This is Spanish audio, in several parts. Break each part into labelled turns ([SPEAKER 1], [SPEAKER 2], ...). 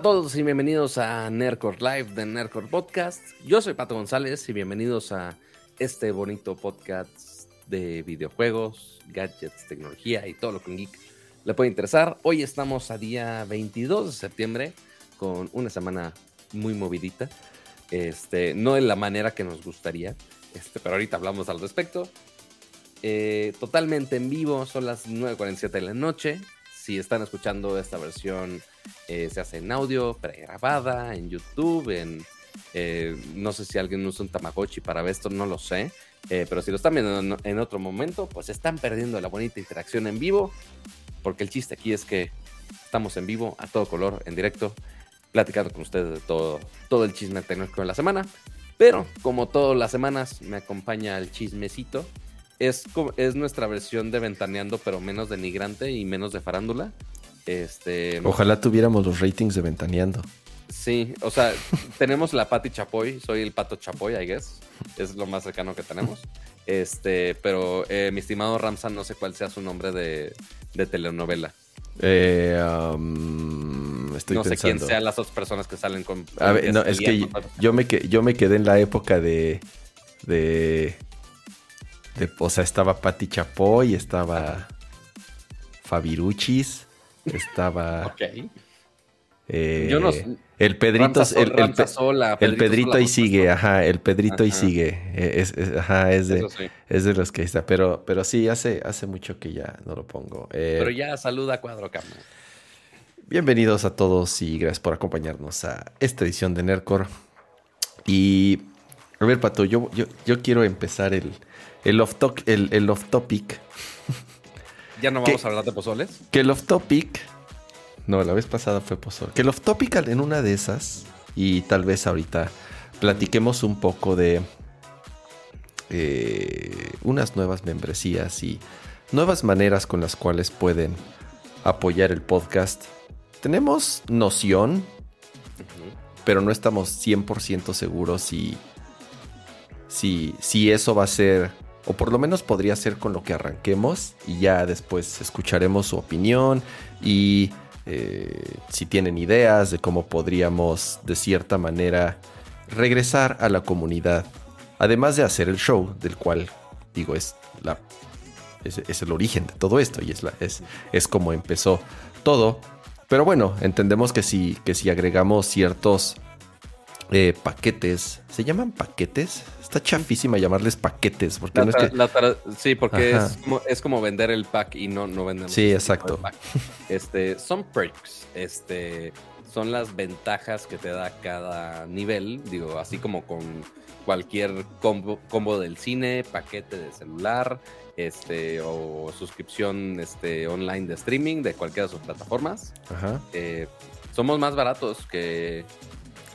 [SPEAKER 1] A todos y bienvenidos a Nerdcore Live de Nerdcore Podcast. Yo soy Pato González y bienvenidos a este bonito podcast de videojuegos, gadgets, tecnología y todo lo que un geek le puede interesar. Hoy estamos a día 22 de septiembre con una semana muy movidita. Este, no de la manera que nos gustaría, este, pero ahorita hablamos al respecto. Eh, totalmente en vivo, son las 9.47 de la noche. Si están escuchando esta versión eh, se hace en audio, pregrabada, en YouTube, en... Eh, no sé si alguien usa un Tamagotchi para ver esto, no lo sé. Eh, pero si lo están viendo en, otro momento, pues están perdiendo la bonita interacción en vivo. Porque el chiste aquí es que estamos en vivo, a todo color, en directo, platicando con ustedes de todo, todo el chisme tecnológico de la semana. Pero como todas las semanas me acompaña el chismecito. Es, es nuestra versión de Ventaneando, pero menos denigrante y menos de farándula. Este,
[SPEAKER 2] Ojalá tuviéramos los ratings de Ventaneando.
[SPEAKER 1] Sí, o sea, tenemos la Pati Chapoy, soy el Pato Chapoy, I guess. Es lo más cercano que tenemos. Este, pero eh, mi estimado Ramsan, no sé cuál sea su nombre de, telenovela.
[SPEAKER 2] Eh, um, estoy
[SPEAKER 1] no
[SPEAKER 2] sé
[SPEAKER 1] quién sean las otras personas que salen con.
[SPEAKER 2] A ver, no, es que yo, me, yo me quedé en la época de. de. De o sea, estaba Pati Chapoy, estaba. Fabiruchis. Estaba.
[SPEAKER 1] Ok.
[SPEAKER 2] Eh, Yo no El Pedrito. el, el, Pedrito, ahí sigue, ajá. El Pedrito ahí sigue. Eh, es, ajá, es de, es de los que está. Pero, pero sí, hace, hace mucho que ya no lo pongo.
[SPEAKER 1] Eh, pero ya saluda Cuadro Cama.
[SPEAKER 2] Bienvenidos a todos y gracias por acompañarnos a esta edición de Nerdcore. Y. A ver, Pato, yo, yo, yo quiero empezar el, el, off, el, el off topic.
[SPEAKER 1] ¿Ya no vamos a hablar de pozoles?
[SPEAKER 2] Que el off topic. No, la vez pasada fue pozole. Que el off topic en una de esas. Y tal vez ahorita platiquemos un poco de eh, unas nuevas membresías y nuevas maneras con las cuales pueden apoyar el podcast. Tenemos noción, pero no estamos 100% seguros si, si, si eso va a ser o por lo menos podría ser con lo que arranquemos y ya después escucharemos su opinión y eh, si tienen ideas de cómo podríamos de cierta manera regresar a la comunidad, además de hacer el show del cual digo es la es, el origen de todo esto y es, la, es, es como empezó todo. Pero bueno, entendemos que si, que si agregamos ciertos eh, paquetes. ¿Se llaman paquetes? Está chafísima llamarles paquetes. Porque no es
[SPEAKER 1] que... sí, porque es como, vender el pack y no, no venden
[SPEAKER 2] Sí, exacto.
[SPEAKER 1] Este, son perks. Este, son las ventajas que te da cada nivel. Digo, así como con cualquier combo, combo del cine, paquete de celular, este, o suscripción este, online de streaming de cualquiera de sus plataformas. Ajá. Eh, somos más baratos que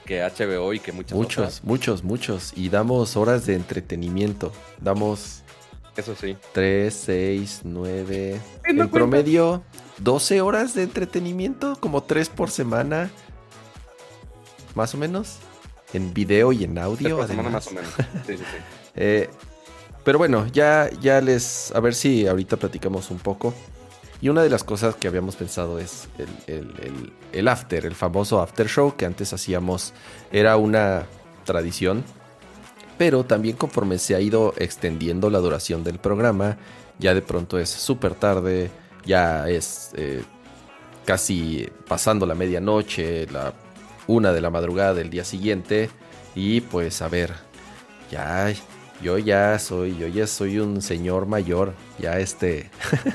[SPEAKER 1] que HBO y que muchas
[SPEAKER 2] Muchos, muchos, muchos. Y damos horas de entretenimiento. Damos...
[SPEAKER 1] Eso sí.
[SPEAKER 2] 3, 6, 9... En promedio, 12 horas de entretenimiento, como 3 por semana. Más o menos. En video y en audio.
[SPEAKER 1] Por semana más o menos. Sí, sí, sí.
[SPEAKER 2] eh, pero bueno, ya, ya les... A ver si ahorita platicamos un poco. Y una de las cosas que habíamos pensado es el, after, el famoso after show que antes hacíamos. Era una tradición, pero también conforme se ha ido extendiendo la duración del programa, ya de pronto es súper tarde, ya es eh, casi pasando la medianoche, la una de la madrugada del día siguiente. Y pues a ver, ya yo ya soy, yo ya soy un señor mayor, ya este.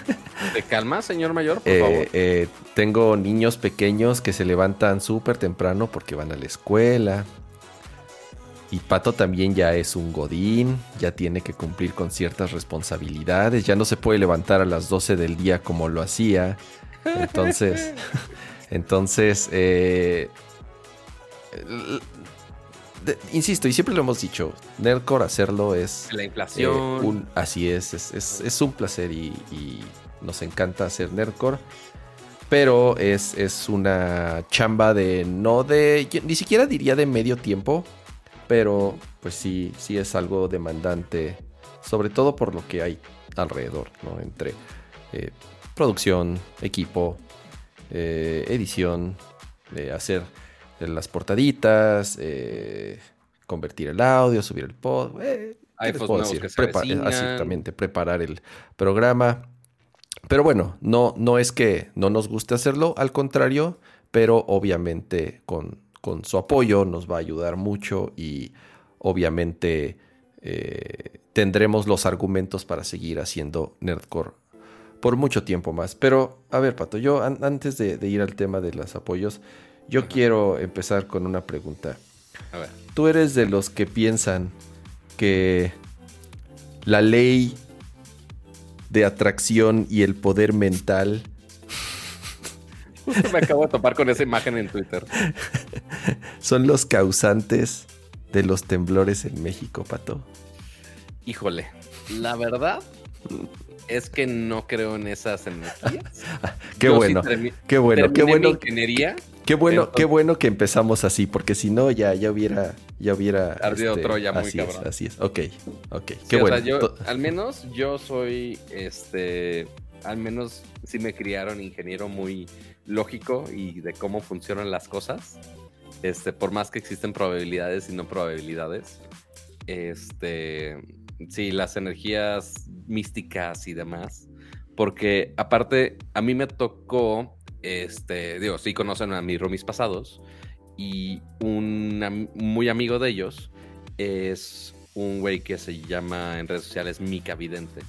[SPEAKER 1] ¿Te calma, señor mayor, por
[SPEAKER 2] eh,
[SPEAKER 1] favor?
[SPEAKER 2] Eh, tengo niños pequeños que se levantan súper temprano porque van a la escuela. Y Pato también ya es un godín, ya tiene que cumplir con ciertas responsabilidades, ya no se puede levantar a las 12 del día como lo hacía. Entonces, entonces, eh, insisto, y siempre lo hemos dicho, Nerdcore hacerlo es...
[SPEAKER 1] La inflación.
[SPEAKER 2] Eh, así es, es, un placer y, nos encanta hacer Nerdcore. Pero es, es una chamba de no de... Ni siquiera diría de medio tiempo. Pero pues sí, sí es algo demandante. Sobre todo por lo que hay alrededor, ¿no? Entre eh, producción, equipo, eh, edición, eh, hacer las portaditas, eh, convertir el audio, subir el pod. Eh,
[SPEAKER 1] Hay que se
[SPEAKER 2] exactamente, preparar el programa. Pero bueno, no, no es que no nos guste hacerlo, al contrario, pero obviamente con, con su apoyo nos va a ayudar mucho y obviamente eh, tendremos los argumentos para seguir haciendo Nerdcore por mucho tiempo más. Pero, a ver, Pato, yo antes de, ir al tema de los apoyos, yo quiero empezar con una pregunta. A ver. Tú eres de los que piensan que la ley de atracción y el poder mental.
[SPEAKER 1] me acabo de topar con esa imagen en Twitter.
[SPEAKER 2] Son los causantes de los temblores en México, Pato.
[SPEAKER 1] Híjole, la verdad es que no creo en esas energías.
[SPEAKER 2] qué, bueno, qué bueno, qué bueno,
[SPEAKER 1] ingeniería.
[SPEAKER 2] Qué bueno, qué bueno que empezamos así, porque si no ya, ya hubiera, ya hubiera
[SPEAKER 1] ardido
[SPEAKER 2] este,
[SPEAKER 1] Troya muy
[SPEAKER 2] así
[SPEAKER 1] cabrón.
[SPEAKER 2] Es, así es, ok, ok, qué bueno.
[SPEAKER 1] yo, al menos yo soy, este, al menos sí me criaron ingeniero muy lógico y de cómo funcionan las cosas. Este, por más que existen probabilidades y no probabilidades, este, sí, las energías místicas y demás. Porque aparte, a mí me tocó, este, digo, sí conocen a mis romis pasados y un muy amigo de ellos es un güey que se llama en redes sociales Mica Vidente.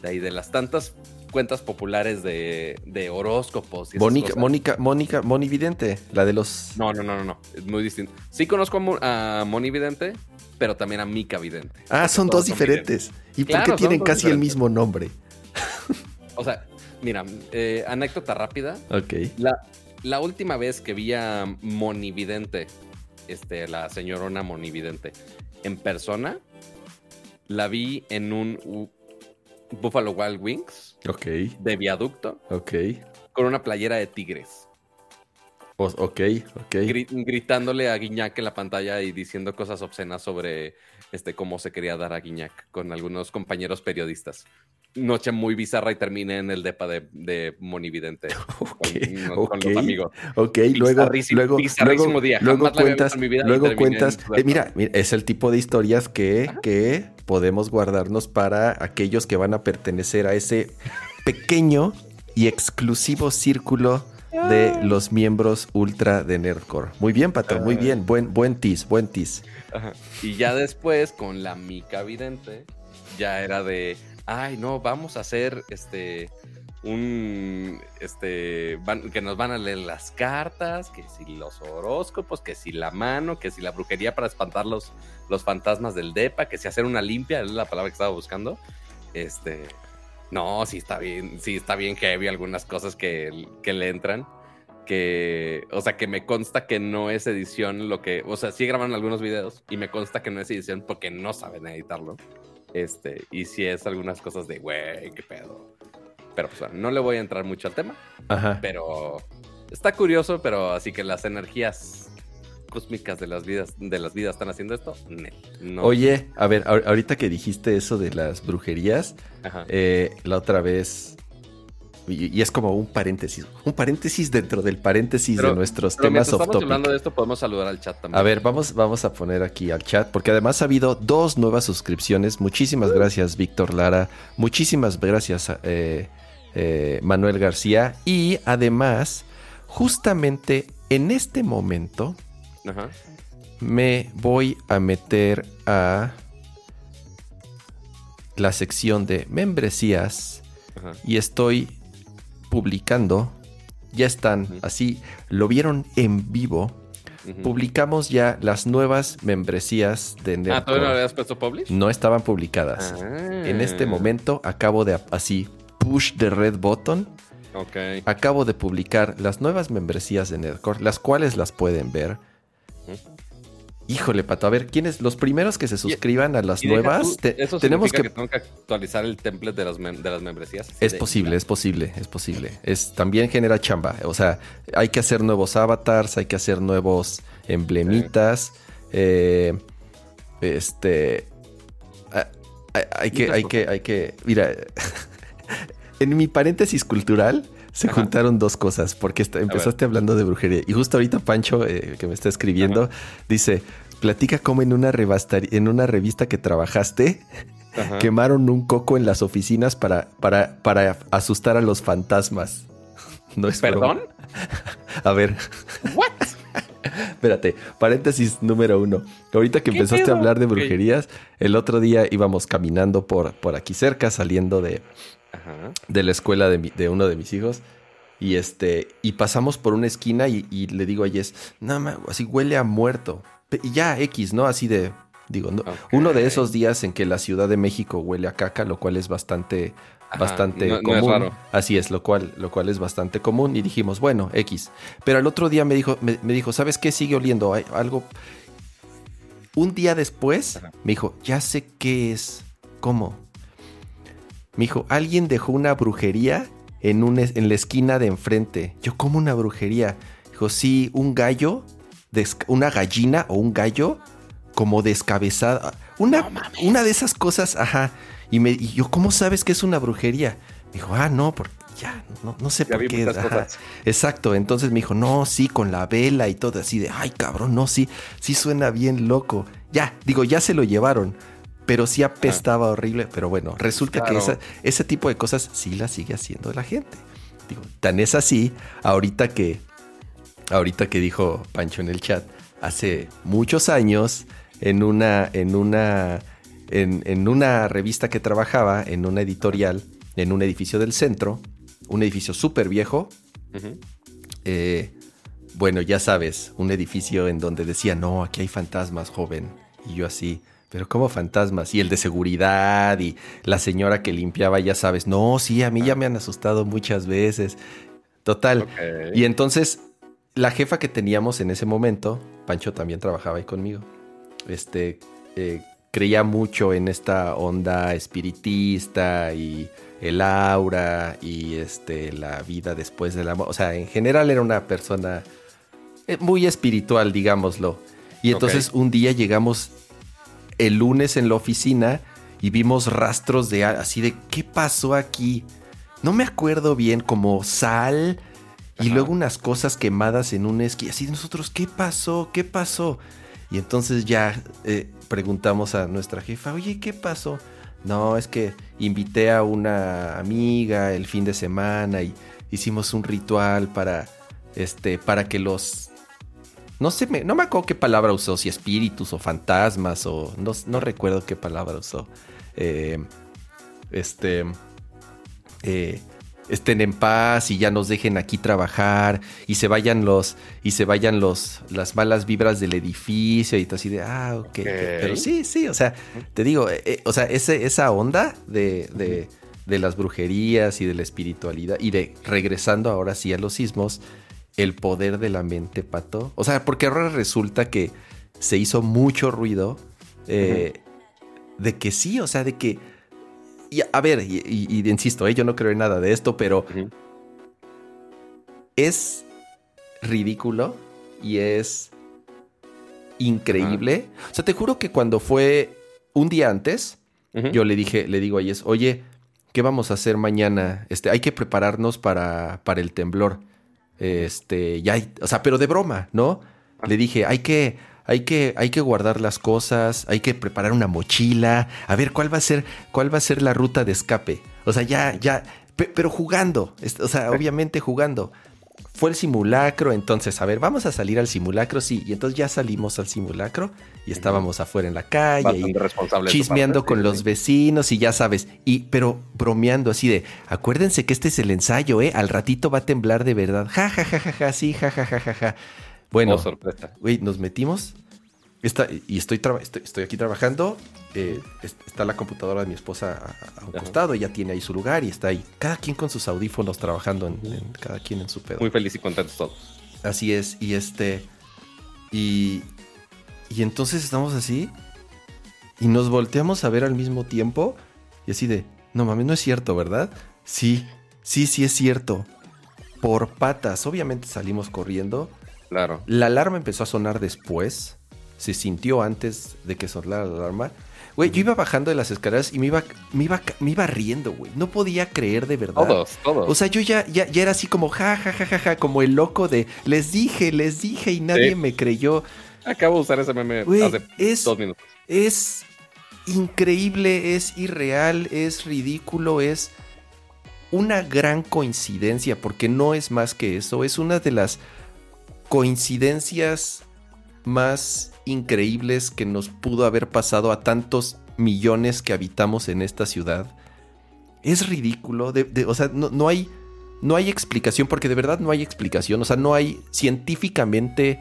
[SPEAKER 1] De ahí de las tantas cuentas populares de, de horóscopos.
[SPEAKER 2] Y Mónica, Mónica, Mónica, Moni Vidente, la de los.
[SPEAKER 1] No, no, no, no, no, es muy distinto. Sí conozco a, Moni Vidente, pero también a Mika Vidente.
[SPEAKER 2] Ah, son dos diferentes. ¿Y por qué tienen casi el mismo nombre?
[SPEAKER 1] o sea, mira, eh, anécdota rápida.
[SPEAKER 2] Ok.
[SPEAKER 1] La, la última vez que vi a Moni Vidente, este, la señorona Moni Vidente, en persona, la vi en un Buffalo Wild Wings.
[SPEAKER 2] Ok.
[SPEAKER 1] De viaducto.
[SPEAKER 2] Ok.
[SPEAKER 1] Con una playera de tigres.
[SPEAKER 2] ok, ok.
[SPEAKER 1] gritándole a Guiñac en la pantalla y diciendo cosas obscenas sobre este, cómo se quería dar a Guiñac con algunos compañeros periodistas. Noche muy bizarra y terminé en el depa de, de Monividente con, los amigos.
[SPEAKER 2] Ok, luego, luego, luego, día. luego cuentas, luego cuentas, eh, mira, es el tipo de historias que, que podemos guardarnos para aquellos que van a pertenecer a ese pequeño y exclusivo círculo de los miembros ultra de Nerdcore. Muy bien, Pato, muy bien. Buen, buen tis, buen tis.
[SPEAKER 1] Y ya después, con la mica vidente, ya era de, ay, no, vamos a hacer este un este que nos van a leer las cartas, que si los horóscopos, que si la mano, que si la brujería para espantar los, los fantasmas del DEPA, que si hacer una limpia, es la palabra que estaba buscando. Este, no, sí está bien, sí está bien heavy algunas cosas que, que le entran. Que, o sea, que me consta que no es edición lo que, o sea, sí graban algunos videos y me consta que no es edición porque no saben editarlo. Este, y si es algunas cosas de, güey, qué pedo. Pero pues no le voy a entrar mucho al tema.
[SPEAKER 2] Ajá.
[SPEAKER 1] Pero está curioso, pero así que las energías cósmicas de las vidas de las vidas están haciendo esto.
[SPEAKER 2] No. Oye, a ver, ahorita que dijiste eso de las brujerías, eh, la otra vez y, es como un paréntesis, un paréntesis dentro del paréntesis de nuestros temas
[SPEAKER 1] off estamos hablando de esto, podemos saludar al chat también.
[SPEAKER 2] A ver, vamos, vamos a poner aquí al chat, porque además ha habido dos nuevas suscripciones. Muchísimas gracias, Víctor Lara. Muchísimas gracias, eh, eh, Manuel García. Y además, justamente en este momento, me voy a meter a la sección de membresías y estoy publicando. Ya están así, lo vieron en vivo. Publicamos ya las nuevas membresías de
[SPEAKER 1] Nerdcore. Ah, ¿todavía no habías puesto publish?
[SPEAKER 2] No estaban publicadas. En este ah. momento acabo de así push the red button. Acabo de publicar las nuevas membresías de Nerdcore, las cuales las pueden ver. Híjole, Pato, a ver, ¿quiénes? Los primeros que se suscriban a las nuevas,
[SPEAKER 1] ¿eso tenemos que... que... tengo que actualizar el template de las, de las membresías.
[SPEAKER 2] Es posible, es posible, es posible. Es, también genera chamba. O sea, hay que hacer nuevos avatars, hay que hacer nuevos emblemitas. Eh, este. Hay que, hay que, hay que. Mira. en mi paréntesis cultural se juntaron dos cosas, porque empezaste hablando de brujería. Y justo ahorita Pancho, eh, que me está escribiendo, dice, platica cómo en una, en una revista que trabajaste, quemaron un coco en las oficinas para, para, para asustar a los fantasmas.
[SPEAKER 1] ¿No es ¿Perdón?
[SPEAKER 2] A ver.
[SPEAKER 1] ¿What?
[SPEAKER 2] Espérate, paréntesis número uno. Ahorita que empezaste a hablar de brujerías, el otro día íbamos caminando por, por aquí cerca, saliendo de, de la escuela de, uno de mis hijos. Y este, y pasamos por una esquina y, le digo a Jess, no, así huele a muerto. Y ya, X, ¿no? Así de, digo, uno de esos días en que la Ciudad de México huele a caca, lo cual es bastante bastante común. Así es, lo cual, lo cual es bastante común. Y dijimos, bueno, X. Pero al otro día me dijo, me, dijo, ¿sabes qué? Sigue oliendo. Hay algo. Un día después me dijo, ya sé qué es. ¿Cómo? Me dijo, alguien dejó una brujería en, un, en la esquina de enfrente. Yo, ¿cómo una brujería? Dijo, sí, un gallo, una gallina o un gallo como descabezada. Una, una de esas cosas, ajá. Y, me, y yo, ¿cómo sabes que es una brujería? Dijo, ah, no, porque ya, no, sé por qué. Exacto, entonces me dijo, no, sí, con la vela y todo así de, ay, cabrón, no, sí, sí suena bien loco. Ya, digo, ya se lo llevaron, pero sí apestaba horrible. Pero bueno, resulta que ese tipo de cosas sí las sigue haciendo la gente. Digo, tan es así, ahorita que, ahorita que dijo Pancho en el chat, hace muchos años, en una, en una en, una revista que trabajaba, en una editorial, en un edificio del centro, un edificio súper viejo. Eh, bueno, ya sabes, un edificio en donde decía, no, aquí hay fantasmas, joven. Y yo así, pero ¿cómo fantasmas? Y el de seguridad y la señora que limpiaba, ya sabes, no, sí, a mí ya me han asustado muchas veces. Total. Y entonces, la jefa que teníamos en ese momento, Pancho también trabajaba ahí conmigo, este, eh, creía mucho en esta onda espiritista y el aura y este, la vida después del amor. O sea, en general era una persona eh, muy espiritual, digámoslo. Y entonces un día llegamos el lunes en la oficina y vimos rastros de así de qué pasó aquí. No me acuerdo bien, como sal y luego unas cosas quemadas en un esquí. Así de nosotros, ¿qué pasó? ¿Qué pasó? Y entonces ya eh, preguntamos a nuestra jefa, oye, ¿qué pasó? No, es que invité a una amiga el fin de semana y hicimos un ritual para, este, para que los... No sé, no me acuerdo qué palabra usó, si espíritus o fantasmas o no, no recuerdo qué palabra usó. Eh, este, eh, estén en paz y ya nos dejen aquí trabajar y se vayan los y se vayan los las malas vibras del edificio y todo así de ah ok, pero sí sí o sea te digo eh, eh, o sea ese, esa onda de, de, de, las brujerías y de la espiritualidad y de regresando ahora sí a los sismos el poder de la mente pato. O sea porque ahora resulta que se hizo mucho ruido eh, de que sí o sea de que y a ver, y, insisto, ¿eh? yo no creo en nada de esto, pero es ridículo y es increíble. O sea, te juro que cuando fue un día antes, yo le dije, le digo a Yes, oye, ¿qué vamos a hacer mañana? Este, hay que prepararnos para, para el temblor. Este, ya, o sea, pero de broma, ¿no? Le dije, hay que, hay que, hay que guardar las cosas, hay que preparar una mochila, a ver cuál va a ser, cuál va a ser la ruta de escape. O sea, ya, ya, pero jugando, o sea, obviamente jugando. Fue el simulacro, entonces, a ver, vamos a salir al simulacro, sí. Y entonces ya salimos al simulacro y estábamos afuera en la calle y chismeando con los vecinos y ya sabes, y pero bromeando así de, acuérdense que este es el ensayo, ¿eh? Al ratito va a temblar de verdad. Ja, ja, ja, ja, ja, sí, ja, ja, ja, ja, ja. Bueno, sorpresa. Güey, nos metimos. Está, y estoy, estoy, aquí trabajando. Eh, está la computadora de mi esposa a, un costado. Ella tiene ahí su lugar y está ahí. Cada quien con sus audífonos trabajando, en, cada quien en su pedo.
[SPEAKER 1] Muy feliz y contentos todos.
[SPEAKER 2] Así es. Y este. Y. Y entonces estamos así. Y nos volteamos a ver al mismo tiempo. Y así de. No mames, no es cierto, ¿verdad? Sí, sí, sí es cierto. Por patas. Obviamente salimos corriendo
[SPEAKER 1] Claro.
[SPEAKER 2] La alarma empezó a sonar después. se sintió antes de que sonara la alarma. Güey, yo iba bajando de las escaleras y me iba, me iba, me iba riendo, güey. No podía creer de verdad.
[SPEAKER 1] Todos, todos.
[SPEAKER 2] O sea, yo ya, ya, ya era así como ja, ja, ja, ja, ja, como el loco de les dije, les dije y nadie
[SPEAKER 1] Sí.
[SPEAKER 2] me creyó.
[SPEAKER 1] Acabo de usar ese meme
[SPEAKER 2] Güey,
[SPEAKER 1] hace
[SPEAKER 2] es-
[SPEAKER 1] dos minutos.
[SPEAKER 2] Es increíble, es irreal, es ridículo, es una gran coincidencia, porque no es más que eso, es una de las coincidencias más increíbles que nos pudo haber pasado a tantos millones que habitamos en esta ciudad. Es ridículo, de- de- o sea, no, no hay, no hay explicación, porque de verdad no hay explicación, o sea, no hay científicamente...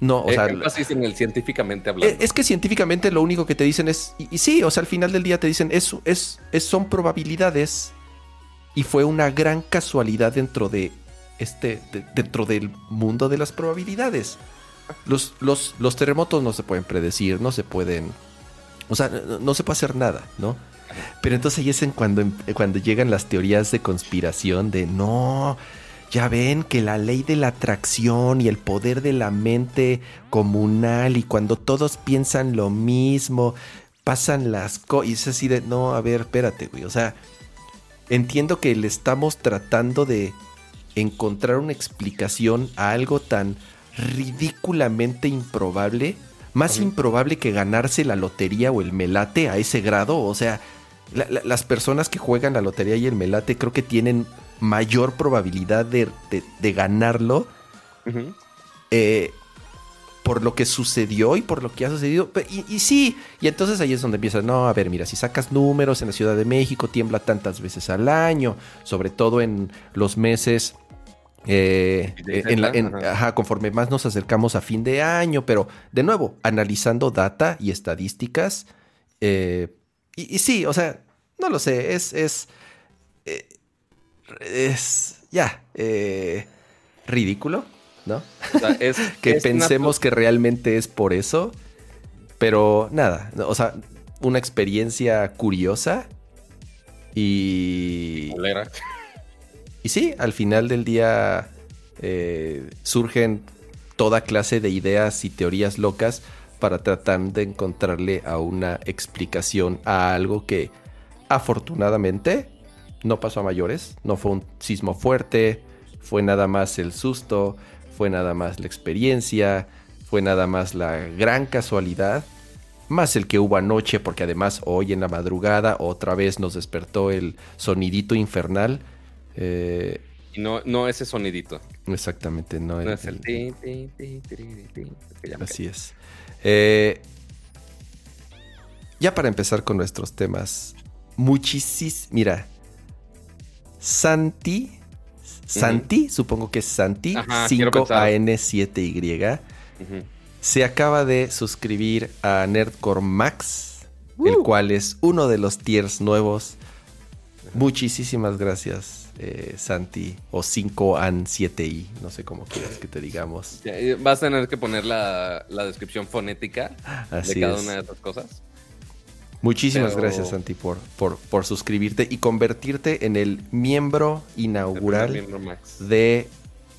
[SPEAKER 2] No, o
[SPEAKER 1] Eh,
[SPEAKER 2] sea,
[SPEAKER 1] en el científicamente hablando.
[SPEAKER 2] eh, Es que científicamente lo único que te dicen es. Y, y sí, o sea, al final del día te dicen, es, es, es- son probabilidades. Y fue una gran casualidad dentro de este. de- dentro del mundo de las probabilidades. Los, los, los terremotos no se pueden predecir, no se pueden. O sea, no, no se puede hacer nada, ¿no? Pero entonces ahí es en cuando, em- cuando llegan las teorías de conspiración de no, ya ven que la ley de la atracción y el poder de la mente comunal y cuando todos piensan lo mismo, pasan las cosas. Y es así de, no, a ver, espérate, güey. O sea, entiendo que le estamos tratando de encontrar una explicación a algo tan ridículamente improbable. Más improbable que ganarse la lotería o el melate a ese grado. O sea, la- la- las personas que juegan la lotería y el melate creo que tienen mayor probabilidad de, de- de ganarlo eh, por lo que sucedió y por lo que ha sucedido. Y sí, y entonces ahí es donde empiezas, no, a ver, mira, si sacas números en la Ciudad de México, tiembla tantas veces al año, sobre todo en los meses... eh,
[SPEAKER 1] De
[SPEAKER 2] en la- en-
[SPEAKER 1] Ajá.
[SPEAKER 2] ajá, conforme más nos acercamos a fin de año, pero de nuevo, analizando data y estadísticas, eh, y, y sí, o sea, no lo sé, es, es, eh, es, ya, ridículo, ¿no?
[SPEAKER 1] O sea, es,
[SPEAKER 2] que
[SPEAKER 1] es
[SPEAKER 2] pensemos que realmente es por eso. Pero nada, o sea, una experiencia curiosa. Y. y sí, al final del día eh, surgen toda clase de ideas y teorías locas para tratar de encontrarle a una explicación a algo que afortunadamente no pasó a mayores, no fue un sismo fuerte, fue nada más el susto, fue nada más la experiencia, fue nada más la gran casualidad, más el que hubo anoche, porque además hoy en la madrugada otra vez nos despertó el sonidito infernal. Eh,
[SPEAKER 1] Y no, no ese sonidito.
[SPEAKER 2] exactamente, no,
[SPEAKER 1] No es el
[SPEAKER 2] Así es. Eh, ya para empezar con nuestros temas, muchísimos. Mira, Santi, Santi, supongo que es Santi,
[SPEAKER 1] Ajá, quiero pensar.
[SPEAKER 2] 5AN7Y,
[SPEAKER 1] cae. Ujú.
[SPEAKER 2] se acaba de suscribir a Nerdcore Max, el cual es uno de los tiers nuevos. Muchísimas gracias, eh, Santi, o 5AN7I, no sé cómo quieras que te digamos.
[SPEAKER 1] Vas a tener que poner la, la descripción fonética
[SPEAKER 2] Así
[SPEAKER 1] de cada
[SPEAKER 2] es.
[SPEAKER 1] una de esas cosas.
[SPEAKER 2] Muchísimas
[SPEAKER 1] Pero-
[SPEAKER 2] gracias, Santi, por, por, por suscribirte y convertirte en el miembro inaugural
[SPEAKER 1] primer miembro Max.
[SPEAKER 2] de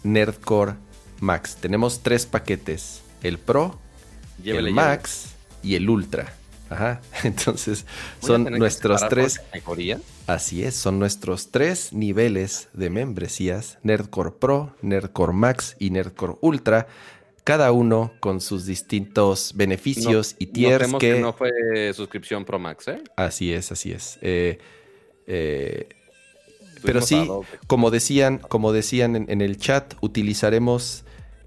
[SPEAKER 2] Nerdcore Max. Tenemos tres paquetes: el Pro,
[SPEAKER 1] Llévele,
[SPEAKER 2] el Max y el Ultra. Ajá. Entonces.
[SPEAKER 1] Voy
[SPEAKER 2] son
[SPEAKER 1] que
[SPEAKER 2] nuestros tres.
[SPEAKER 1] categoría.
[SPEAKER 2] Así es, son nuestros tres niveles de membresías: Nerdcore Pro, Nerdcore Max y Nerdcore Ultra. Cada uno con sus distintos beneficios
[SPEAKER 1] No-
[SPEAKER 2] y tiers
[SPEAKER 1] notemos
[SPEAKER 2] que...
[SPEAKER 1] no fue suscripción Pro Max, ¿eh?
[SPEAKER 2] Así es, así es. Eh, eh, pero sí, como decían, como decían en, en el chat, utilizaremos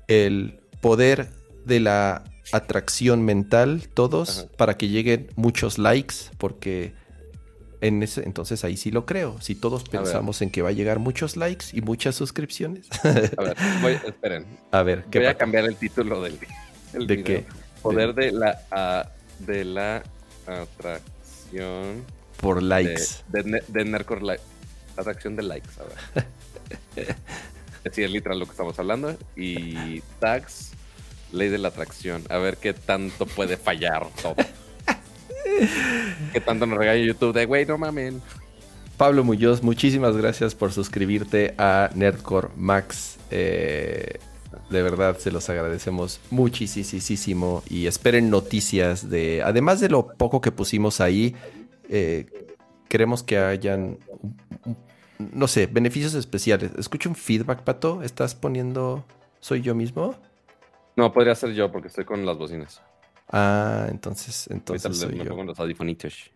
[SPEAKER 2] el poder de la atracción mental todos
[SPEAKER 1] Ajá.
[SPEAKER 2] para que lleguen muchos likes, porque en ese entonces ahí sí lo creo. Si todos pensamos en que va a llegar muchos likes y muchas suscripciones.
[SPEAKER 1] A ver, voy, esperen.
[SPEAKER 2] a ver, ¿qué
[SPEAKER 1] Voy a cambiar el título del, del
[SPEAKER 2] ¿De
[SPEAKER 1] video.
[SPEAKER 2] qué?
[SPEAKER 1] Poder de la, de la atracción
[SPEAKER 2] Por
[SPEAKER 1] de,
[SPEAKER 2] likes.
[SPEAKER 1] de, de Nerdcore Li- Atracción de likes, a ver. Así es literal lo que estamos hablando. Y tags, ley de la atracción. A ver qué tanto puede fallar todo. qué tanto nos regaña YouTube de, güey, no mamen.
[SPEAKER 2] Pablo Muñoz, muchísimas gracias por suscribirte a Nerdcore Max. Eh, De verdad, se los agradecemos muchísimo y esperen noticias de, además de lo poco que pusimos ahí, eh, queremos que hayan, no sé, beneficios especiales. Escucho un feedback, Pato, ¿estás poniendo, soy yo mismo?
[SPEAKER 1] No, podría ser yo porque estoy con las bocinas.
[SPEAKER 2] Ah, entonces, entonces soy
[SPEAKER 1] me
[SPEAKER 2] yo.
[SPEAKER 1] pongo los.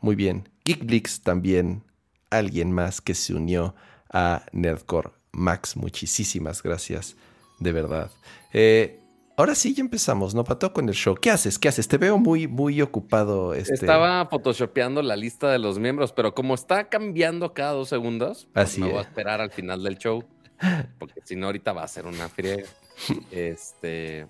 [SPEAKER 2] Muy bien. Geekblix también, alguien más que se unió a Nerdcore. Max, muchísimas gracias, de verdad. Eh, ahora sí, ya empezamos, ¿no, Pato? Con el show. ¿Qué haces? ¿Qué haces? Te veo muy, muy ocupado. Este...
[SPEAKER 1] Estaba photoshopeando la lista de los miembros, pero como está cambiando cada dos segundos, pues
[SPEAKER 2] Así
[SPEAKER 1] me voy a
[SPEAKER 2] es.
[SPEAKER 1] esperar al final del show, porque si no, ahorita va a ser una friega. este,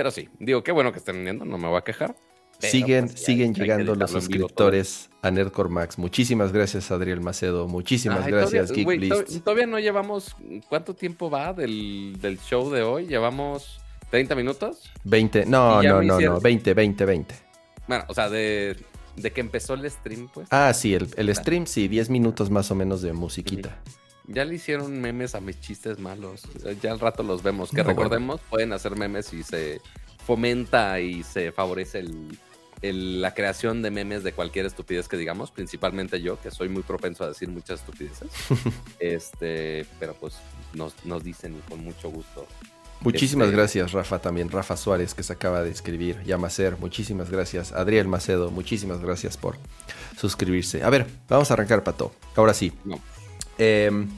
[SPEAKER 1] pero sí, digo, qué bueno que estén viniendo, no me voy a quejar.
[SPEAKER 2] siguen
[SPEAKER 1] pues,
[SPEAKER 2] siguen
[SPEAKER 1] que
[SPEAKER 2] llegando los suscriptores a Nerdcore Max. Muchísimas gracias, Adriel Macedo. Muchísimas
[SPEAKER 1] Ay,
[SPEAKER 2] gracias,
[SPEAKER 1] todavía,
[SPEAKER 2] Geekblitz.
[SPEAKER 1] to- todavía no llevamos. ¿Cuánto tiempo va del, del show de hoy? ¿Llevamos 30 minutos?
[SPEAKER 2] 20, no, no, no,
[SPEAKER 1] hicieron-
[SPEAKER 2] no, 20, 20, 20.
[SPEAKER 1] Bueno, o sea, de, de que empezó el stream, pues.
[SPEAKER 2] Ah, sí, el, el stream, sí, 10 minutos más o menos de musiquita.
[SPEAKER 1] Ya le hicieron memes a mis chistes malos. Ya al rato los vemos. Que
[SPEAKER 2] No,
[SPEAKER 1] recordemos, pueden hacer memes y se fomenta y se favorece el, el- la creación de memes de cualquier estupidez que digamos, principalmente yo, que soy muy propenso a decir muchas estupideces. este, pero pues nos, nos dicen y con mucho gusto.
[SPEAKER 2] Muchísimas
[SPEAKER 1] Este-
[SPEAKER 2] gracias, Rafa, también. Rafa Suárez, que se acaba de escribir. Yamacer, muchísimas gracias. Adriel Macedo, muchísimas gracias por suscribirse. A ver, vamos a arrancar, Pato. Ahora sí.
[SPEAKER 1] No.
[SPEAKER 2] Em,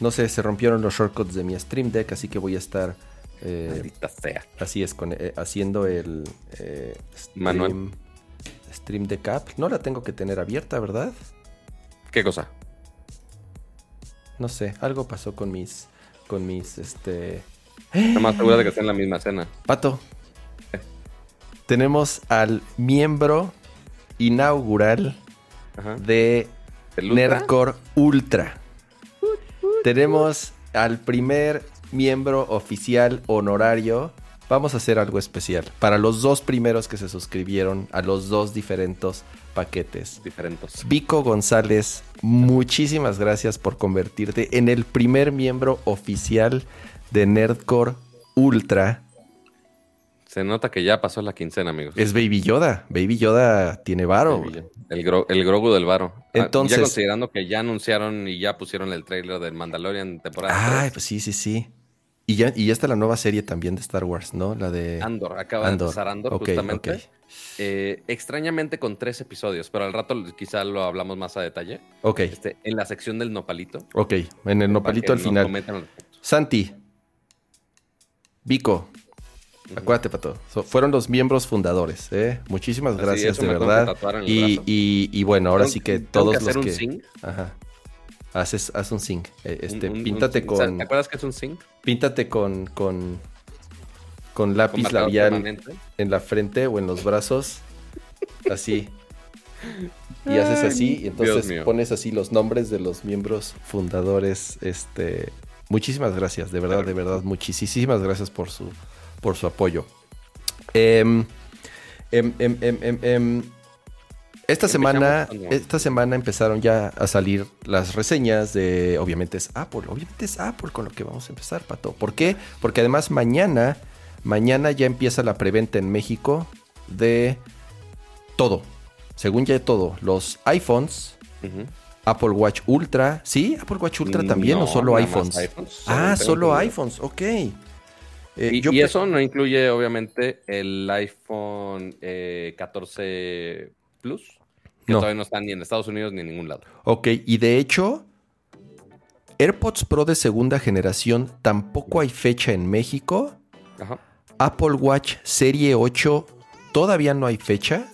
[SPEAKER 2] no sé, se rompieron los shortcuts de mi Stream Deck, así que voy a estar. eh,
[SPEAKER 1] sea.
[SPEAKER 2] así es, con, eh, haciendo el. eh, stream,
[SPEAKER 1] Manual.
[SPEAKER 2] Stream Deck app. No la tengo que tener abierta, ¿verdad?
[SPEAKER 1] ¿Qué cosa?
[SPEAKER 2] No sé, algo pasó con mis. Con mis. Este.
[SPEAKER 1] Estoy más segura de que está en la misma escena.
[SPEAKER 2] Pato. Tenemos al miembro inaugural
[SPEAKER 1] Ajá.
[SPEAKER 2] de
[SPEAKER 1] ¿El Ultra?
[SPEAKER 2] Nerdcore Ultra. Tenemos al primer miembro oficial honorario. Vamos a hacer algo especial para los dos primeros que se suscribieron a los dos diferentes paquetes.
[SPEAKER 1] Diferentes.
[SPEAKER 2] Vico González, muchísimas gracias por convertirte en el primer miembro oficial de Nerdcore Ultra.
[SPEAKER 1] Se nota que ya pasó la quincena, amigos.
[SPEAKER 2] Es Baby Yoda. Baby Yoda tiene varo.
[SPEAKER 1] El, gro- el Grogu del Varo. Ah,
[SPEAKER 2] Entonces-
[SPEAKER 1] Ya considerando que ya anunciaron y ya pusieron el trailer del Mandalorian temporada 3.
[SPEAKER 2] pues sí, sí, sí. Y ya, y ya está la nueva serie también de Star Wars, ¿no? La de
[SPEAKER 1] Andor, acaba
[SPEAKER 2] Andor.
[SPEAKER 1] de empezar Andor, justamente. Eh, extrañamente con tres episodios, pero al rato quizá lo hablamos más a detalle.
[SPEAKER 2] Ok,
[SPEAKER 1] Este, en la sección del nopalito.
[SPEAKER 2] ok. En el nopalito al final. Santi. Vico. Acuérdate, Pato. So- fueron los miembros fundadores, ¿eh? Muchísimas
[SPEAKER 1] Así,
[SPEAKER 2] gracias, de verdad. Y, y- y bueno, ahora sí que todos
[SPEAKER 1] que
[SPEAKER 2] los que.
[SPEAKER 1] sync.
[SPEAKER 2] Ajá. Haces, haz un sync. Eh, Este,
[SPEAKER 1] Un- un-
[SPEAKER 2] píntate
[SPEAKER 1] un-
[SPEAKER 2] con.
[SPEAKER 1] ¿Te acuerdas que es un sync?
[SPEAKER 2] Píntate con. con. con lápiz labial
[SPEAKER 1] permanente.
[SPEAKER 2] en la frente o en los brazos. Así. Y haces así, y entonces pones así los nombres de los miembros fundadores. Este. Muchísimas gracias, de verdad, de verdad, muchísimas gracias por su, por su apoyo. Em, em, em, esta semana, esta semana empezaron ya a salir las reseñas de, obviamente es Apple, obviamente es Apple con lo que vamos a empezar, Pato. ¿Por qué? Porque además mañana, mañana ya empieza la preventa en México de todo, según ya de todo, los iPhones. Apple Watch Ultra, ¿sí? Apple Watch Ultra también o
[SPEAKER 1] No,
[SPEAKER 2] solo
[SPEAKER 1] nada más
[SPEAKER 2] iPhones.
[SPEAKER 1] iPhones.
[SPEAKER 2] Ah, solo iPhones, ok. Eh,
[SPEAKER 1] Y,
[SPEAKER 2] yo
[SPEAKER 1] y eso no incluye, obviamente, el iPhone eh, 14 Plus, que
[SPEAKER 2] No.
[SPEAKER 1] todavía no está ni en Estados Unidos ni en ningún lado.
[SPEAKER 2] Ok, y de hecho, AirPods Pro de segunda generación tampoco hay fecha en México.
[SPEAKER 1] Ajá.
[SPEAKER 2] Apple Watch Serie 8 todavía no hay fecha.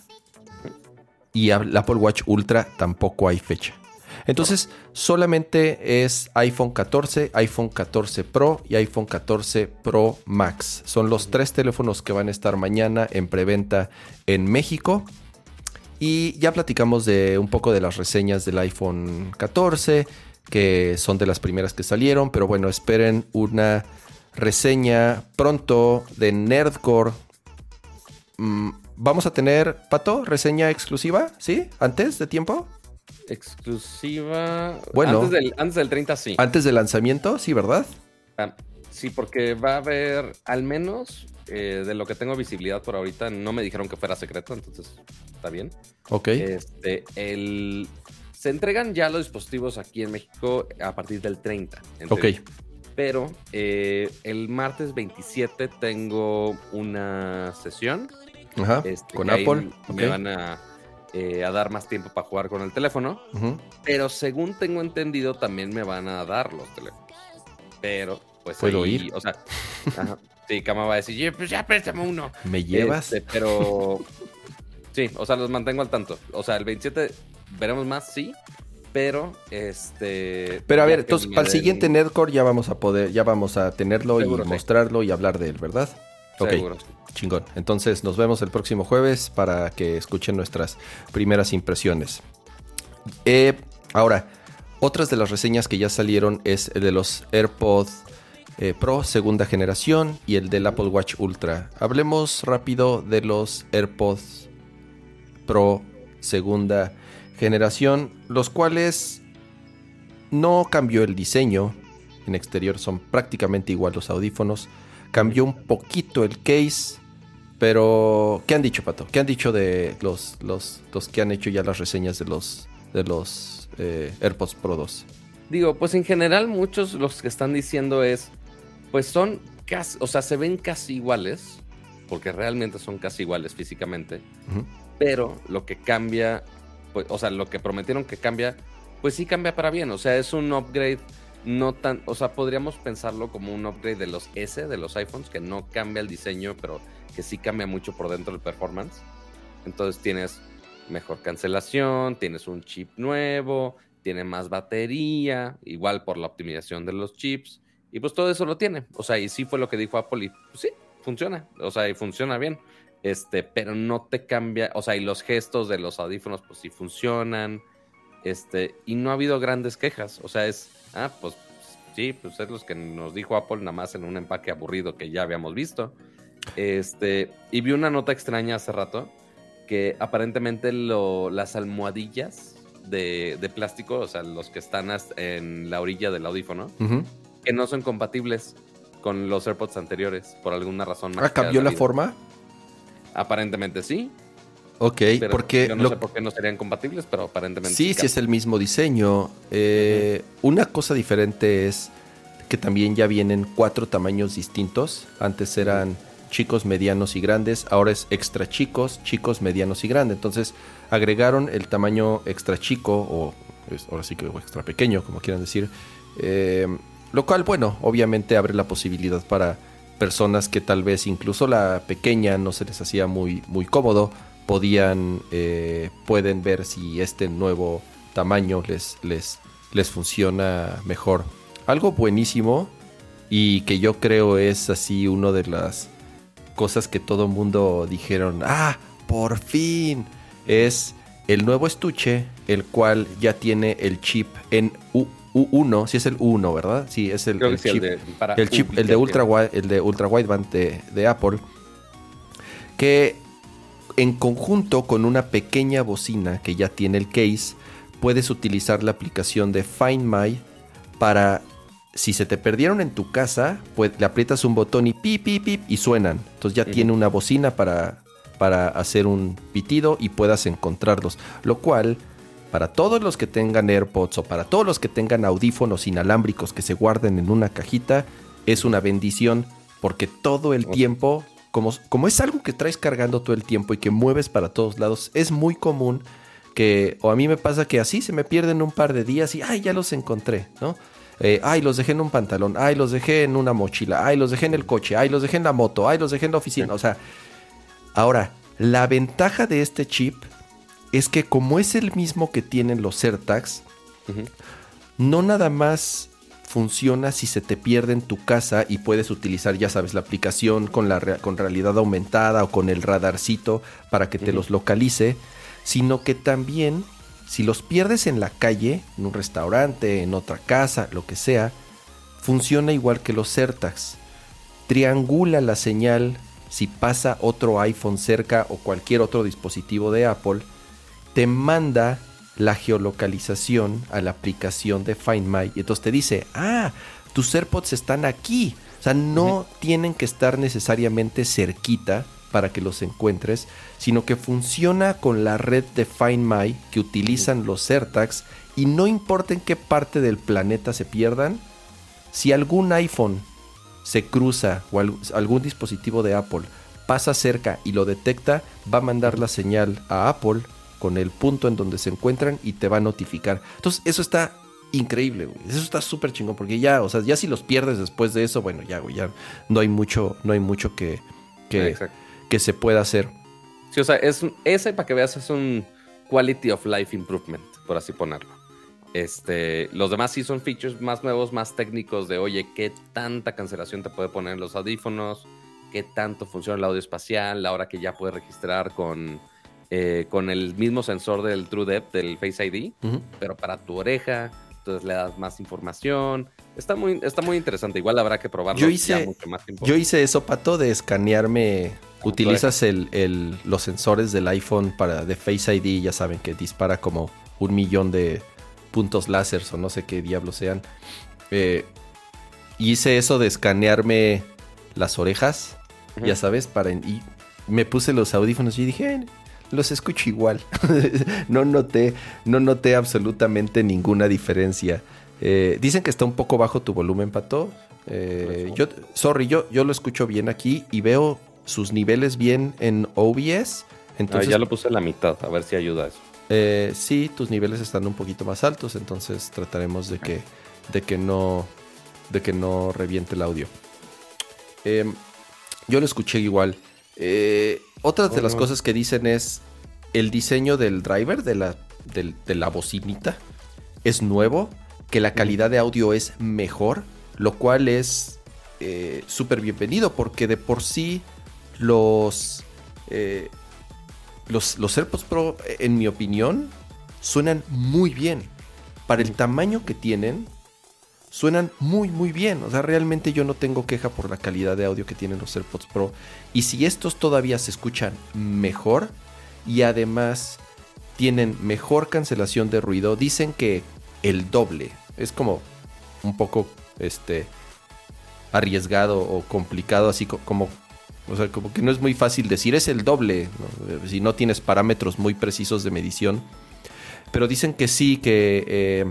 [SPEAKER 2] Y el Apple Watch Ultra tampoco hay fecha. Entonces, solamente es iPhone 14, iPhone 14 Pro y iPhone 14 Pro Max. Son los tres teléfonos que van a estar mañana en preventa en México. Y ya platicamos de un poco de las reseñas del iPhone 14, que son de las primeras que salieron, pero bueno, esperen una reseña pronto de Nerdcore. Mm, Vamos a tener, Pato, reseña exclusiva, ¿sí? ¿Antes de tiempo?
[SPEAKER 1] Exclusiva.
[SPEAKER 2] Bueno.
[SPEAKER 1] Antes del, antes del 30, sí.
[SPEAKER 2] Antes del lanzamiento, sí, ¿verdad?
[SPEAKER 1] Ah, Sí, porque va a haber, al menos eh, de lo que tengo visibilidad por ahorita, no me dijeron que fuera secreto, entonces está bien.
[SPEAKER 2] Ok.
[SPEAKER 1] Este, el, se entregan ya los dispositivos aquí en México a partir del 30.
[SPEAKER 2] Ok.
[SPEAKER 1] Pero eh, el martes 27 tengo una sesión.
[SPEAKER 2] Ajá.
[SPEAKER 1] este,
[SPEAKER 2] con Apple.
[SPEAKER 1] Me
[SPEAKER 2] ok.
[SPEAKER 1] van a, eh, a dar más tiempo para jugar con el teléfono. Pero según tengo entendido, también me van a dar los teléfonos. Pero, pues.
[SPEAKER 2] ¿Puedo
[SPEAKER 1] ahí,
[SPEAKER 2] ir?
[SPEAKER 1] O sea, ajá, sí, Kama va a decir, "Yeah, pues ya préstame uno.
[SPEAKER 2] ¿Me llevas?
[SPEAKER 1] Este, pero. sí, o sea, los mantengo al tanto. O sea, el 27 veremos más, sí. Pero, este.
[SPEAKER 2] Pero a ver, entonces para el siguiente Nerdcore ya vamos a poder, ya vamos a tenerlo
[SPEAKER 1] Seguro,
[SPEAKER 2] y
[SPEAKER 1] sí.
[SPEAKER 2] mostrarlo y hablar de él, ¿verdad?
[SPEAKER 1] Seguro.
[SPEAKER 2] Chingón. Entonces nos vemos el próximo jueves para que escuchen nuestras primeras impresiones. Eh, ahora, otras de las reseñas que ya salieron es el de los AirPods eh, Pro segunda generación y el del Apple Watch Ultra. Hablemos rápido de los AirPods Pro segunda generación, los cuales no cambió el diseño. En exterior son prácticamente igual los audífonos. Cambió un poquito el case. Pero, ¿qué han dicho, Pato? ¿Qué han dicho de los, los, los que han hecho ya las reseñas de los, de los eh, AirPods Pro 2?
[SPEAKER 1] Digo, pues en general, muchos los que están diciendo es. Pues son casi. O sea, se ven casi iguales. Porque realmente son casi iguales físicamente. Pero lo que cambia, pues, o sea, lo que prometieron que cambia, pues sí cambia para bien. O sea, es un upgrade no tan, o sea, podríamos pensarlo como un upgrade de los S, de los iPhones, que no cambia el diseño, pero que sí cambia mucho por dentro el performance. Entonces tienes mejor cancelación, tienes un chip nuevo, tiene más batería, igual por la optimización de los chips, y pues todo eso lo tiene. O sea, y sí fue lo que dijo Apple, y pues sí, funciona. O sea, y funciona bien. Este, pero no te cambia, o sea, y los gestos de los audífonos, pues sí funcionan. Este, y no ha habido grandes quejas. O sea, es, ah, pues sí, pues es los que nos dijo Apple nada más en un empaque aburrido que ya habíamos visto. Este, y vi una nota extraña hace rato que aparentemente lo- las almohadillas de, de plástico, o sea, los que están en la orilla del audífono, que no son compatibles con los AirPods anteriores, por alguna razón.
[SPEAKER 2] Ah, cambió la forma.
[SPEAKER 1] Aparentemente sí,
[SPEAKER 2] Ok,
[SPEAKER 1] pero
[SPEAKER 2] porque
[SPEAKER 1] yo no
[SPEAKER 2] lo-
[SPEAKER 1] sé por qué no serían compatibles, pero aparentemente
[SPEAKER 2] Sí, sí es el mismo diseño. Eh, Una cosa diferente es que también ya vienen cuatro tamaños distintos. Antes eran chicos, medianos y grandes. Ahora es extra chicos, chicos, medianos y grandes. Entonces agregaron el tamaño extra chico o ahora sí que extra pequeño, como quieran decir. Eh, lo cual, bueno, obviamente abre la posibilidad para personas que tal vez incluso la pequeña no se les hacía muy, muy cómodo podían eh, pueden ver si este nuevo tamaño les, les, les funciona mejor. Algo buenísimo y que yo creo es así una de las cosas que todo mundo dijeron, ah, por fin, es el nuevo estuche, el cual ya tiene el chip en U, 1 si es el U1, ¿verdad? Sí, es el, el
[SPEAKER 1] sí, el
[SPEAKER 2] chip
[SPEAKER 1] de, para
[SPEAKER 2] el chip, el de ultra el de ultra wideband de, de Apple, que en conjunto con una pequeña bocina que ya tiene el case, puedes utilizar la aplicación de Find My para si se te perdieron en tu casa, pues le aprietas un botón y pip pip pip y suenan. Entonces ya tiene una bocina para para hacer un pitido y puedas encontrarlos, lo cual para todos los que tengan AirPods o para todos los que tengan audífonos inalámbricos que se guarden en una cajita, es una bendición porque todo el tiempo, como, como es algo que traes cargando todo el tiempo y que mueves para todos lados, es muy común que, o a mí me pasa que así se me pierden un par de días y, ay, ya los encontré, ¿no? Eh, ay, los dejé en un pantalón, ay, los dejé en una mochila, ay, los dejé en el coche, ay, los dejé en la moto, ay, los dejé en la oficina, o sea, ahora, la ventaja de este chip es que como es el mismo que tienen los AirTags, no nada más funciona si se te pierde en tu casa y puedes utilizar, ya sabes, la aplicación con, la con realidad aumentada o con el radarcito para que te los localice, sino que también si los pierdes en la calle, en un restaurante, en otra casa, lo que sea, funciona igual que los AirTags. Triangula la señal si pasa otro iPhone cerca o cualquier otro dispositivo de Apple, te manda la geolocalización a la aplicación de Find My y entonces te dice, ah, tus AirPods están aquí, O sea, no tienen que estar necesariamente cerquita para que los encuentres, sino que funciona con la red de Find My que utilizan los AirTags y no importa en qué parte del planeta se pierdan, si algún iPhone se cruza o algún dispositivo de Apple pasa cerca y lo detecta, va a mandar la señal a Apple con el punto en donde se encuentran y te va a notificar. Entonces, eso está increíble, güey. Eso está súper chingón porque ya, o sea, ya si los pierdes después de eso, bueno, ya, güey, ya no hay mucho, no hay mucho que, que, que se pueda hacer.
[SPEAKER 1] Sí, o sea, es, ese, para que veas, es un quality of life improvement, por así ponerlo. Este, los demás sí son features más nuevos, más técnicos de, oye, qué tanta cancelación te puede poner en los audífonos, qué tanto funciona el audio espacial, la hora que ya puedes registrar con, eh, con el mismo sensor del True Depth, del Face ID, pero para tu oreja, entonces le das más información. Está muy, está muy interesante, igual habrá que probarlo.
[SPEAKER 2] Yo hice, mucho más tiempo. yo hice eso, Pato, de escanearme. Utilizas el, los sensores del iPhone para de Face ID, ya saben que dispara como un millón de puntos láser o no sé qué diablos sean. Eh, hice eso de escanearme las orejas, ya sabes, para y me puse los audífonos y dije, los escucho igual. no noté, no noté absolutamente ninguna diferencia. Eh, dicen que está un poco bajo tu volumen, Pato. Eh, yo, sorry, yo, yo lo escucho bien aquí y veo sus niveles bien en OBS. Entonces,
[SPEAKER 1] ya lo puse en la mitad, a ver si ayuda eso.
[SPEAKER 2] Eh, sí, tus niveles están un poquito más altos, entonces trataremos de que, de que, no, de que no reviente el audio. Em, yo lo escuché igual. Eh, otra de las cosas que dicen es el diseño del driver, de la, de la bocinita, es nuevo, que la calidad de audio es mejor, lo cual es eh, súper bienvenido porque de por sí los, eh, los, los AirPods Pro, en mi opinión, suenan muy bien. Para el tamaño que tienen, suenan muy muy bien. O sea, realmente yo no tengo queja por la calidad de audio que tienen los AirPods Pro. Y si estos todavía se escuchan mejor y además tienen mejor cancelación de ruido, dicen que el doble. Es como un poco este arriesgado o complicado, así como, o sea, como que no es muy fácil decir, es el doble, si no tienes parámetros muy precisos de medición. Pero dicen que sí, que eh,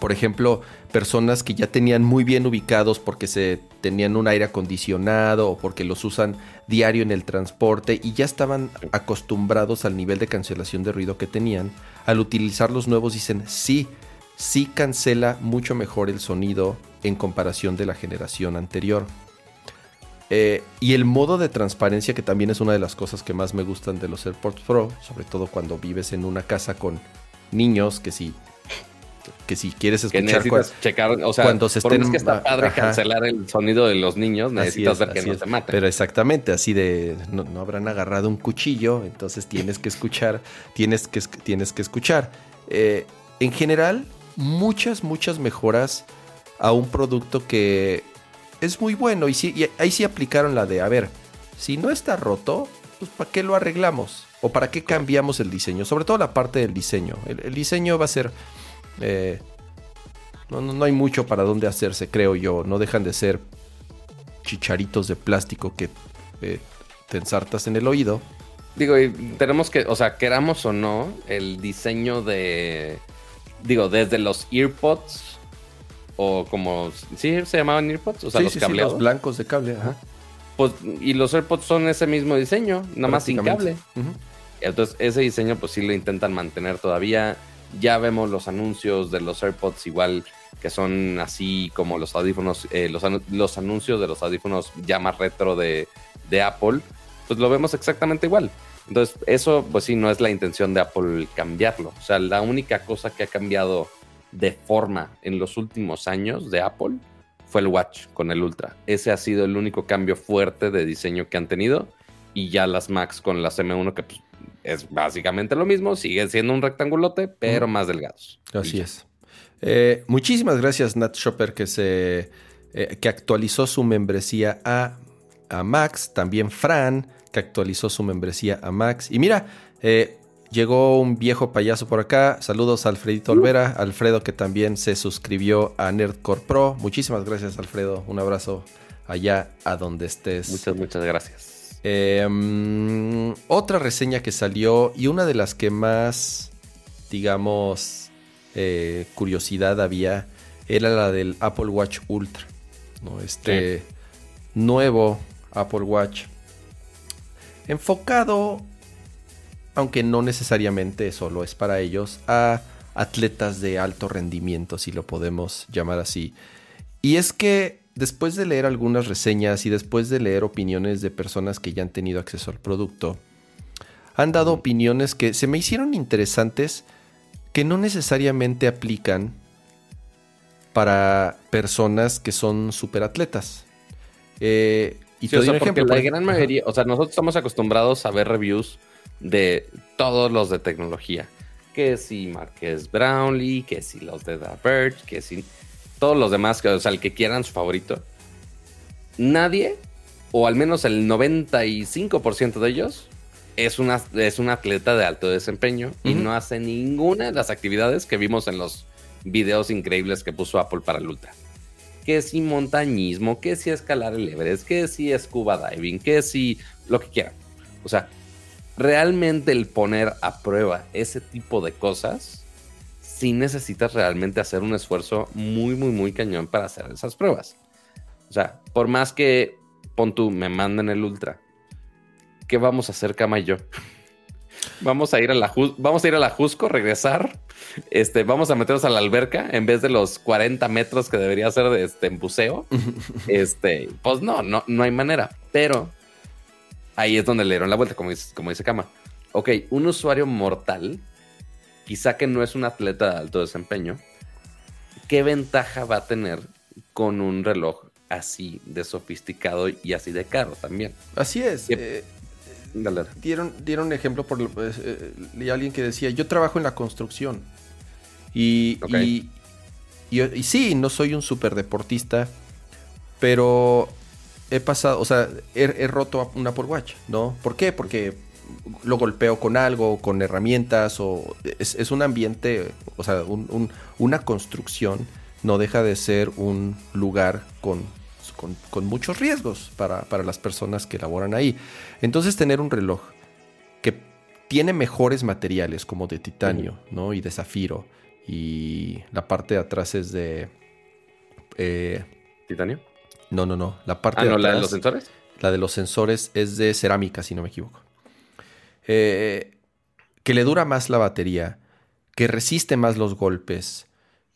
[SPEAKER 2] por ejemplo, personas que ya tenían muy bien ubicados porque se tenían un aire acondicionado o porque los usan diario en el transporte y ya estaban acostumbrados al nivel de cancelación de ruido que tenían, al utilizar los nuevos dicen sí, sí cancela mucho mejor el sonido en comparación de la generación anterior. Eh, y el modo de transparencia, que también es una de las cosas que más me gustan de los AirPods Pro, sobre todo cuando vives en una casa con niños que si que si quieres escuchar
[SPEAKER 1] checar, o sea, cuando se estén, es que está padre cancelar el sonido de los niños, necesitas ver que no se mate.
[SPEAKER 2] Pero exactamente, así de no, habrán agarrado un cuchillo, entonces tienes que escuchar, tienes que, tienes que escuchar. Eh, en general, muchas, muchas mejoras a un producto que es muy bueno. Y, sí, y ahí sí aplicaron la de, a ver, si no está roto, pues ¿para qué lo arreglamos? ¿O para qué cambiamos el diseño? Sobre todo la parte del diseño. el diseño va a ser eh, no, no, hay mucho para dónde hacerse, creo yo. No dejan de ser chicharitos de plástico que eh, te ensartas en el oído.
[SPEAKER 1] Digo, tenemos que, o sea, queramos o no, el diseño de. Digo, desde los earpods o como. ¿Sí se llamaban earpods? O sea, los cableados.
[SPEAKER 2] los blancos de cable,
[SPEAKER 1] Pues, y los AirPods son ese mismo diseño, nada más sin cable. Entonces, ese diseño, pues sí lo intentan mantener todavía. Ya vemos los anuncios de los AirPods igual que son así como los audífonos, eh, los, los, anuncios de los audífonos ya más retro de, Apple, pues lo vemos exactamente igual. Entonces, eso pues sí, no es la intención de Apple cambiarlo. O sea, la única cosa que ha cambiado de forma en los últimos años de Apple fue el Watch con el Ultra. Ese ha sido el único cambio fuerte de diseño que han tenido. Y ya las Max con las M1 que pues, es básicamente lo mismo, sigue siendo un rectangulote, pero más delgados.
[SPEAKER 2] Así es. Eh, muchísimas gracias, Nat Shopper, que se eh, que actualizó su membresía a, a, Max. También Fran, que actualizó su membresía a Max. Y mira, eh, llegó un viejo payaso por acá. Saludos a Alfredito Olvera. Alfredo, que también se suscribió a Nerdcore Pro. Muchísimas gracias, Alfredo. Un abrazo allá a donde estés.
[SPEAKER 1] Muchas, muchas gracias.
[SPEAKER 2] Em, otra reseña que salió y una de las que más, digamos, eh, curiosidad había era la del Apple Watch Ultra. ¿no? Este nuevo Apple Watch enfocado, aunque no necesariamente solo es para ellos, a atletas de alto rendimiento, si lo podemos llamar así. Y es que después de leer algunas reseñas y después de leer opiniones de personas que ya han tenido acceso al producto, han dado opiniones que se me hicieron interesantes que no necesariamente aplican para personas que son superatletas.
[SPEAKER 1] Eh, y te ejemplo. La gran mayoría, o sea, nosotros estamos acostumbrados a ver reviews de todos los de tecnología. Que si Marques Brownlee, que si los de The Verge, que si todos los demás, que, o sea, el que quieran su favorito. Nadie, o al menos el 95% de ellos, es, una, es un atleta de alto desempeño y no hace ninguna de las actividades que vimos en los videos increíbles que puso Apple para el Ultra. Que si montañismo, que si escalar el Everest, que si scuba diving, que si lo que quieran. O sea, realmente el poner a prueba ese tipo de cosas, si necesitas realmente hacer un esfuerzo muy, muy, muy cañón para hacer esas pruebas. O sea, por más que pon tú, me manden el ultra, ¿qué vamos a hacer, Cama y yo? Vamos a ir a la vamos a ir a la Jusco, regresar. Este, vamos a meternos a la alberca en vez de los 40 metros que debería ser de este en buceo. Este, pues no, no, no hay manera. Pero ahí es donde le dieron la vuelta, como dice, como dice Kama. Ok, un usuario mortal, quizá que no es un atleta de alto desempeño, ¿qué ventaja va a tener con un reloj así de sofisticado y así de caro también?
[SPEAKER 2] Así es. Dieron, dieron un ejemplo por eh, eh alguien que decía, yo trabajo en la construcción. Y, y, y, sí, no soy un super deportista, pero he pasado, o sea, he, roto un Apple Watch, ¿no? ¿Por qué? Porque lo golpeo con algo, con herramientas, o es, un ambiente, o sea, una construcción no deja de ser un lugar con con, muchos riesgos para, las personas que laboran ahí. Entonces tener un reloj que tiene mejores materiales como de titanio ¿no? y de zafiro y la parte de atrás es de...
[SPEAKER 1] Eh, ¿Titanio?
[SPEAKER 2] No, no, no. La parte
[SPEAKER 1] ah, de ¿la de los sensores?
[SPEAKER 2] La de los sensores es de cerámica, si no me equivoco. Eh, que le dura más la batería, que resiste más los golpes,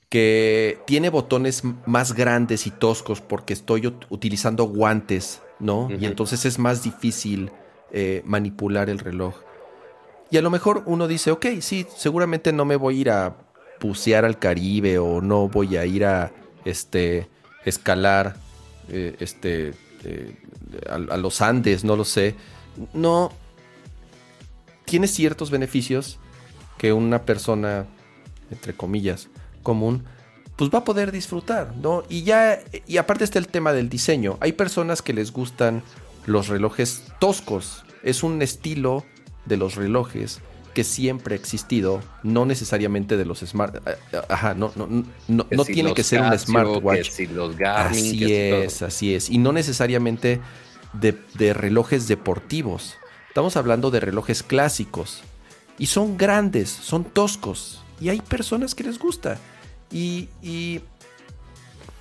[SPEAKER 2] que tiene botones más grandes y toscos porque estoy utilizando guantes, ¿no? Y entonces es más difícil eh, manipular el reloj. Y a lo mejor uno dice, ok, sí, seguramente no me voy a ir a bucear al Caribe o no voy a ir a este, escalar eh, este, eh, a, a los Andes, no lo sé. No, tiene ciertos beneficios que una persona, entre comillas, común, pues va a poder disfrutar, ¿no? Y ya, y aparte está el tema del diseño. Hay personas que les gustan los relojes toscos. Es un estilo de los relojes que siempre ha existido, no necesariamente de los smart. Eh, eh, ajá, no, no, no, no tiene que ser un smartwatch.
[SPEAKER 1] si los Garmin,
[SPEAKER 2] así es, así es. Y no necesariamente de, de relojes deportivos. Estamos hablando de relojes clásicos. Y son grandes, son toscos. Y hay personas que les gusta. Y,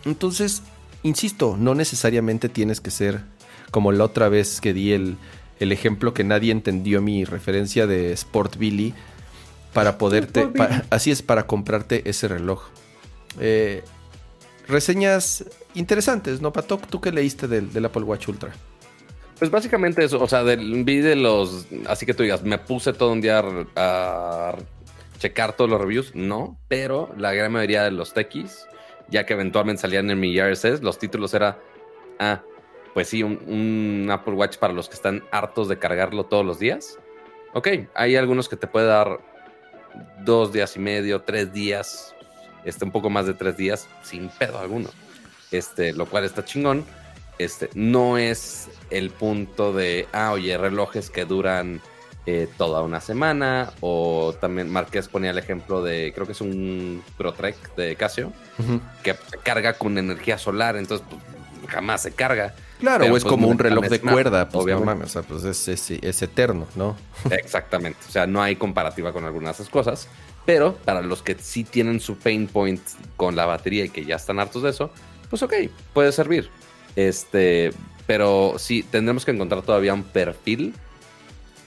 [SPEAKER 2] entonces, insisto, no necesariamente tienes que ser como la otra vez que di el, ejemplo que nadie entendió mi referencia de Sport Billy para poderte, así es, para comprarte ese reloj. Eh, reseñas interesantes, ¿no, Patok? ¿Tú qué leíste del, Apple Watch Ultra?
[SPEAKER 1] Pues básicamente eso, o sea, vi de los, así que tú digas, me puse todo un día a checar todos los reviews, no, pero la gran mayoría de los techies, ya que eventualmente salían en mi RSS, los títulos era, ah, pues sí, un, Apple Watch para los que están hartos de cargarlo todos los días. Ok, hay algunos que te puede dar dos días y medio, tres días, este, un poco más de tres días, sin pedo alguno. Este, lo cual está chingón. Este, no es el punto de, ah, oye, relojes que duran eh, toda una semana. O también Marqués ponía el ejemplo de, creo que es un ProTrek de Casio, que carga con energía solar. Entonces, pues, jamás se carga.
[SPEAKER 2] Claro, o es
[SPEAKER 1] pues,
[SPEAKER 2] como un reloj de cuerda, pues no
[SPEAKER 1] obviamente.
[SPEAKER 2] mames, o sea, pues es, es- es eterno, ¿no?
[SPEAKER 1] Exactamente. O sea, no hay comparativa con algunas de esas cosas. Pero para los que sí tienen su pain point con la batería y que ya están hartos de eso, pues ok, puede servir. Este, pero sí, tendremos que encontrar todavía un perfil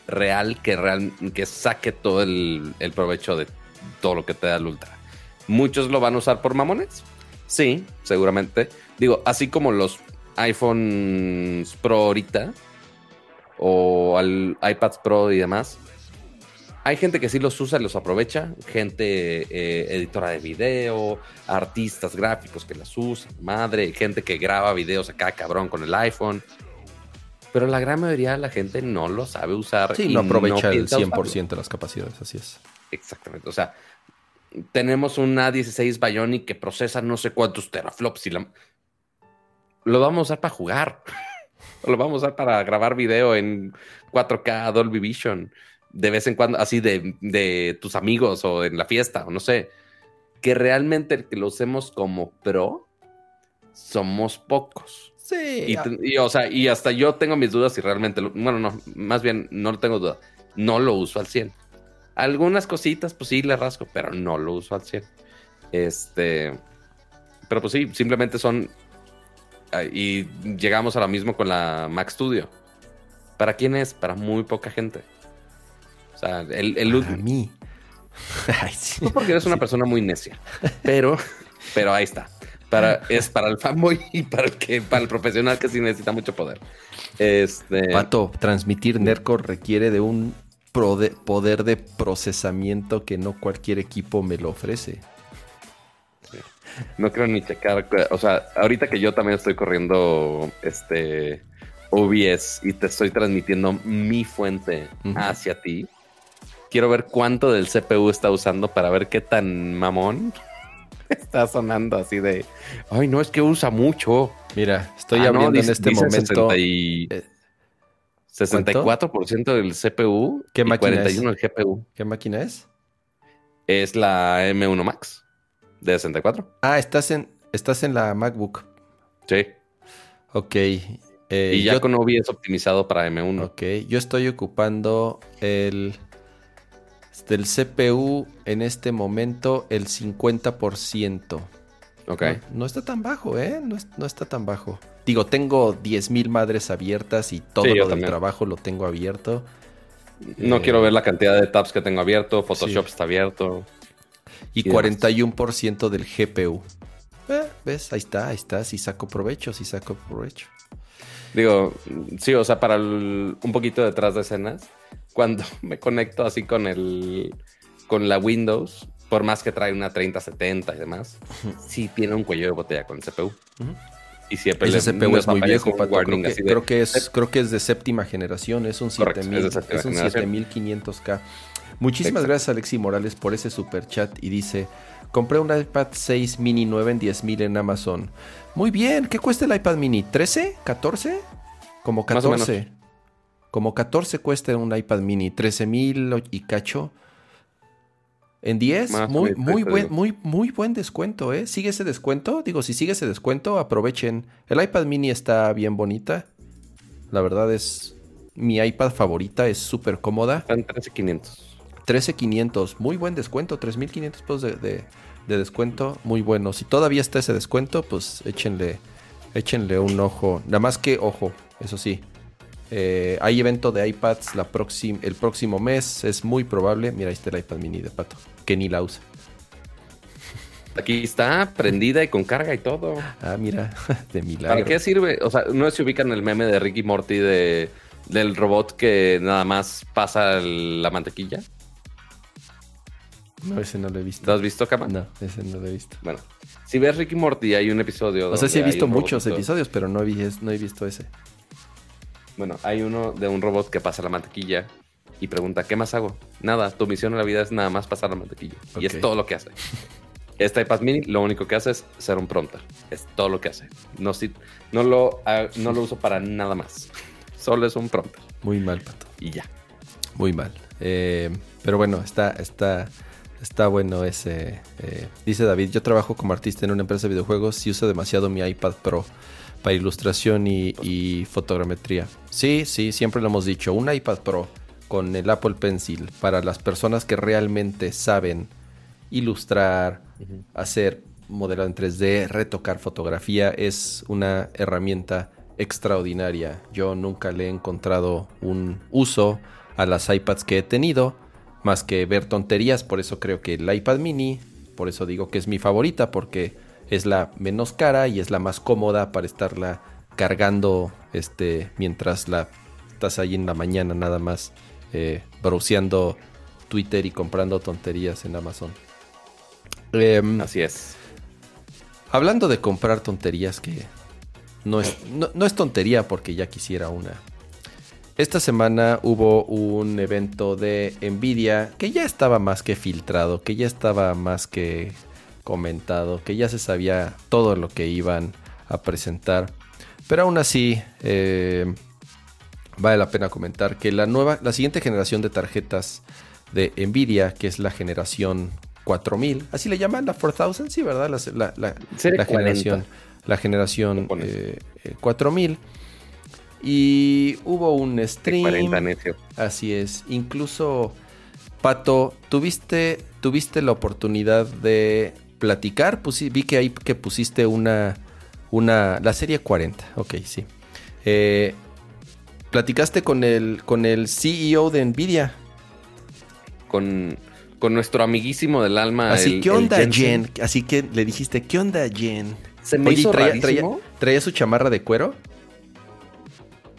[SPEAKER 1] real que, real, que saque todo el, el provecho de todo lo que te da el Ultra. Muchos lo van a usar por mamones. Sí, seguramente. Digo, así como los iPhones Pro ahorita o al iPads Pro y demás. Hay gente que sí los usa y los aprovecha, gente eh, editora de video, artistas gráficos que las usan, madre, gente que graba videos acá cabrón con el iPhone. Pero la gran mayoría de la gente no lo sabe usar.
[SPEAKER 2] Sí,
[SPEAKER 1] y
[SPEAKER 2] no aprovecha el
[SPEAKER 1] piensa
[SPEAKER 2] 100%
[SPEAKER 1] usarlo.
[SPEAKER 2] de las capacidades, así es.
[SPEAKER 1] Exactamente. O sea, tenemos un A16 Bionic que procesa no sé cuántos teraflops y la... lo vamos a usar para jugar. O lo vamos a usar para grabar video en 4K Dolby Vision. De vez en cuando, así de, de tus amigos o en la fiesta, o no sé. Que realmente el que lo usemos como pro, somos pocos.
[SPEAKER 2] Sí.
[SPEAKER 1] Y, o sea, y hasta yo tengo mis dudas si realmente, lo- bueno, no, más bien no lo tengo duda, no lo uso al 100. Algunas cositas, pues sí, le rasco, pero no lo uso al 100. Este, pero pues sí, simplemente son, y llegamos a lo mismo con la Mac Studio. ¿Para quién es? Para muy poca gente. O sea, el, el,
[SPEAKER 2] Para mí. Ay, sí.
[SPEAKER 1] no porque eres una persona muy necia, pero, pero ahí está. Para, es para el fanboy y para el que, para el profesional que sí necesita mucho poder. Este,
[SPEAKER 2] Pato, transmitir Nerco requiere de un poder de procesamiento que no cualquier equipo me lo ofrece.
[SPEAKER 1] No quiero ni checar. O sea, ahorita que yo también estoy corriendo este OBS y te estoy transmitiendo mi fuente hacia ti. Quiero ver cuánto del CPU está usando para ver qué tan mamón está sonando así de. Ay, no, es que usa mucho.
[SPEAKER 2] Mira, estoy
[SPEAKER 1] Ah, no,
[SPEAKER 2] abriendo
[SPEAKER 1] dice-
[SPEAKER 2] en este momento.
[SPEAKER 1] 60 y-
[SPEAKER 2] eh,
[SPEAKER 1] 64% del CPU
[SPEAKER 2] ¿Qué
[SPEAKER 1] y
[SPEAKER 2] máquina
[SPEAKER 1] 41 del GPU.
[SPEAKER 2] ¿Qué máquina es?
[SPEAKER 1] Es la M1 Max de 64.
[SPEAKER 2] Ah, estás en, estás en la MacBook.
[SPEAKER 1] Sí.
[SPEAKER 2] Ok. eh,
[SPEAKER 1] y ya
[SPEAKER 2] yo,
[SPEAKER 1] con OBS optimizado para M1.
[SPEAKER 2] ok, yo estoy ocupando el del CPU en este momento el 50%.
[SPEAKER 1] Ok.
[SPEAKER 2] No, no está tan bajo, ¿eh? No, es- no está tan bajo. Digo, tengo 10.000 madres abiertas y todo
[SPEAKER 1] Sí,
[SPEAKER 2] lo del
[SPEAKER 1] también.
[SPEAKER 2] trabajo lo tengo abierto.
[SPEAKER 1] No
[SPEAKER 2] Eh,
[SPEAKER 1] quiero ver la cantidad de tabs que tengo abierto. Photoshop
[SPEAKER 2] Sí.
[SPEAKER 1] está abierto.
[SPEAKER 2] Y
[SPEAKER 1] y demás.
[SPEAKER 2] 41% del GPU. Eh, ¿Ves? Ahí está, ahí está. Si saco provecho, si saco provecho.
[SPEAKER 1] Digo, sí, o sea, para el- un poquito detrás de escenas, cuando me conecto así con el con la Windows, por más que trae una 3070 y demás, sí tiene un cuello de botella con el CPU.
[SPEAKER 2] Ujú.
[SPEAKER 1] Y siempre
[SPEAKER 2] Ese
[SPEAKER 1] le-
[SPEAKER 2] CPU es muy viejo, Pato. Creo que,
[SPEAKER 1] de-
[SPEAKER 2] creo que es, creo que es de séptima generación. Es un
[SPEAKER 1] Correcto, es de
[SPEAKER 2] 7000,
[SPEAKER 1] séptima
[SPEAKER 2] es un
[SPEAKER 1] generación.
[SPEAKER 2] 7500K. Muchísimas
[SPEAKER 1] Exacto.
[SPEAKER 2] gracias, Alexi Morales, por ese super chat. Y dice: Compré un iPad 6 mini 9 en 10.000 en Amazon. Muy bien. ¿Qué cuesta el iPad mini? ¿13? ¿14? Como
[SPEAKER 1] Más o menos.
[SPEAKER 2] 14. Como 14 cuesta un iPad mini. 13.000 y cacho. En 10,
[SPEAKER 1] Más
[SPEAKER 2] muy, muy buen,
[SPEAKER 1] digo.
[SPEAKER 2] muy, muy buen descuento, ¿eh? ¿Sigue ese descuento? Digo, si sigue ese descuento, aprovechen. El iPad mini está bien bonita. La verdad es mi iPad favorita, es súper cómoda.
[SPEAKER 1] Están 13500.
[SPEAKER 2] 13,500, muy buen descuento, 3,500 pesos de, de- de descuento, muy bueno. Si todavía está ese descuento, pues échenle, échenle un ojo. Nada más que ojo, eso sí. eh, hay evento de iPads la próxim- el próximo mes, es muy probable. Mira, ahí está el iPad mini de pato, que ni la usa.
[SPEAKER 1] Aquí está, prendida y con carga y todo.
[SPEAKER 2] Ah, mira, de milagro.
[SPEAKER 1] ¿Para qué sirve? O sea, no si ubican el meme de Ricky Morty de, del robot que nada más pasa la mantequilla.
[SPEAKER 2] No, ese no lo he visto.
[SPEAKER 1] ¿Lo has visto, Cama?
[SPEAKER 2] No, ese no lo he visto.
[SPEAKER 1] Bueno, si ves Ricky Morty, hay un episodio.
[SPEAKER 2] O sea, sí he visto muchos
[SPEAKER 1] robotito-
[SPEAKER 2] episodios, pero no he, vi- no he visto ese.
[SPEAKER 1] Bueno, hay uno de un robot que pasa la mantequilla y pregunta, ¿qué más hago? Nada, tu misión en la vida es nada más pasar la mantequilla. Y es todo lo que hace. Este iPad mini lo único que hace es ser un prompter. Es todo lo que hace. No, si- no, lo, no lo uso para nada más. Solo es un prompter.
[SPEAKER 2] Muy mal, pato.
[SPEAKER 1] Y ya.
[SPEAKER 2] Muy mal. Eh, pero bueno, está, está, está bueno ese. eh, dice David, yo trabajo como artista en una empresa de videojuegos y uso demasiado mi iPad Pro. Para ilustración y, y fotogrametría. Sí, sí, siempre lo hemos dicho. Un iPad Pro con el Apple Pencil para las personas que realmente saben ilustrar, hacer modelado en 3D, retocar fotografía, es una herramienta extraordinaria. Yo nunca le he encontrado un uso a las iPads que he tenido, más que ver tonterías, por eso creo que el iPad mini, por eso digo que es mi favorita, porque es la menos cara y es la más cómoda para estarla cargando este, mientras la estás ahí en la mañana nada más eh, browseando Twitter y comprando tonterías en Amazon.
[SPEAKER 1] Em, Así es.
[SPEAKER 2] Hablando de comprar tonterías que no es, no, es tontería porque ya quisiera una. Esta semana hubo un evento de Nvidia que ya estaba más que filtrado, que ya estaba más que comentado, que ya se sabía todo lo que iban a presentar. Pero aún así, eh, vale la pena comentar que la nueva, la siguiente generación de tarjetas de Nvidia, que es la generación 4000, así le llaman la 4000, sí, ¿verdad? La, generación, la generación 4000. Y hubo un stream. así es. Incluso, Pato, ¿tuviste, tuviste la oportunidad de platicar? Pues vi que ahí que pusiste una, una, la serie 40, ok, sí. Eh, platicaste con el, con el CEO de Nvidia.
[SPEAKER 1] Con, con nuestro amiguísimo del alma.
[SPEAKER 2] Así, ¿qué onda, Jen? Así que le dijiste, ¿qué onda, Jen? Se me hizo traía, traía, su chamarra de cuero?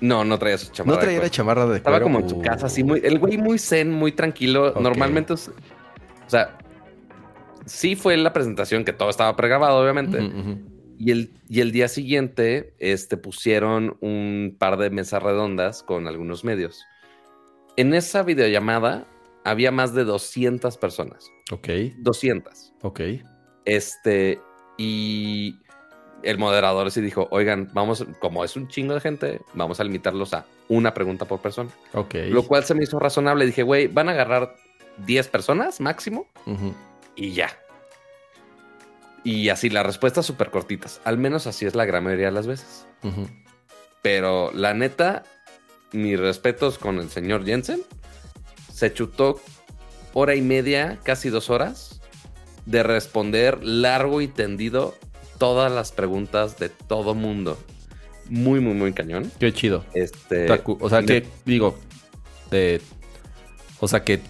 [SPEAKER 1] No, no traía su chamarra.
[SPEAKER 2] No traía la chamarra de
[SPEAKER 1] cuero. Estaba como en su casa, así muy. El güey muy zen, muy tranquilo. Normalmente, o sea, sí fue la presentación que todo estaba pregrabado, obviamente. Y el, y el día siguiente este, pusieron un par de mesas redondas con algunos medios. En esa videollamada había más de 200 personas.
[SPEAKER 2] Ok.
[SPEAKER 1] 200.
[SPEAKER 2] Ok.
[SPEAKER 1] Este, y el moderador sí dijo, oigan, vamos, como es un chingo de gente, vamos a limitarlos a una pregunta por persona.
[SPEAKER 2] Ok.
[SPEAKER 1] Lo cual se me hizo razonable. Dije, güey, van a agarrar 10 personas máximo y ya. Y así, las respuestas súper cortitas. Al menos así es la gran mayoría de las veces. Pero la neta, mis respetos con el señor Jensen. Se chutó hora y media, casi dos horas, de responder largo y tendido todas las preguntas de todo mundo. Muy, muy, muy cañón.
[SPEAKER 2] Qué chido.
[SPEAKER 1] Este,
[SPEAKER 2] o sea, que digo, de, o sea, que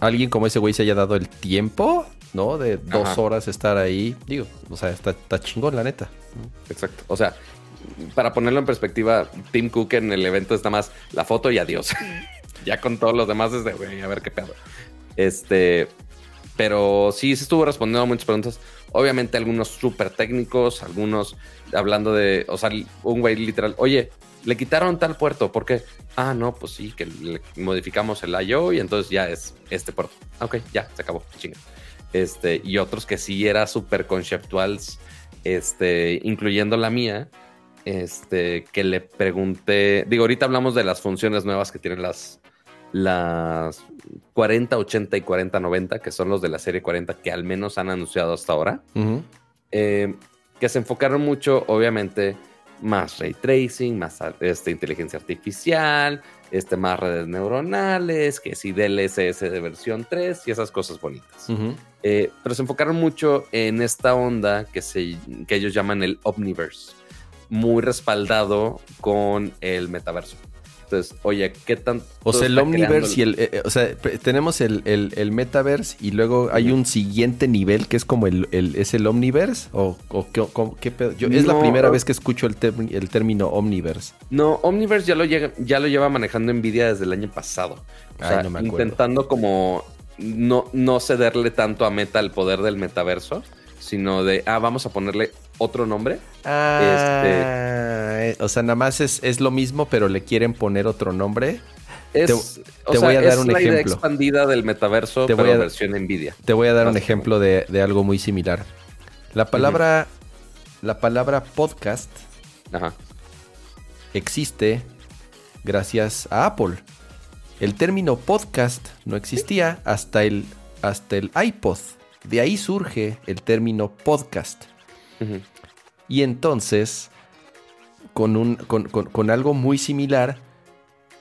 [SPEAKER 2] alguien como ese güey se haya dado el tiempo ¿no? De dos horas estar ahí. Digo, o sea, está, chingón, la neta.
[SPEAKER 1] Exacto. O sea, para ponerlo en perspectiva, Tim Cook en el evento está más la foto y adiós. ya con todos los demás es de, güey, a ver qué pedo. Este, pero sí, se estuvo respondiendo a muchas preguntas. Obviamente algunos súper técnicos, algunos hablando de, o sea, un güey literal, oye, le quitaron tal puerto, ¿por qué? Ah, no, pues sí, que le modificamos el I.O. y entonces ya es este puerto. Ok, ya, se acabó, chinga este, y otros que sí era súper conceptuals, este, incluyendo la mía, este, que le pregunté, digo, ahorita hablamos de las funciones nuevas que tienen las, las 40, 80 y 40, 90, que son los de la serie 40 que al menos han anunciado hasta ahora, eh, que se enfocaron mucho, obviamente, más ray tracing, más este, inteligencia artificial, este, más redes neuronales, que si DLSS de versión 3 y esas cosas bonitas. Eh, pero se enfocaron mucho en esta onda que, se, que ellos llaman el Omniverse, muy respaldado con el metaverso. Entonces, oye, ¿qué tan...
[SPEAKER 2] O sea, el Omniverse y el... Eh, eh, o sea, tenemos el, el, Metaverse y luego hay un siguiente nivel que es como el... ¿Es el Omniverse? ¿O, qué, pedo? es la primera vez que escucho el, el término Omniverse.
[SPEAKER 1] No, Omniverse ya lo, ya lo lleva manejando Nvidia desde el año pasado. O sea, intentando como no, no cederle tanto a Meta el poder del metaverso, sino de, ah, vamos a ponerle otro nombre.
[SPEAKER 2] Ah, este, o sea, nada más es, lo mismo, pero le quieren poner otro nombre.
[SPEAKER 1] Es, te, voy a dar un la ejemplo. Idea expandida del metaverso, te voy a, versión Nvidia.
[SPEAKER 2] Te voy a dar un ejemplo de, algo muy similar. La palabra, la palabra podcast existe gracias a Apple. El término podcast no existía hasta el, hasta el iPod. De ahí surge el término podcast. Y entonces, con, un, con, algo muy similar,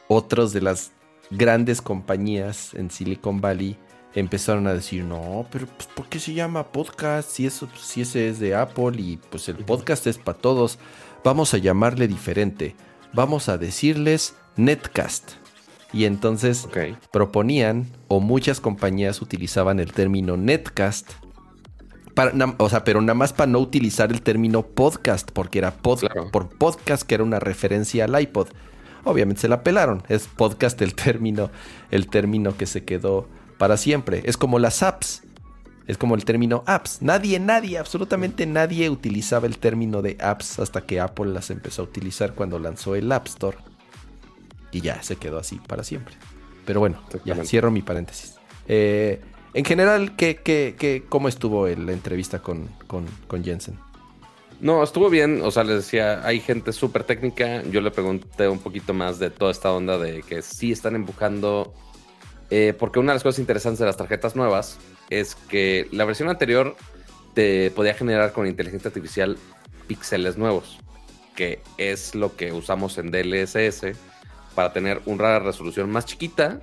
[SPEAKER 2] otros de las grandes compañías en Silicon Valley empezaron a decir, no, pero pues, ¿por qué se llama podcast? Si, eso, si ese es de Apple y pues el podcast es para todos, vamos a llamarle diferente. Vamos a decirles Netcast. Y entonces proponían, o muchas compañías utilizaban el término netcast, para, o sea, pero nada más para no utilizar el término podcast, porque era por podcast, que era una referencia al iPod. Obviamente se la pelaron. Es podcast el término, el término que se quedó para siempre. Es como las apps. Es como el término apps. Nadie, nadie, absolutamente nadie utilizaba el término de apps hasta que Apple las empezó a utilizar cuando lanzó el App Store. Y ya se quedó así para siempre. Pero bueno, ya cierro mi paréntesis. Eh, en general, ¿qué, qué, cómo estuvo la entrevista con, con, Jensen?
[SPEAKER 1] No, estuvo bien. O sea, les decía, hay gente súper técnica. Yo le pregunté un poquito más de toda esta onda de que sí están empujando. Eh, porque una de las cosas interesantes de las tarjetas nuevas es que la versión anterior te podía generar con inteligencia artificial píxeles nuevos, que es lo que usamos en DLSS para tener una resolución más chiquita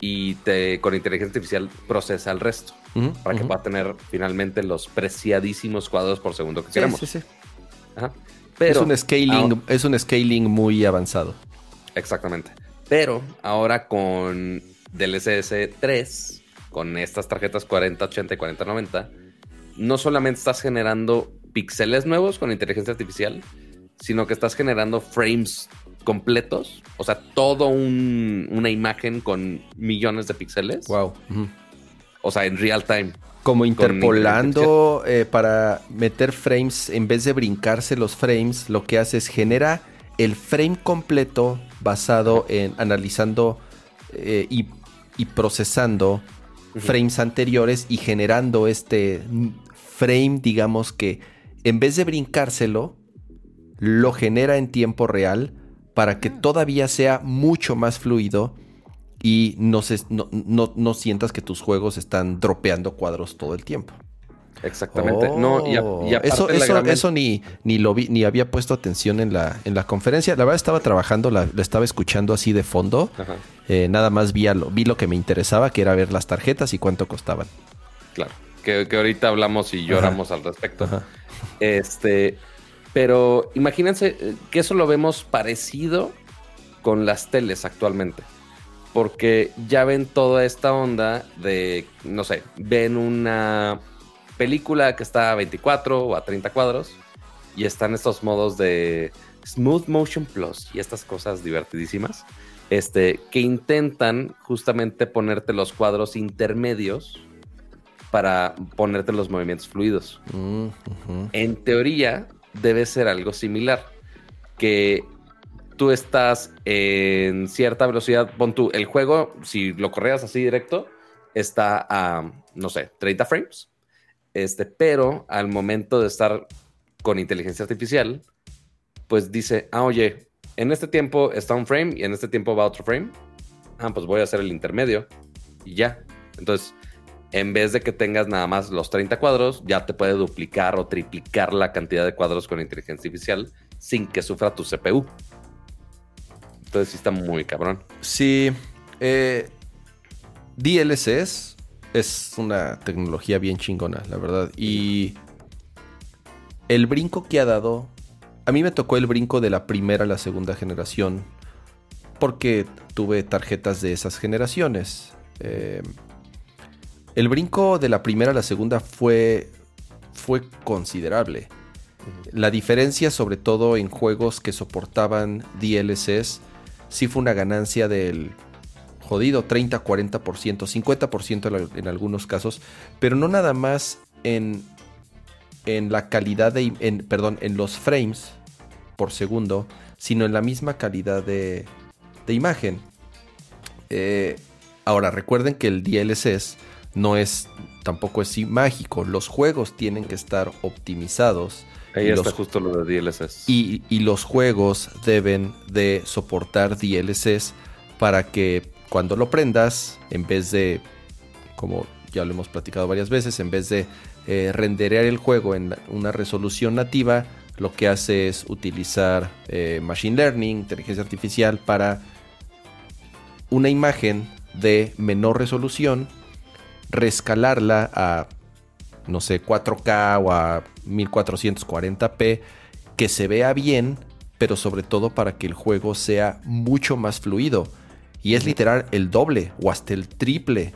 [SPEAKER 1] y te, con inteligencia artificial procesa el resto. para que pueda tener finalmente los preciadísimos cuadros por segundo que queremos. Sí, sí.
[SPEAKER 2] es, un scaling, es un scaling muy avanzado.
[SPEAKER 1] Exactamente. Pero ahora con DLSS 3, con estas tarjetas 4080 y 4090, no solamente estás generando píxeles nuevos con inteligencia artificial, sino que estás generando frames completos, o sea, todo una imagen con millones de píxeles.
[SPEAKER 2] Wow.
[SPEAKER 1] O sea, en real time.
[SPEAKER 2] Como interpolando eh, para meter frames, en vez de brincarse los frames, lo que hace es genera el frame completo basado en analizando eh, y, procesando frames anteriores y generando este frame, digamos que en vez de brincárselo, lo genera en tiempo real para que todavía sea mucho más fluido y no, no, sientas que tus juegos están dropeando cuadros todo el tiempo.
[SPEAKER 1] Exactamente.
[SPEAKER 2] eso, eso, ni, ni lo vi, ni había puesto atención en la, en la conferencia. La verdad estaba trabajando, la, estaba escuchando así de fondo. Eh, nada más vi, lo, vi lo que me interesaba, que era ver las tarjetas y cuánto costaban.
[SPEAKER 1] Claro. Que, ahorita hablamos y lloramos al respecto. Este, pero imagínense eh, que eso lo vemos parecido con las teles actualmente. Porque ya ven toda esta onda de, no sé, ven una película que está a 24 o a 30 cuadros y están estos modos de Smooth Motion Plus y estas cosas divertidísimas este, que intentan justamente ponerte los cuadros intermedios para ponerte los movimientos fluidos. Mm, en teoría, debe ser algo similar. Que tú estás en cierta velocidad, pon tú, el juego, si lo correas así directo, está a, no sé, 30 frames. Este, pero al momento de estar con inteligencia artificial, pues dice, ah, oye, en este tiempo está un frame y en este tiempo va otro frame. Ah, pues voy a hacer el intermedio y ya. Entonces, en vez de que tengas nada más los 30 cuadros, ya te puede duplicar o triplicar la cantidad de cuadros con inteligencia artificial sin que sufra tu CPU. Entonces sí está muy cabrón.
[SPEAKER 2] Sí. Eh, DLSS es una tecnología bien chingona, la verdad. Y el brinco que ha dado... A mí me tocó el brinco de la primera a la segunda generación porque tuve tarjetas de esas generaciones. Eh, el brinco de la primera a la segunda fue, fue considerable. La diferencia, sobre todo en juegos que soportaban DLCs, sí fue una ganancia del jodido 30-40%, 50% en algunos casos, pero no nada más en, en la calidad de, en, perdón, en los frames por segundo, sino en la misma calidad de, de imagen. Eh, ahora, recuerden que el DLCs no es tampoco es mágico. Los juegos tienen que estar optimizados.
[SPEAKER 1] Ahí está justo lo de DLCs.
[SPEAKER 2] Y, los juegos deben de soportar DLCs para que cuando lo prendas, en vez de, como ya lo hemos platicado varias veces, en vez de eh, renderear el juego en una resolución nativa, lo que hace es utilizar eh, Machine Learning, inteligencia artificial, para una imagen de menor resolución, rescalarla a, no sé, 4K o a 1440p, que se vea bien, pero sobre todo para que el juego sea mucho más fluido. Y es literal el doble o hasta el triple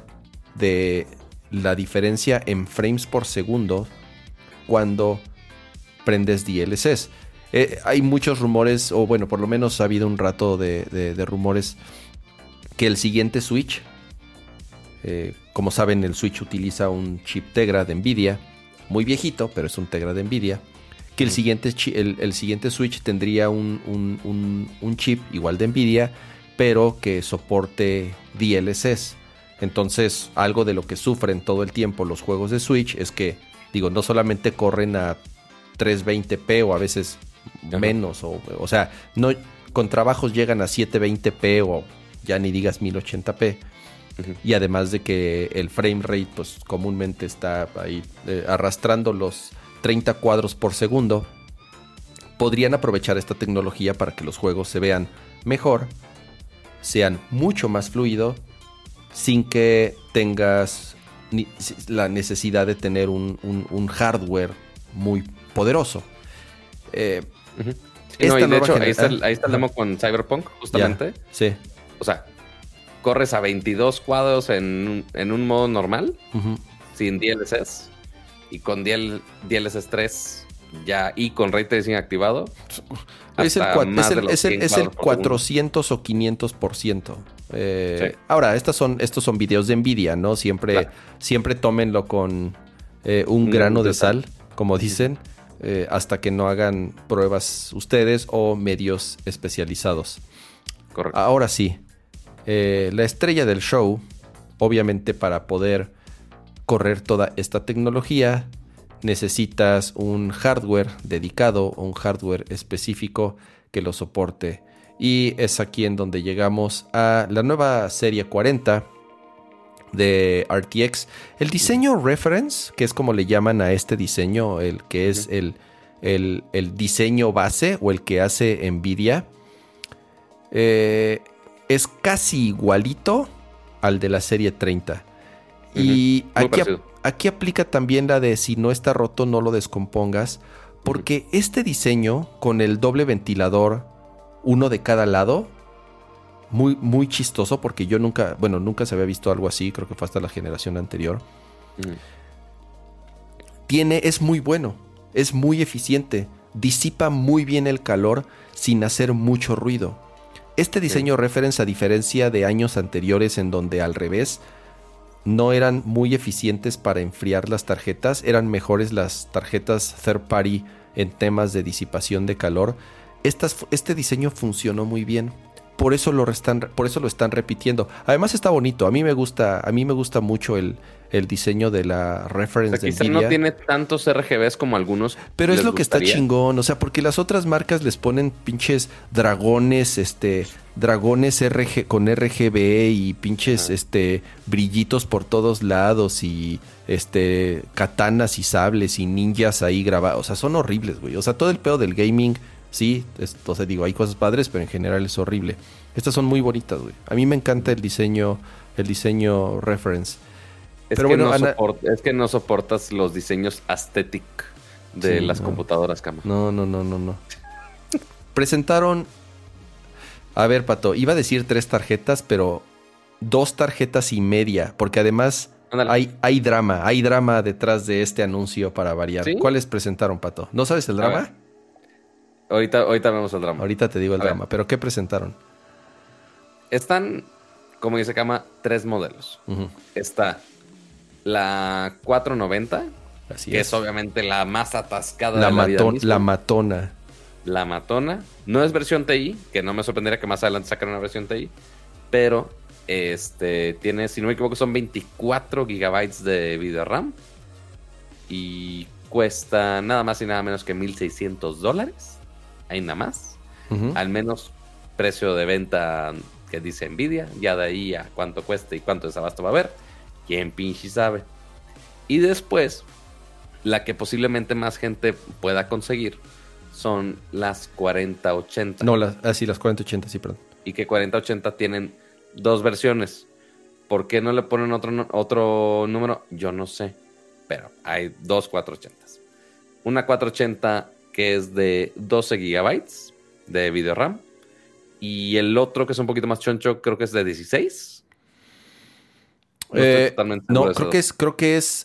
[SPEAKER 2] de la diferencia en frames por segundo cuando prendes DLCs. Eh, hay muchos rumores, o bueno, por lo menos ha habido un rato de, rumores que el siguiente Switch, eh, como saben, el Switch utiliza un chip Tegra de Nvidia, muy viejito, pero es un Tegra de Nvidia. Que el siguiente, el, siguiente Switch tendría un, un, chip igual de Nvidia, pero que soporte DLCs. Entonces, algo de lo que sufren todo el tiempo los juegos de Switch es que, digo, no solamente corren a 320p o a veces menos, o, o sea, no, con trabajos llegan a 720p o ya ni digas 1080p. Y además de que el frame rate, pues comúnmente está ahí eh, arrastrando los 30 cuadros por segundo, podrían aprovechar esta tecnología para que los juegos se vean mejor, sean mucho más fluidos, sin que tengas la necesidad de tener un hardware muy poderoso.
[SPEAKER 1] Eh, de hecho, ahí está, el, demo con Cyberpunk, justamente.
[SPEAKER 2] sí.
[SPEAKER 1] O sea, corres a 22 cuadros en, un modo normal, sin DLSS, y con DL, DLSS 3 ya y con ray tracing activado.
[SPEAKER 2] Es el, es el, es el, 400 o 500%. Eh, Ahora, estas son, estos son videos de Nvidia, ¿no? Siempre, siempre tómenlo con eh, un grano de sal, como dicen. Eh, hasta que no hagan pruebas ustedes o medios especializados.
[SPEAKER 1] Correcto.
[SPEAKER 2] Ahora sí, eh, la estrella del show, obviamente para poder correr toda esta tecnología, necesitas un hardware dedicado o un hardware específico que lo soporte. Y es aquí en donde llegamos a la nueva serie 40 de RTX. El diseño reference, que es como le llaman a este diseño, el que es el, el, diseño base o el que hace Nvidia, eh, es casi igualito al de la serie 30. Y aquí, aquí, aplica también la de si no está roto, no lo descompongas. Porque este diseño con el doble ventilador, uno de cada lado, muy, muy chistoso porque yo nunca, bueno, nunca se había visto algo así, creo que fue hasta la generación anterior. Tiene, es muy bueno, es muy eficiente, disipa muy bien el calor sin hacer mucho ruido. Este diseño reference a diferencia de años anteriores en donde al revés no eran muy eficientes para enfriar las tarjetas, eran mejores las tarjetas third party en temas de disipación de calor. este diseño funcionó muy bien por eso lo están, por eso lo están repitiendo. Además está bonito. A mí me gusta, a mí me gusta mucho el, el diseño de la reference
[SPEAKER 1] o no tiene tantos RGBs como algunos.
[SPEAKER 2] Pero es lo que está chingón, o sea, porque las otras marcas les ponen pinches dragones, este, dragones RG con RGB y pinches este brillitos por todos lados y este katanas y sables y ninjas ahí grabados, o sea, son horribles, güey. O sea, todo el pedo del gaming Sí, entonces digo, hay cosas padres, pero en general es horrible. Estas son muy bonitas, güey. A mí me encanta el diseño, el diseño reference.
[SPEAKER 1] Es, pero que, bueno, no es que no soportas los diseños aesthetic de las computadoras, cama.
[SPEAKER 2] No, no, no, no, no. Presentaron. A ver, Pato, iba a decir tres tarjetas, pero dos tarjetas y media, porque además hay, hay drama, hay drama detrás de este anuncio para variar. ¿Cuáles presentaron, Pato? ¿No sabes el drama?
[SPEAKER 1] Ahorita, ahorita vemos el drama.
[SPEAKER 2] Ahorita te digo el drama, pero ¿qué presentaron?
[SPEAKER 1] Están, como dice Kama, tres modelos. Está la 490, Así que es. obviamente la más atascada
[SPEAKER 2] la de la vida La matona.
[SPEAKER 1] La matona. No es versión TI, que no me sorprendería que más adelante sacaran una versión TI, pero este tiene, si no me equivoco, son 24 gigabytes de video RAM y cuesta nada más y nada menos que 1600 dólares ahí nada más. Al menos precio de venta que dice Nvidia. Ya de ahí a cuánto cuesta y cuánto desabasto va a haber. Quién pinche sabe. Y después, la que posiblemente más gente pueda conseguir son las 4080.
[SPEAKER 2] No, las, así, las 4080, sí, perdón.
[SPEAKER 1] Y que 4080 tienen dos versiones. ¿Por qué no le ponen otro, otro número? Yo no sé. Pero hay dos 480. Una 480 que es de 12 gigabytes de video RAM. Y el otro que es un poquito más choncho, creo que es de 16.
[SPEAKER 2] No, eh, creo que es, creo que es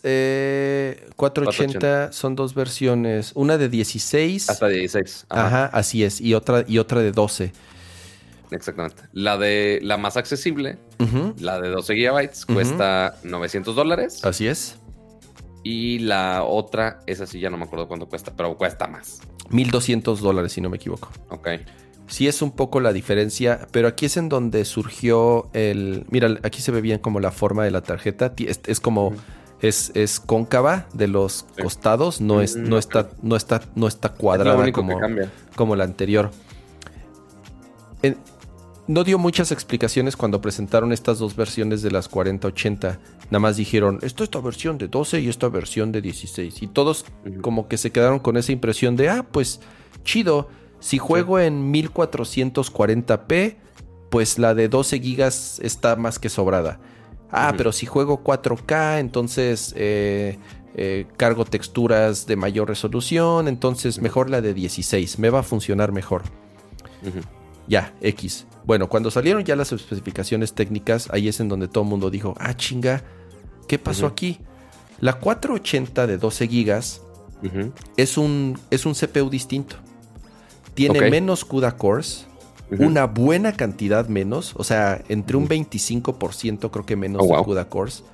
[SPEAKER 2] 480, son dos versiones. Una de 16.
[SPEAKER 1] Hasta 16.
[SPEAKER 2] Ajá. así es. Y otra, y otra de 12.
[SPEAKER 1] Exactamente. La de la más accesible, la de 12 gigabytes, cuesta 900 dólares.
[SPEAKER 2] Así es.
[SPEAKER 1] Y la otra, esa sí ya no me acuerdo cuánto cuesta, pero cuesta más.
[SPEAKER 2] 1200 dólares, si no me equivoco.
[SPEAKER 1] Ok
[SPEAKER 2] sí es un poco la diferencia, pero aquí es en donde surgió el... Mira, aquí se ve bien como la forma de la tarjeta. Es, como... Es, es, cóncava de los costados, no, es, no, está, no, está, no está cuadrada como, como la anterior. no dio muchas explicaciones cuando presentaron estas dos versiones de las 4080. Nada más dijeron, esto es esta versión de 12 y esta versión de 16. Y todos como que se quedaron con esa impresión de, ah, pues chido si juego en 1440p, pues la de 12 gigas está más que sobrada. Ah, pero si juego 4K, entonces eh, eh, cargo texturas de mayor resolución, entonces mejor la de 16, me va a funcionar mejor. Ya, X. Bueno, cuando salieron ya las especificaciones técnicas, ahí es en donde todo el mundo dijo, ah, chinga, ¿qué pasó aquí? La 480 de 12 gigas es, un, es un CPU distinto tiene menos CUDA cores, una buena cantidad menos, o sea, entre un 25% creo que menos oh, de CUDA cores.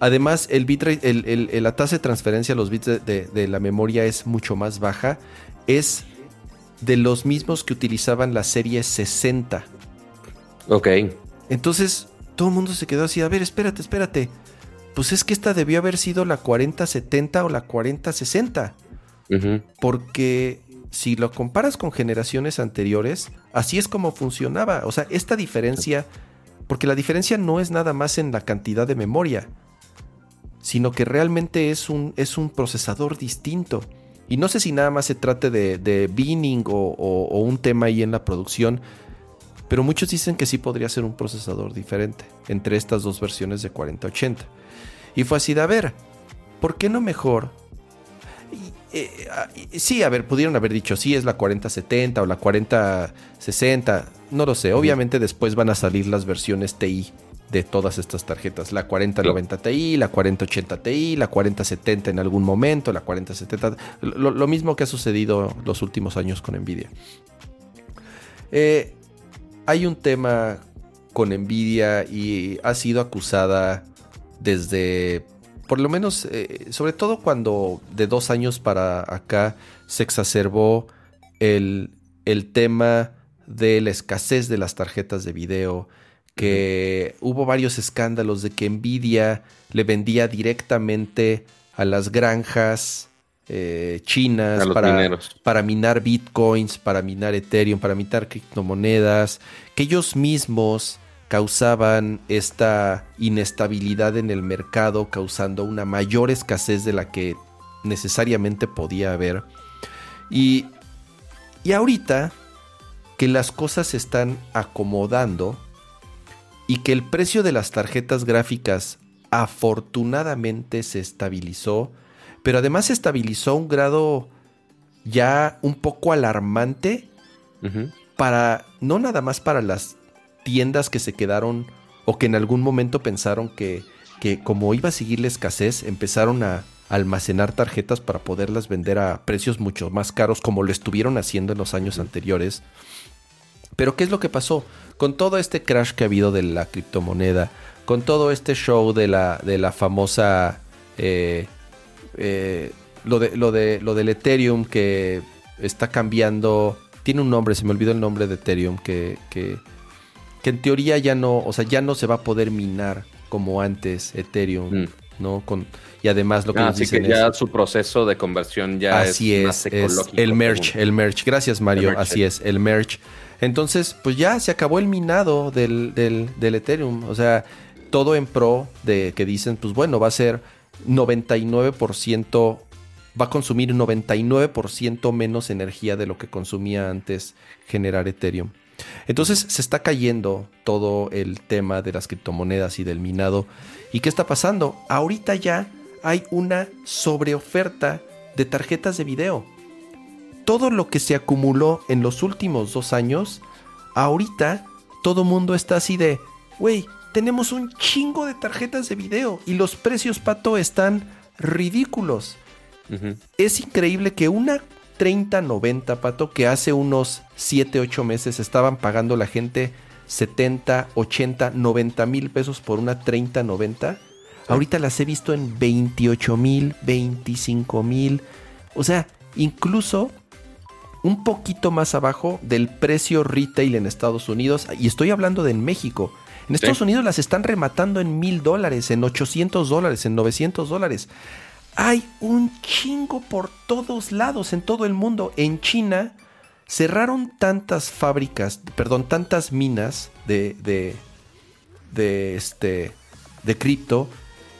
[SPEAKER 2] Además, el bitrate, el, la tasa de transferencia a los bits de, la memoria es mucho más baja. Es de los mismos que utilizaban la serie 60.
[SPEAKER 1] Ok.
[SPEAKER 2] Entonces, todo el mundo se quedó así, a ver, espérate, espérate. Pues es que esta debió haber sido la 4070 o la 4060. Porque si lo comparas con generaciones anteriores, así es como funcionaba. O sea, esta diferencia, porque la diferencia no es nada más en la cantidad de memoria, sino que realmente es un, es un procesador distinto. Y no sé si nada más se trate de, de binning o, un tema ahí en la producción, pero muchos dicen que sí podría ser un procesador diferente entre estas dos versiones de 4080. Y fue así de, a ver, ¿por qué no mejor eh, ah, sí, a ver, pudieron haber dicho, sí, es la 4070 o la 4060, no lo sé. Obviamente después van a salir las versiones TI de todas estas tarjetas, la 4090 Ti, la 4080 Ti, la 4070 en algún momento, la 4070, lo, lo mismo que ha sucedido los últimos años con Nvidia. Eh, hay un tema con Nvidia y ha sido acusada desde por lo menos, eh, sobre todo cuando de dos años para acá se exacerbó el, tema de la escasez de las tarjetas de video, que hubo varios escándalos de que Nvidia le vendía directamente a las granjas eh, chinas para, para, minar bitcoins, para minar Ethereum, para minar criptomonedas, que ellos mismos causaban esta inestabilidad en el mercado, causando una mayor escasez de la que necesariamente podía haber. Y, y ahorita que las cosas se están acomodando y que el precio de las tarjetas gráficas afortunadamente se estabilizó, pero además se estabilizó a un grado ya un poco alarmante para no nada más para las tiendas que se quedaron o que en algún momento pensaron que, que como iba a seguir la escasez, empezaron a almacenar tarjetas para poderlas vender a precios mucho más caros como lo estuvieron haciendo en los años anteriores. Pero ¿qué es lo que pasó? Con todo este crash que ha habido de la criptomoneda, con todo este show de la, de la famosa... Eh, eh, lo, de, lo, de, lo del Ethereum que está cambiando... Tiene un nombre, se me olvidó el nombre de Ethereum, que, que que en teoría ya no, o sea, ya no se va a poder minar como antes Ethereum, mm. ¿no? Con, y además lo que
[SPEAKER 1] ah, dicen que ya su proceso de conversión ya
[SPEAKER 2] así es, es, el merge, el merge. Gracias Mario, así es, el merge. Entonces, pues ya se acabó el minado del, del, del Ethereum, o sea, todo en pro de que dicen, pues bueno, va a ser 99% va a consumir 99% menos energía de lo que consumía antes generar Ethereum. Entonces se está cayendo todo el tema de las criptomonedas y del minado. ¿Y qué está pasando? Ahorita ya hay una sobreoferta de tarjetas de video. Todo lo que se acumuló en los últimos dos años, ahorita todo mundo está así de, güey, tenemos un chingo de tarjetas de video y los precios, pato, están ridículos. Es increíble que una 3090, pato, que hace unos 7, 8 meses estaban pagando la gente 70, 80, 90 mil pesos por una 3090. Ahorita las he visto en 28 mil, 25 mil. O sea, incluso un poquito más abajo del precio retail en Estados Unidos. Y estoy hablando de en México. En Estados Unidos las están rematando en mil dólares, en 800 dólares, en 900 dólares. Hay un chingo por todos lados, en todo el mundo. En China cerraron tantas fábricas, perdón, tantas minas de, de, de este, de cripto.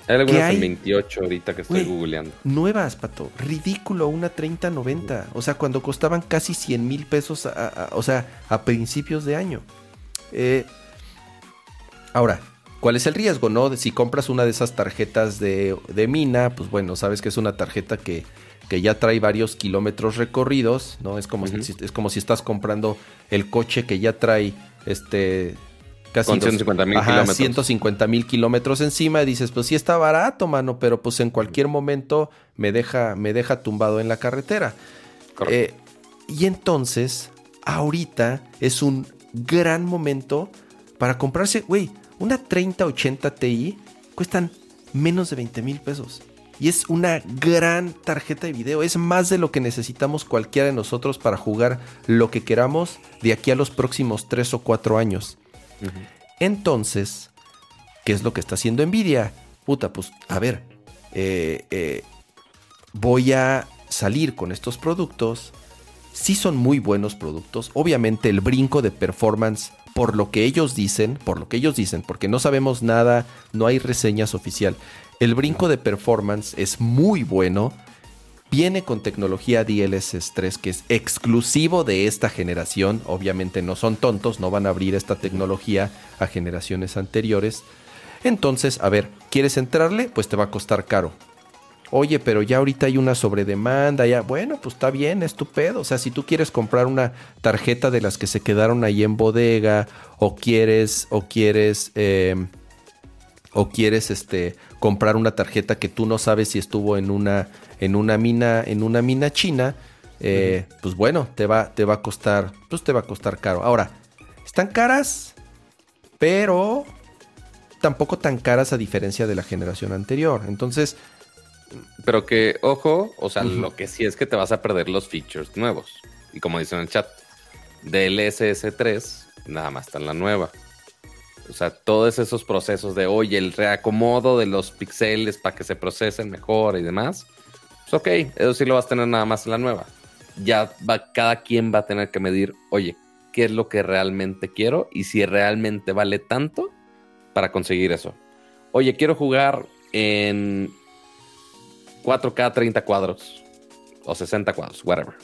[SPEAKER 1] Hay algunas en 28 ahorita que estoy googleando.
[SPEAKER 2] Nuevas, pato. Ridículo, una 3090. O sea, cuando costaban casi 100 mil pesos, o sea, a principios de año. Eh, Ahora, ¿cuál es el riesgo, no? Si compras una de esas tarjetas de, mina, pues bueno, sabes que es una tarjeta que, ya trae varios kilómetros recorridos, ¿no? Es como, si, es como si estás comprando el coche que ya trae este
[SPEAKER 1] casi 150 mil kilómetros.
[SPEAKER 2] 150 mil kilómetros encima y dices, pues sí está barato, mano, pero pues en cualquier momento me deja, me deja tumbado en la carretera. Eh, y entonces, ahorita es un gran momento para comprarse, güey, una 3080 Ti cuestan menos de 20 mil pesos. Y es una gran tarjeta de video. Es más de lo que necesitamos cualquiera de nosotros para jugar lo que queramos de aquí a los próximos 3 o 4 años. Entonces, ¿qué es lo que está haciendo Nvidia? Puta, pues, a ver, eh, eh, voy a salir con estos productos. Sí son muy buenos productos. Obviamente el brinco de performance por lo que ellos dicen, por lo que ellos dicen, porque no sabemos nada, no hay reseñas oficial. El brinco de performance es muy bueno. Viene con tecnología DLSS 3 que es exclusivo de esta generación. Obviamente no son tontos, no van a abrir esta tecnología a generaciones anteriores. Entonces, a ver, ¿quieres entrarle? Pues te va a costar caro. Oye, pero ya ahorita hay una sobredemanda, ya, bueno, pues está bien, es O sea, si tú quieres comprar una tarjeta de las que se quedaron ahí en bodega, o quieres, o quieres, em, o quieres este, comprar una tarjeta que tú no sabes si estuvo en una, en una mina, en una mina china, eh, pues bueno, te va, te va a costar, pues te va a costar caro. Ahora, están caras, pero tampoco tan caras a diferencia de la generación anterior. Entonces,
[SPEAKER 1] pero que, ojo, o sea, lo que sí es que te vas a perder los features nuevos. Y como dice en el chat, DLSS 3 nada más está en la nueva. O sea, todos esos procesos de, oye, el reacomodo de los píxeles para que se procesen mejor y demás. Pues ok, eso sí lo vas a tener nada más en la nueva. Ya va, cada quien va a tener que medir, oye, qué es lo que realmente quiero y si realmente vale tanto para conseguir eso. Oye, quiero jugar en 4K 30 cuadros o 60 cuadros, whatever.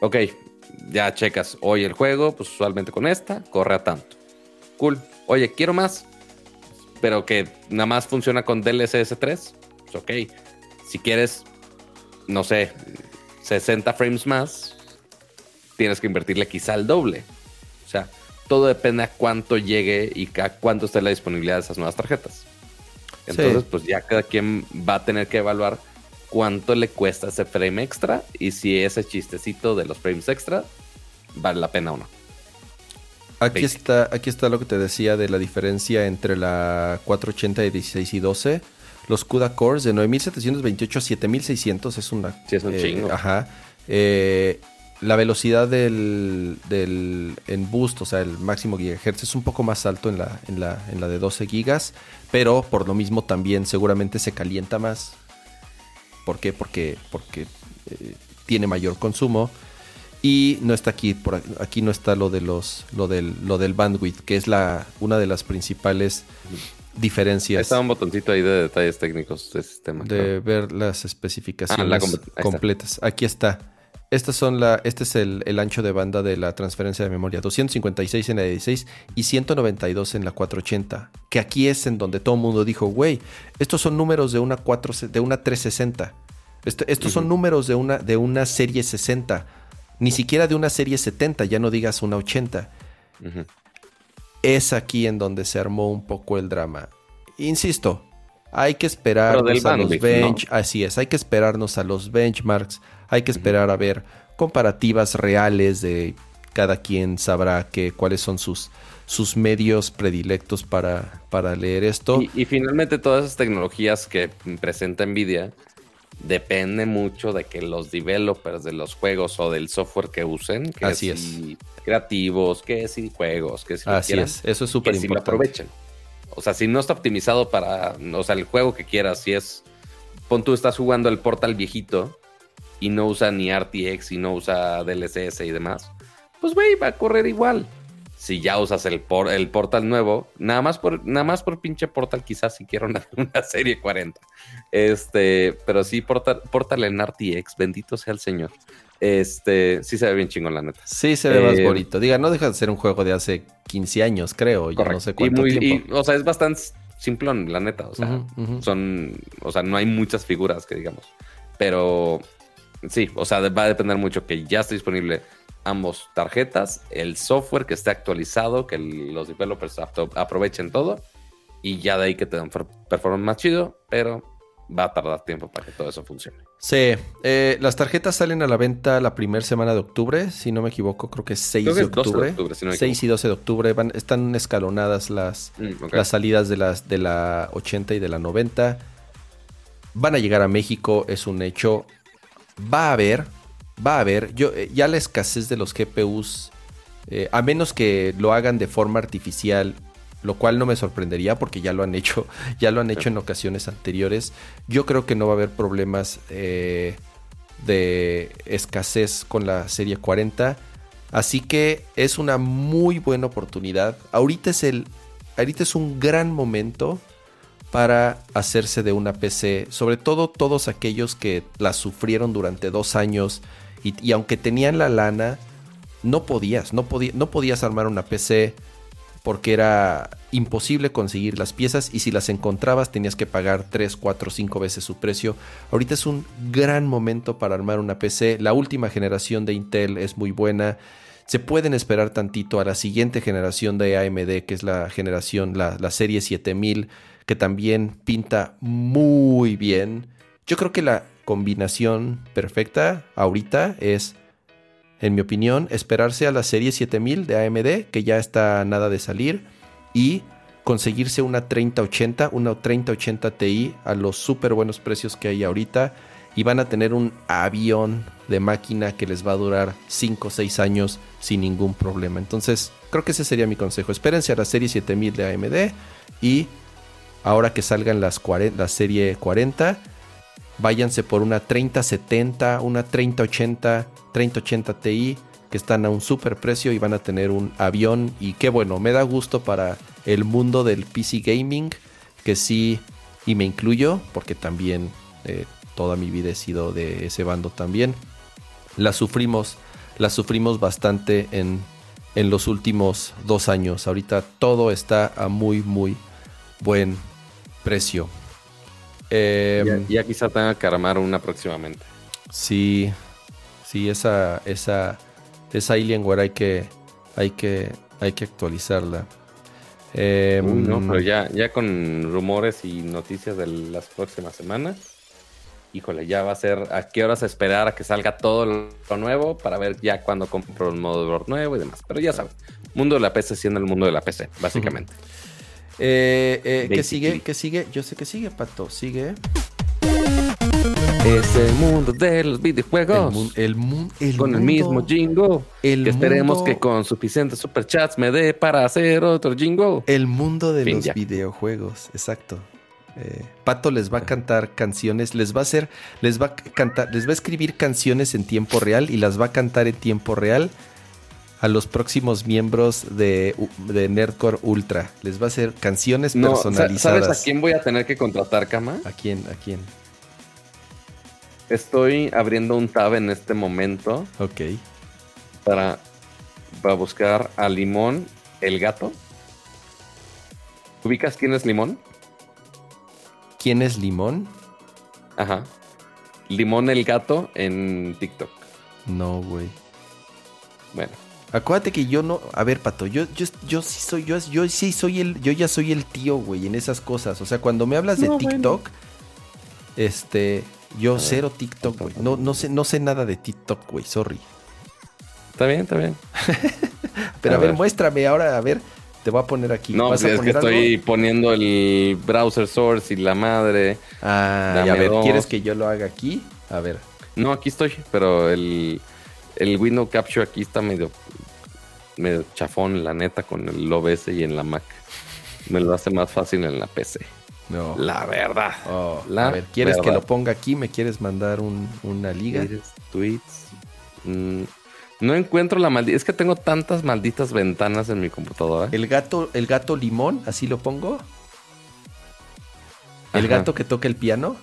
[SPEAKER 1] Ok, ya checas hoy el juego, pues usualmente con esta, corre a tanto. Cool. Oye, quiero más, pero que nada más funciona con DLSS 3. Pues ok. Si quieres, no sé, 60 frames más, tienes que invertirle quizá el doble. O sea, todo depende a cuánto llegue y a cuánto esté la disponibilidad de esas nuevas tarjetas. Entonces, pues ya cada quien va a tener que evaluar cuánto le cuesta ese frame extra y si ese chistecito de los frames extra vale la pena o no.
[SPEAKER 2] Aquí está, aquí está lo que te decía de la diferencia entre la 480 de 16 y 12. Los CUDA cores de 9728 a 7600 es una.
[SPEAKER 1] Sí, es un
[SPEAKER 2] eh,
[SPEAKER 1] chingo.
[SPEAKER 2] Ajá. Eh, la velocidad del, del, en boost, o sea, el máximo gigahertz es un poco más alto en la, en la, en la de 12 gigas, pero por lo mismo también seguramente se calienta más. ¿Por qué? Porque, porque eh, tiene mayor consumo. Y no está aquí, por aquí no está lo de los, lo del, lo del bandwidth, que es la, una de las principales diferencias.
[SPEAKER 1] Está un botoncito ahí de detalles técnicos de sistema.
[SPEAKER 2] De ver las especificaciones completas. Aquí está. Estas son la, este es el, ancho de banda de la transferencia de memoria. 256 en la 16 y 192 en la 480. Que aquí es en donde todo el mundo dijo, güey, estos son números de una, 4, de una 360. estos son números de una, de una serie 60. Ni siquiera de una serie 70, ya no digas una 80. Es aquí en donde se armó un poco el drama. Insisto, hay que esperarnos a los bench, así es, hay que esperarnos a los benchmarks hay que esperar a ver comparativas reales de cada quien sabrá que, cuáles son sus, sus medios predilectos para, para leer esto.
[SPEAKER 1] Y, finalmente todas esas tecnologías que presenta Nvidia depende mucho de que los developers de los juegos o del software que usen, que
[SPEAKER 2] Así es.
[SPEAKER 1] creativos, que si juegos, que si
[SPEAKER 2] Así es, eso es súper importante.
[SPEAKER 1] lo aprovechen. O sea, si no está optimizado para, o sea, el juego que quieras, si es, pon tú estás jugando el Portal viejito y no usa ni RTX y no usa DLSS y demás, pues güey, va a correr igual. Si ya usas el, el Portal nuevo, nada más por, nada más por pinche Portal, quizás si quiero una, serie 40. Este, pero sí, Portal, Portal en RTX, bendito sea el Señor. Este, sí se ve bien chingón, la neta.
[SPEAKER 2] Sí se ve más eh, bonito. Diga, no deja de ser un juego de hace 15 años, creo. Ya no sé cuánto tiempo.
[SPEAKER 1] o sea, es bastante simplón, la neta. O sea, son, o sea, no hay muchas figuras que digamos. Pero Sí, o sea, va a depender mucho que ya esté disponible ambos tarjetas, el software que esté actualizado, que los developers aprovechen todo y ya de ahí que te dan performance más chido, pero va a tardar tiempo para que todo eso funcione.
[SPEAKER 2] Sí, eh, las tarjetas salen a la venta la primera semana de octubre, si no me equivoco, creo que es 6 de octubre. 6 y 12 de octubre, van, están escalonadas las, mm, las salidas de, las, de la 80 y de la 90. Van a llegar a México, es un hecho va a haber, va a haber, yo, eh, ya la escasez de los GPUs, eh, a menos que lo hagan de forma artificial, lo cual no me sorprendería porque ya lo han hecho, ya lo han hecho en ocasiones anteriores. Yo creo que no va a haber problemas eh, de escasez con la serie 40. Así que es una muy buena oportunidad. Ahorita es el. Ahorita es un gran momento para hacerse de una PC, sobre todo todos aquellos que la sufrieron durante dos años y, aunque tenían la lana, no podías, no, no podías armar una PC porque era imposible conseguir las piezas y si las encontrabas tenías que pagar 3, 4, 5 veces su precio. Ahorita es un gran momento para armar una PC. La última generación de Intel es muy buena. Se pueden esperar tantito a la siguiente generación de AMD, que es la generación, la, la serie 7000 que también pinta muy bien. Yo creo que la combinación perfecta ahorita es, en mi opinión, esperarse a la serie 7000 de AMD, que ya está nada de salir, y conseguirse una 3080, una 3080 Ti a los súper buenos precios que hay ahorita. Y van a tener un avión de máquina que les va a durar 5 o 6 años sin ningún problema. Entonces, creo que ese sería mi consejo. Espérense a la serie 7000 de AMD y ahora que salgan las la serie 40, váyanse por una 3070, una 3080, 3080 Ti, que están a un super precio y van a tener un avión. Y qué bueno, me da gusto para el mundo del PC gaming, que sí, y me incluyo, porque también eh, toda mi vida he sido de ese bando también. La sufrimos, la sufrimos bastante en, en los últimos dos años. Ahorita todo está a muy, muy buen precio.
[SPEAKER 1] Em, ya, quizá tenga que armar una próximamente.
[SPEAKER 2] Sí, sí, esa, esa, esa Alienware hay que, hay que, hay que actualizarla.
[SPEAKER 1] Em, no, pero ya, ya con rumores y noticias de las próximas semanas, híjole, ya va a ser a qué horas esperar a que salga todo lo nuevo para ver ya cuando compro un modo nuevo y demás. Pero ya sabes, mundo de la PC siendo el mundo de la PC, básicamente.
[SPEAKER 2] Eh, eh, ¿Qué sigue? ¿Qué sigue? Yo sé que sigue, Pato. Sigue.
[SPEAKER 1] Es el mundo de los videojuegos.
[SPEAKER 2] El,
[SPEAKER 1] el, con el mismo jingo. El que esperemos que con suficientes superchats me dé para hacer otro jingo.
[SPEAKER 2] El mundo de los videojuegos, exacto. Eh, Pato les va a cantar canciones, les va a hacer, les va a cantar, les va a escribir canciones en tiempo real y las va a cantar en tiempo real a los próximos miembros de, de Nerdcore Ultra. Les va a hacer canciones personalizadas.
[SPEAKER 1] ¿Sabes a quién voy a tener que contratar, Cama?
[SPEAKER 2] ¿A quién? ¿A quién?
[SPEAKER 1] Estoy abriendo un tab en este momento.
[SPEAKER 2] Ok.
[SPEAKER 1] Para, para buscar a Limón, el gato. ¿Ubicas quién es Limón?
[SPEAKER 2] ¿Quién es Limón?
[SPEAKER 1] Ajá. Limón el gato en TikTok.
[SPEAKER 2] No, güey.
[SPEAKER 1] Bueno.
[SPEAKER 2] Acuérdate que yo no, a ver, pato, yo, yo, yo sí soy, yo, yo sí soy el, yo ya soy el tío, güey, en esas cosas. O sea, cuando me hablas de TikTok, este, yo cero TikTok, güey. No, no sé, no sé nada de TikTok, güey, sorry.
[SPEAKER 1] Está bien, está bien.
[SPEAKER 2] Pero a, ver, muéstrame ahora, a ver, te voy a poner aquí.
[SPEAKER 1] No, pues es que estoy poniendo el browser source y la madre.
[SPEAKER 2] Ah, a ver, ¿quieres que yo lo haga aquí? A ver.
[SPEAKER 1] No, aquí estoy, pero el, el window capture aquí está medio medio chafón, la neta, con el OBS y en la Mac. Me lo hace más fácil en la PC.
[SPEAKER 2] No.
[SPEAKER 1] La verdad.
[SPEAKER 2] Oh, a ver, ¿quieres que lo ponga aquí? ¿Me quieres mandar una liga?
[SPEAKER 1] Tweets. Mm, no encuentro la maldita. Es que tengo tantas malditas ventanas en mi computadora.
[SPEAKER 2] El gato, el gato limón, así lo pongo. ¿El gato que toca el piano?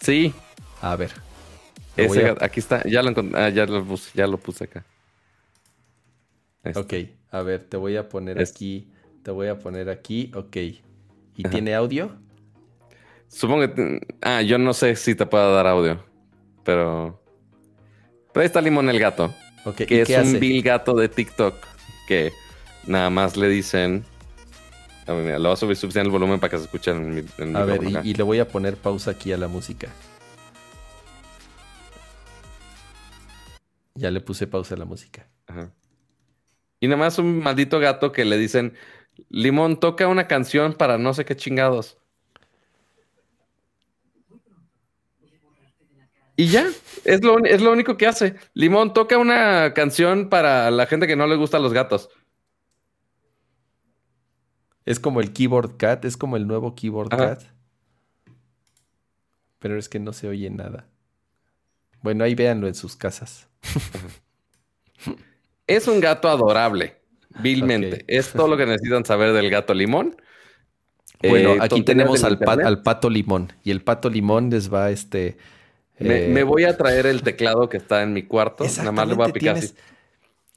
[SPEAKER 1] Sí.
[SPEAKER 2] A ver.
[SPEAKER 1] Aquí está. Ya lo, ah, ya lo puse, ya lo puse acá.
[SPEAKER 2] Este. Ok, a ver, te voy a poner aquí. Te voy a poner aquí. Ok. ¿Y tiene audio?
[SPEAKER 1] Supongo que. Ah, yo no sé si te puedo dar audio. Pero. Pero ahí está Limón el gato.
[SPEAKER 2] Okay.
[SPEAKER 1] Que es un vil gato de TikTok. Que nada más le dicen. A ver, mira, lo voy a subir suficiente el volumen para que se escuche en mi. En
[SPEAKER 2] a ver, y, le voy a poner pausa aquí a la música. Ya le puse pausa a la música. Ajá.
[SPEAKER 1] Y nada más un maldito gato que le dicen, Limón, toca una canción para no sé qué chingados. Y ya, es lo, es lo único que hace. Limón, toca una canción para la gente que no le gustan los gatos.
[SPEAKER 2] Es como el keyboard cat, es como el nuevo keyboard cat. Pero es que no se oye nada. Bueno, ahí véanlo en sus casas.
[SPEAKER 1] Es un gato adorable, vilmente. Es todo lo que necesitan saber del gato limón.
[SPEAKER 2] Bueno, eh, aquí tenemos al, pato limón. Y el pato limón les va este.
[SPEAKER 1] Me, eh, voy a traer el teclado que está en mi cuarto. Nada más le voy a picar.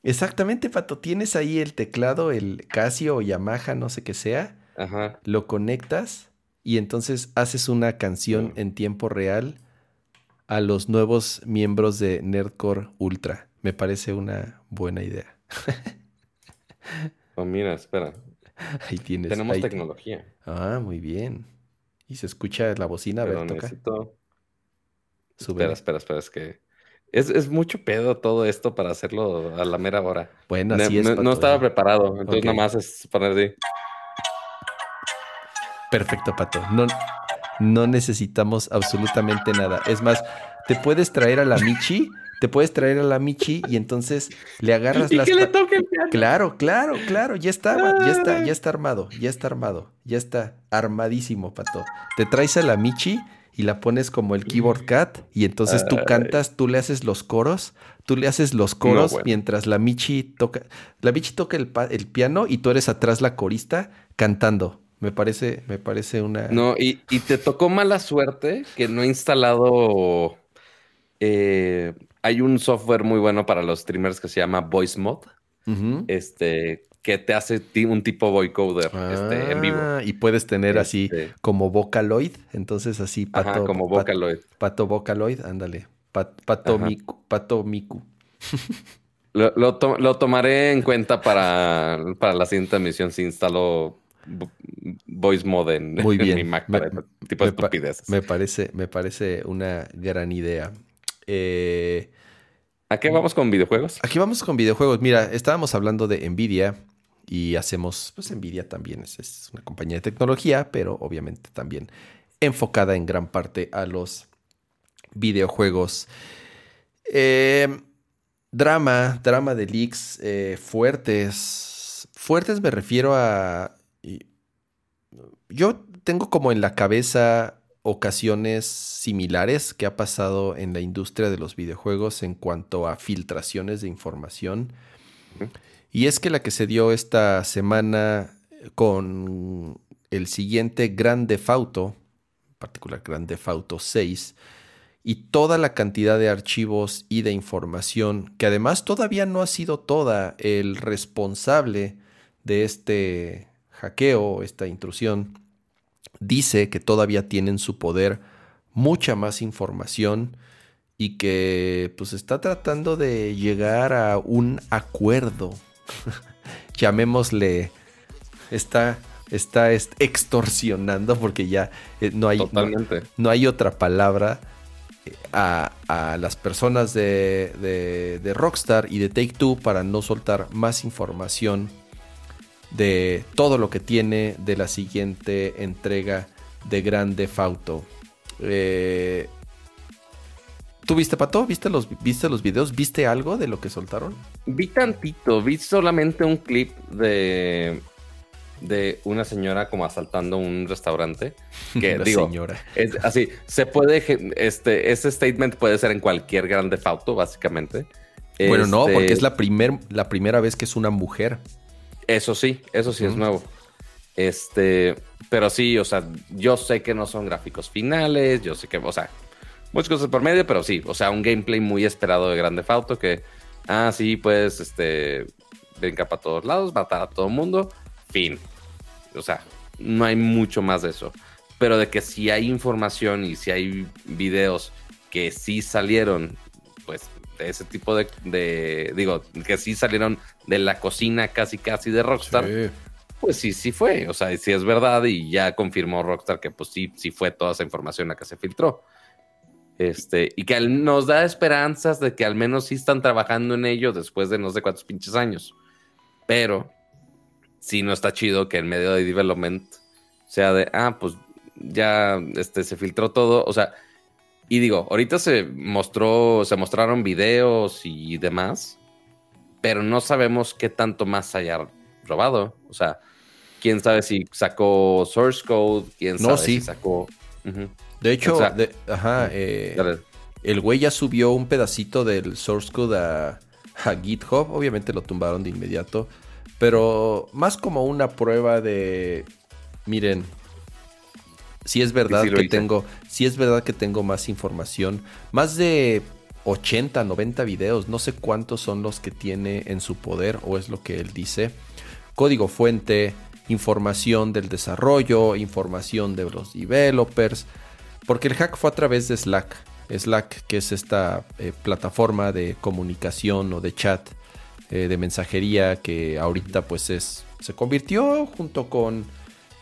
[SPEAKER 2] Exactamente, Pato. Tienes ahí el teclado, el Casio o Yamaha, no sé qué sea.
[SPEAKER 1] Ajá.
[SPEAKER 2] Lo conectas y entonces haces una canción en tiempo real a los nuevos miembros de Nerdcore Ultra. Me parece una buena idea.
[SPEAKER 1] oh, mira, espera.
[SPEAKER 2] Ahí tienes.
[SPEAKER 1] Tenemos tecnología.
[SPEAKER 2] Ah, muy bien. Y se escucha la bocina, a ver, toca.
[SPEAKER 1] Espera, espera, espera, es que es, mucho pedo todo esto para hacerlo a la mera hora.
[SPEAKER 2] Bueno, así es.
[SPEAKER 1] No, estaba preparado, entonces nada más es poner de...
[SPEAKER 2] Perfecto, Pato. No, no necesitamos absolutamente nada. Es más, te puedes traer a la Michi te puedes traer a la Michi y entonces le agarras
[SPEAKER 1] ¿Y las. Que le toque el piano.
[SPEAKER 2] Claro, claro, claro. Ya está, ya está, ya está armado, ya está armado, ya está armadísimo, pato. Te traes a la Michi y la pones como el keyboard cat y entonces tú cantas, tú le haces los coros, tú le haces los coros mientras la Michi toca, la Michi toca el, el, piano y tú eres atrás la corista cantando. Me parece, me parece una.
[SPEAKER 1] No, y, y te tocó mala suerte que no he instalado eh, hay un software muy bueno para los streamers que se llama Voice Mode. Este que te hace un tipo voiceover este, en vivo.
[SPEAKER 2] Ah, y puedes tener así este. como Vocaloid, entonces así
[SPEAKER 1] pato, como Vocaloid.
[SPEAKER 2] pato Vocaloid, ándale. pato, Miku, pato Miku.
[SPEAKER 1] Lo, tomaré en cuenta para, para la siguiente emisión si instalo voice mode en,
[SPEAKER 2] Muy bien.
[SPEAKER 1] mi Mac para tipo de estupideces.
[SPEAKER 2] me, parece, me parece una gran idea. Eh,
[SPEAKER 1] ¿A qué vamos con videojuegos?
[SPEAKER 2] Aquí vamos con videojuegos. Mira, estábamos hablando de Nvidia y hacemos, pues Nvidia también es, una compañía de tecnología, pero obviamente también enfocada en gran parte a los videojuegos. Eh, drama, drama de leaks eh, fuertes. Fuertes me refiero a... Yo tengo como en la cabeza ocasiones similares que ha pasado en la industria de los videojuegos en cuanto a filtraciones de información. Y es que la que se dio esta semana con el siguiente Grande Fauto, en particular Grande Fauto 6, y toda la cantidad de archivos y de información, que además todavía no ha sido toda el responsable de este hackeo, esta intrusión, dice que todavía tiene en su poder mucha más información y que pues está tratando de llegar a un acuerdo. Llamémosle, está, está extorsionando porque ya eh, no, hay, no, hay otra palabra eh, a, las personas de, de, de, Rockstar y de Take Two para no soltar más información de todo lo que tiene de la siguiente entrega de Grande Fauto. Eh, ¿Tú viste, Pato? ¿Viste los, ¿Viste los videos? ¿Viste algo de lo que soltaron?
[SPEAKER 1] Vi tantito, vi solamente un clip de, de una señora como asaltando un restaurante. Que digo, señora. Es, así, se puede, este, ese statement puede ser en cualquier grande fauto, básicamente.
[SPEAKER 2] Bueno, no, porque es este la, primer, la primera vez que es una mujer.
[SPEAKER 1] Eso sí, eso sí es nuevo. Este, pero sí, o sea, yo sé que no son gráficos finales, yo sé que, o sea, muchas cosas por medio, pero sí, o sea, un gameplay muy esperado de Grande Auto que, ah, sí, pues, este, brinca para todos lados, matar a todo el mundo, fin. O sea, no hay mucho más de eso. Pero de que si hay información y si hay videos que sí salieron, ese tipo de, digo, que sí salieron de la cocina casi casi de Rockstar. Pues sí, sí fue, o sea, sí es verdad y ya confirmó Rockstar que pues sí, sí fue toda esa información la que se filtró. Este, y que nos da esperanzas de que al menos sí están trabajando en ello después de no sé cuántos pinches años. Pero sí no está chido que en medio de development sea de, ah, pues ya este, se filtró todo. O sea, y digo, ahorita se mostró, se mostraron videos y demás, pero no sabemos qué tanto más haya robado. O sea, quién sabe si sacó source code, quién sabe si sacó.
[SPEAKER 2] De hecho, ajá, eh, el güey ya subió un pedacito del source code a, GitHub. Obviamente lo tumbaron de inmediato. Pero más como una prueba de. Miren. Si es verdad que tengo. Si es verdad que tengo más información. Más de 80, 90 videos. No sé cuántos son los que tiene en su poder. O es lo que él dice. Código fuente. Información del desarrollo. Información de los developers porque el hack fue a través de Slack. Slack, que es esta eh, plataforma de comunicación o de chat, eh, de mensajería, que ahorita pues es. Se convirtió junto con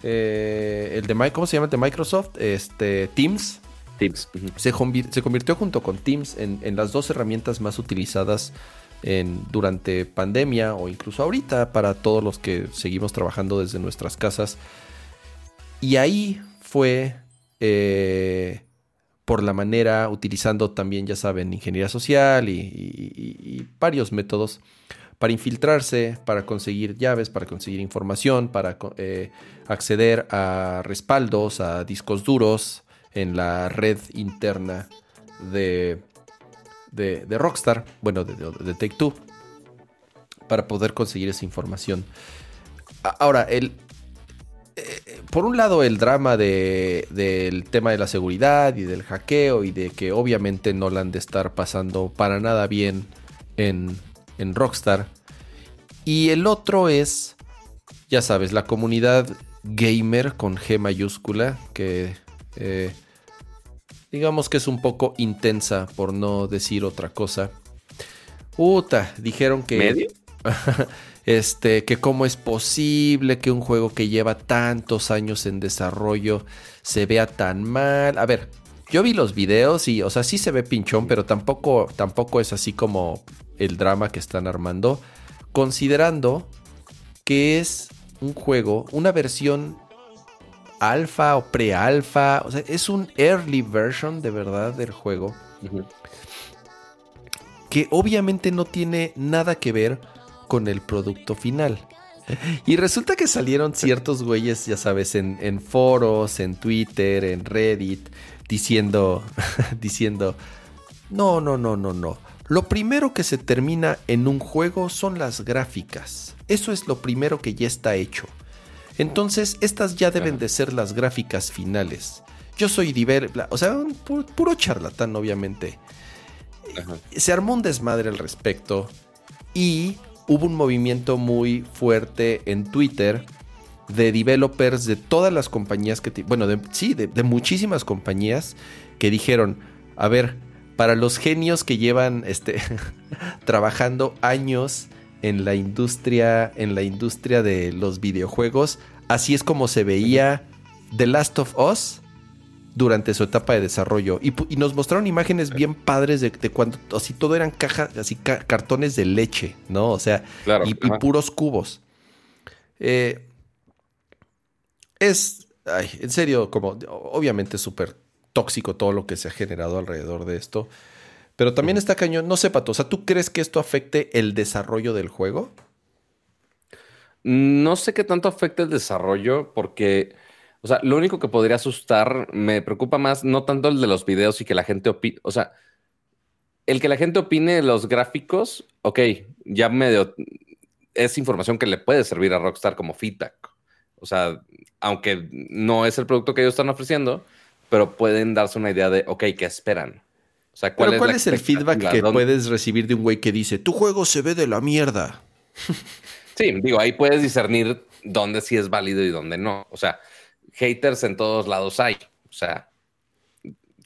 [SPEAKER 2] eh, el de ¿cómo se llama? de Microsoft, este, Teams.
[SPEAKER 1] Teams.
[SPEAKER 2] se, convirtió junto con Teams en, en, las dos herramientas más utilizadas en, durante pandemia o incluso ahorita para todos los que seguimos trabajando desde nuestras casas. Y ahí fue eh, por la manera, utilizando también, ya saben, ingeniería social y, varios métodos para infiltrarse, para conseguir llaves, para conseguir información, para eh, acceder a respaldos, a discos duros en la red interna de, de, Rockstar, bueno, de, de Take Two, para poder conseguir esa información. Ahora, el, por un lado el drama del tema de la seguridad y del hackeo y de que obviamente no la han de estar pasando para nada bien en, Rockstar. Y el otro es, ya sabes, la comunidad gamer con G mayúscula, que eh, digamos que es un poco intensa por no decir otra cosa. Puta, dijeron que...
[SPEAKER 1] ¿Medio?
[SPEAKER 2] este, que cómo es posible que un juego que lleva tantos años en desarrollo se vea tan mal. A ver, yo vi los videos y, o sea, sí se ve pinchón, pero tampoco, tampoco es así como el drama que están armando, considerando que es un juego, una versión alfa o pre-alfa, o sea, es un early version de verdad del juego. Que obviamente no tiene nada que ver con el producto final. Y resulta que salieron ciertos güeyes, ya sabes, en, foros, en Twitter, en Reddit, diciendo, diciendo, no, no, no, no, no. Lo primero que se termina en un juego son las gráficas. Eso es lo primero que ya está hecho. Entonces, estas ya deben de ser las gráficas finales. Yo soy Diver, o sea, un puro, charlatán, obviamente. Se armó un desmadre al respecto y hubo un movimiento muy fuerte en Twitter de developers de todas las compañías que, bueno, sí, de, de, muchísimas compañías que dijeron, a ver, para los genios que llevan este, trabajando años en la industria, en la industria de los videojuegos, así es como se veía The Last of Us durante su etapa de desarrollo. Y, nos mostraron imágenes bien padres de, cuando así todo eran cajas, así cartones de leche, ¿no? O sea, y, puros cubos. Eh, es, ay, en serio, como obviamente súper tóxico todo lo que se ha generado alrededor de esto. Pero también está cañón, no sé, Pato, o sea, ¿tú crees que esto afecte el desarrollo del juego?
[SPEAKER 1] No sé qué tanto afecta el desarrollo, porque, o sea, lo único que podría asustar, me preocupa más, no tanto el de los videos y que la gente opine, o sea, el que la gente opine de los gráficos, ok, ya medio, es información que le puede servir a Rockstar como feedback. O sea, aunque no es el producto que ellos están ofreciendo, pero pueden darse una idea de, ok, ¿qué esperan?
[SPEAKER 2] O sea, ¿cuál, es, el feedback que puedes recibir de un güey que dice, tu juego se ve de la mierda?
[SPEAKER 1] sí, digo, ahí puedes discernir dónde sí es válido y dónde no. O sea, haters en todos lados hay. O sea,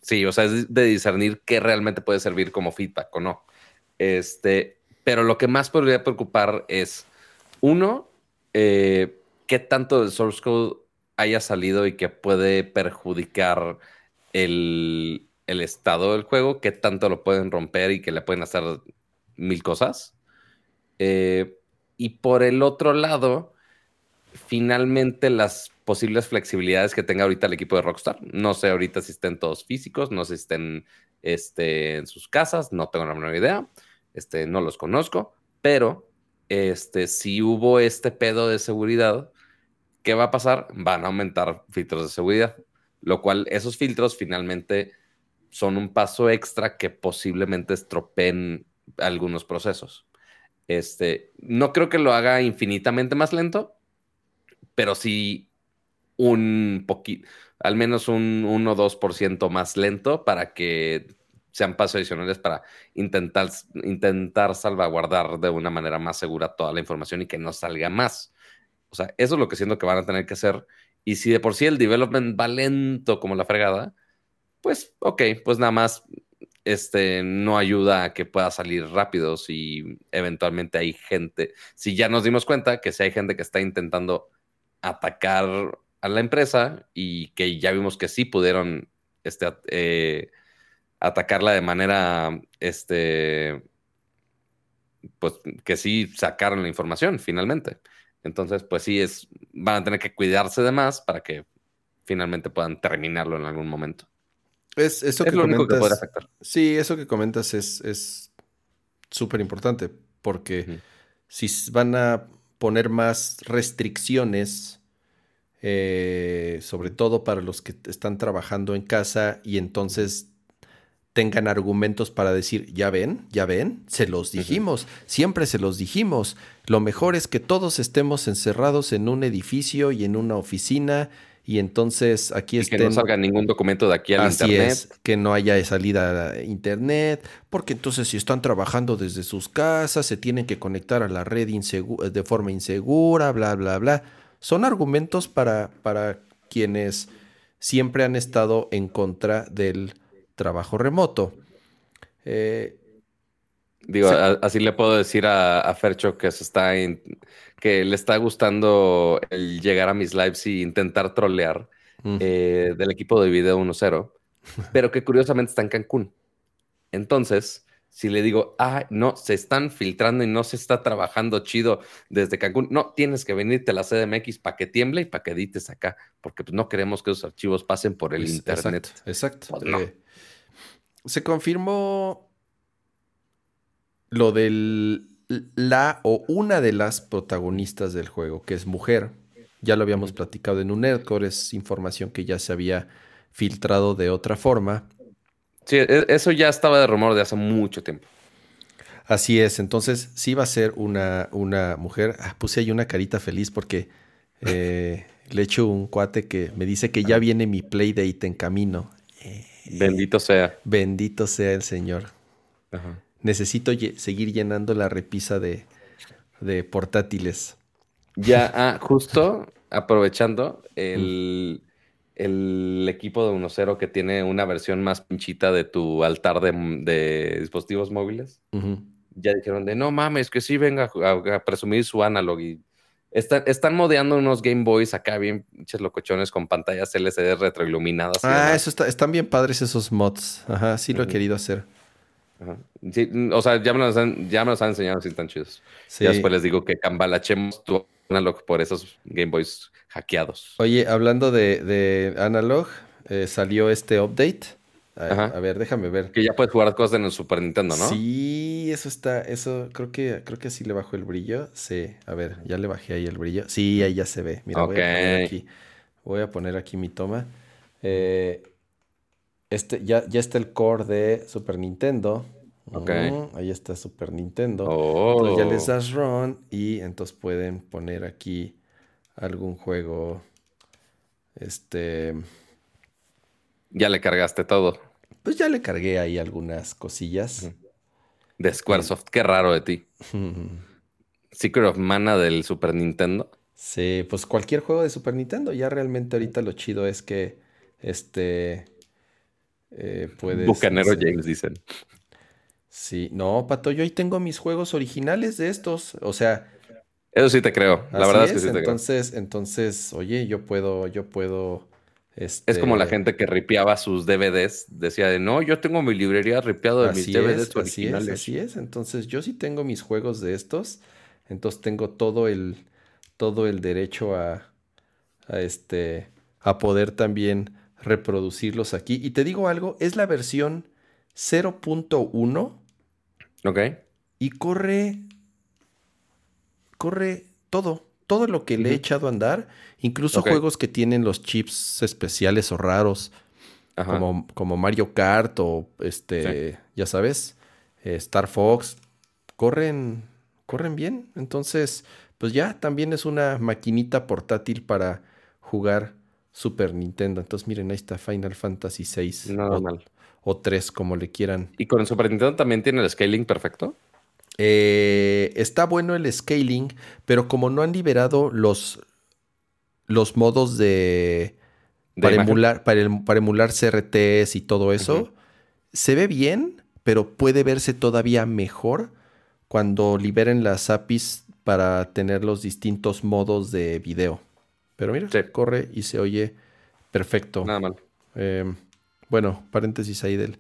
[SPEAKER 1] sí, o sea, es de discernir qué realmente puede servir como feedback o no. Este, pero lo que más podría preocupar es, uno, eh, qué tanto del source code haya salido y que puede perjudicar el, estado del juego, qué tanto lo pueden romper y que le pueden hacer mil cosas. Eh, y por el otro lado, finalmente las posibles flexibilidades que tenga ahorita el equipo de Rockstar. No sé ahorita si estén todos físicos, no sé si estén este, en sus casas, no tengo la menor idea, este, no los conozco, pero este, si hubo este pedo de seguridad, ¿Qué va a pasar? Van a aumentar filtros de seguridad, lo cual esos filtros finalmente son un paso extra que posiblemente estropeen algunos procesos. Este, no creo que lo haga infinitamente más lento, pero sí un poquito, al menos un 1 o 2% más lento para que sean pasos adicionales para intentar, intentar salvaguardar de una manera más segura toda la información y que no salga más. O sea, eso es lo que siento que van a tener que hacer. Y si de por sí el development va lento como la fregada, pues ok, pues nada más este, no ayuda a que pueda salir rápido si eventualmente hay gente, si ya nos dimos cuenta que si hay gente que está intentando atacar a la empresa y que ya vimos que sí pudieron este, eh, atacarla de manera, este, pues que sí sacaron la información finalmente. Entonces, pues sí, es, van a tener que cuidarse de más para que finalmente puedan terminarlo en algún momento.
[SPEAKER 2] Es, eso que lo único que puede afectar. Sí, eso que comentas es súper importante porque si van a poner más restricciones, eh, sobre todo para los que están trabajando en casa y entonces tengan argumentos para decir, ya ven, ya ven, se los dijimos, siempre se los dijimos. Lo mejor es que todos estemos encerrados en un edificio y en una oficina y entonces aquí
[SPEAKER 1] estén... Que no salga ningún documento de aquí al Así internet. Es,
[SPEAKER 2] que no haya salida a internet, porque entonces si están trabajando desde sus casas, se tienen que conectar a la red de forma insegura, bla, bla, bla. Son argumentos para, para quienes siempre han estado en contra del trabajo remoto. Eh,
[SPEAKER 1] Digo, así le puedo decir a, Fercho que se está que le está gustando el llegar a mis lives y intentar trolear eh, del equipo de video 1-0, pero que curiosamente está en Cancún. Entonces, si le digo, ah, no, se están filtrando y no se está trabajando chido desde Cancún, no, tienes que venirte a la CDMX para que tiemble y para que edites acá, porque pues, no queremos que esos archivos pasen por el internet.
[SPEAKER 2] Exacto. Pues, no. Eh, se confirmó lo del la o una de las protagonistas del juego, que es mujer. Ya lo habíamos platicado en un Nerdcore, es información que ya se había filtrado de otra forma.
[SPEAKER 1] Sí, e, eso ya estaba de rumor de hace mucho tiempo.
[SPEAKER 2] Así es, entonces sí va a ser una, una mujer. Ah, puse ahí una carita feliz porque eh, le echo un cuate que me dice que ya viene mi playdate en camino.
[SPEAKER 1] Bendito sea.
[SPEAKER 2] Bendito sea el Señor. Necesito seguir llenando la repisa de, de portátiles.
[SPEAKER 1] Ya, ah, justo aprovechando, el, el equipo de 1.0 que tiene una versión más pinchita de tu altar de, dispositivos móviles, ya dijeron de no mames, que sí venga a, presumir su analog y están modeando unos Game Boys acá bien pinches locochones con pantallas LCD retroiluminadas.
[SPEAKER 2] Ah, eso está, están bien padres esos mods. Ajá, sí lo he querido hacer.
[SPEAKER 1] Ajá. o sea, ya me, los han, ya me los han enseñado así tan chidos. Sí. Y después les digo que cambalachemos tu analog por esos Game Boys hackeados.
[SPEAKER 2] Oye, hablando de, analog, eh, salió este update. A, ver, déjame ver.
[SPEAKER 1] Que ya puedes jugar cosas en el Super Nintendo, ¿no?
[SPEAKER 2] Sí, eso está, eso creo que creo que sí le bajó el brillo. Sí, a ver, ya le bajé ahí el brillo. Sí, ahí ya se ve. Mira, voy a poner aquí. Voy a poner aquí mi toma. Eh, este, ya, ya está el core de Super Nintendo. Ok. ahí está Super Nintendo. Entonces ya les oh. das run y entonces pueden poner aquí algún juego. Este.
[SPEAKER 1] Ya le cargaste todo.
[SPEAKER 2] Pues ya le cargué ahí algunas cosillas.
[SPEAKER 1] De Squaresoft, qué raro de ti. Secret of Mana del Super Nintendo.
[SPEAKER 2] Sí, pues cualquier juego de Super Nintendo. Ya realmente ahorita lo chido es que este eh, puedes.
[SPEAKER 1] Bucanero James dicen.
[SPEAKER 2] Sí, no, Pato, yo ahí tengo mis juegos originales de estos. O sea.
[SPEAKER 1] Eso sí te creo. La verdad es, que sí
[SPEAKER 2] te entonces, creo. Entonces, oye, yo puedo, yo puedo. Este...
[SPEAKER 1] Es como la gente que ripiaba sus DVDs. Decía de no, yo tengo mi librería ripiado de mis DVDs originales.
[SPEAKER 2] Así es, Entonces, yo sí tengo mis juegos de estos. Entonces tengo todo el, todo el derecho a, a este, a poder también reproducirlos aquí. Y te digo algo, es la versión 0.1.
[SPEAKER 1] Ok.
[SPEAKER 2] Y corre. Corre todo. Todo lo que le he echado a andar. Incluso juegos que tienen los chips especiales o raros. Como, como, Mario Kart o este. Ya sabes. Eh, Star Fox. Corren. Corren bien. Entonces. Pues ya también es una maquinita portátil para jugar Super Nintendo. Entonces, miren, ahí está Final Fantasy VI.
[SPEAKER 1] Nada mal
[SPEAKER 2] o tres, como le quieran.
[SPEAKER 1] ¿Y con el Super Nintendo también tiene el scaling perfecto?
[SPEAKER 2] Eh, está bueno el scaling, pero como no han liberado los, los modos de, para, emular, para, emular CRTs y todo eso, se ve bien, pero puede verse todavía mejor cuando liberen las APIs para tener los distintos modos de video. Pero mira, corre y se oye perfecto.
[SPEAKER 1] Nada mal.
[SPEAKER 2] Eh, bueno, paréntesis ahí del.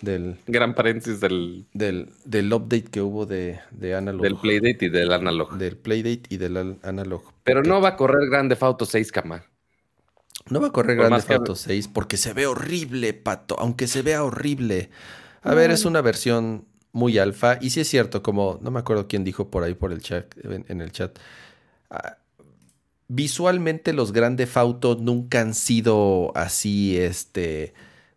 [SPEAKER 2] Del
[SPEAKER 1] Gran paréntesis del.
[SPEAKER 2] Del, del update que hubo de, de Analog.
[SPEAKER 1] Del Playdate y del Analog.
[SPEAKER 2] Del Playdate y del Analog.
[SPEAKER 1] Pero no va a correr Grande Auto 6, cama.
[SPEAKER 2] No va a correr Grande Auto 6 porque se ve horrible, pato. Aunque se vea horrible. A ver, es una versión muy alfa. Y sí es cierto, como no me acuerdo quién dijo por ahí por el chat, en, el chat. Ah, visualmente los Grande Auto nunca han sido así, este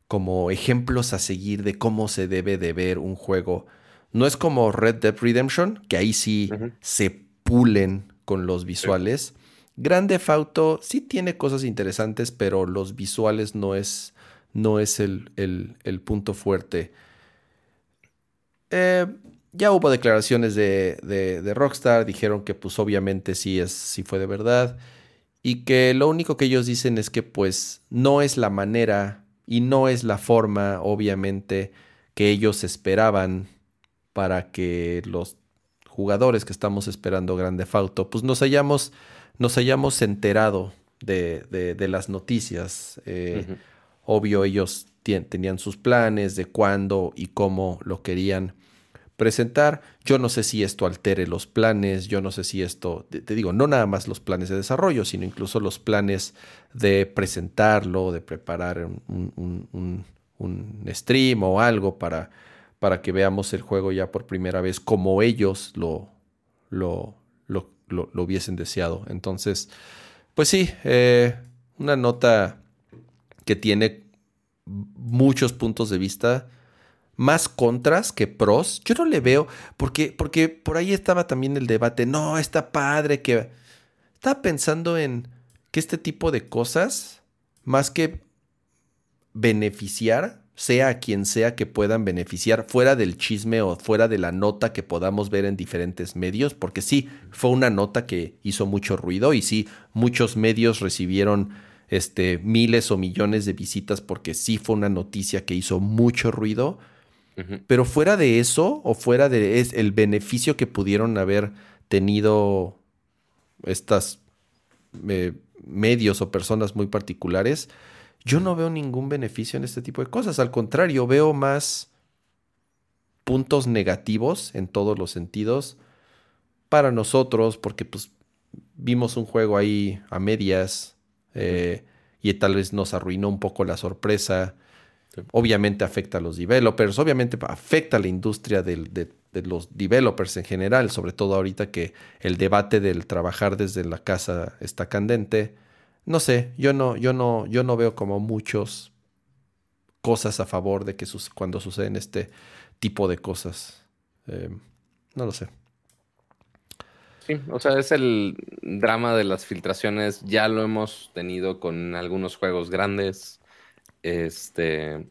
[SPEAKER 2] como ejemplos a seguir de cómo se debe de ver un juego. No es como Red Dead Redemption, que ahí sí se pulen con los visuales. Grande Fauto sí tiene cosas interesantes, pero los visuales no es, no es el, el, punto fuerte. Eh, ya hubo declaraciones de, de, Rockstar, dijeron que pues obviamente sí, es, sí fue de verdad y que lo único que ellos dicen es que pues no es la manera y no es la forma, obviamente, que ellos esperaban para que los jugadores que estamos esperando Grande Fauto, pues nos hayamos, nos hayamos enterado de, de, las noticias. Eh, obvio, ellos tenían sus planes de cuándo y cómo lo querían presentar. Yo no sé si esto altere los planes, yo no sé si esto, te, digo, no nada más los planes de desarrollo, sino incluso los planes de presentarlo, de preparar un, stream o algo para, para, que veamos el juego ya por primera vez como ellos lo, lo, lo, lo, hubiesen deseado. Entonces, pues sí, eh, una nota que tiene muchos puntos de vista más contras que pros. Yo no le veo, porque, porque por ahí estaba también el debate, no, está padre que... Estaba pensando en que este tipo de cosas, más que beneficiar, sea a quien sea que puedan beneficiar, fuera del chisme o fuera de la nota que podamos ver en diferentes medios, porque sí, fue una nota que hizo mucho ruido y sí, muchos medios recibieron este, miles o millones de visitas porque sí fue una noticia que hizo mucho ruido. Pero fuera de eso, o fuera de el beneficio que pudieron haber tenido estas eh, medios o personas muy particulares, yo no veo ningún beneficio en este tipo de cosas. Al contrario, veo más puntos negativos en todos los sentidos para nosotros, porque pues vimos un juego ahí a medias eh, y tal vez nos arruinó un poco la sorpresa. Obviamente afecta a los developers, obviamente afecta a la industria de, de, los developers en general, sobre todo ahorita que el debate del trabajar desde la casa está candente no sé, yo no, yo no, yo no veo como muchos cosas a favor de que cuando suceden este tipo de cosas. Em, no lo sé.
[SPEAKER 1] Sí, o sea, es el drama de las filtraciones. Ya lo hemos tenido con algunos juegos grandes. Este.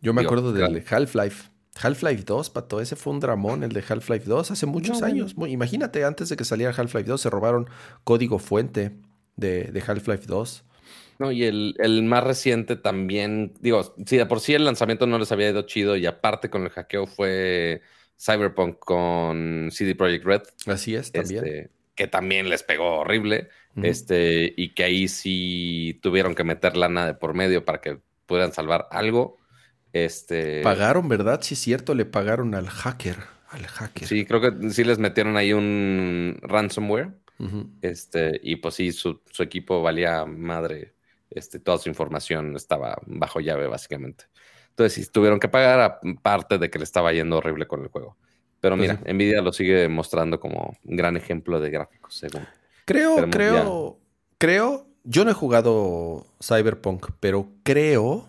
[SPEAKER 2] Yo me acuerdo del Half-Life. Half-Life 2, pato, ese fue un dramón, el de Half-Life 2, hace muchos años. Imagínate, antes de que saliera Half-Life 2, se robaron código fuente de, Half-Life 2.
[SPEAKER 1] No, y el, más reciente también, digo, si de por sí el lanzamiento no les había ido chido y aparte con el hackeo fue Cyberpunk con CD Projekt Red.
[SPEAKER 2] Así es, también.
[SPEAKER 1] Este, que también les pegó horrible. Este, y que ahí sí tuvieron que meter lana de por medio para que pudieran salvar algo. Este.
[SPEAKER 2] Pagaron, ¿verdad? Sí, es cierto, le pagaron al hacker. Al hacker.
[SPEAKER 1] Sí, creo que sí les metieron ahí un ransomware este, y pues sí, su, equipo valía madre. Este, toda su información estaba bajo llave, básicamente. Entonces, sí, tuvieron que pagar aparte de que le estaba yendo horrible con el juego. Pero pues mira, Nvidia lo sigue mostrando como un gran ejemplo de gráficos, según.
[SPEAKER 2] Creo, creo, creo. Yo no he jugado Cyberpunk, pero creo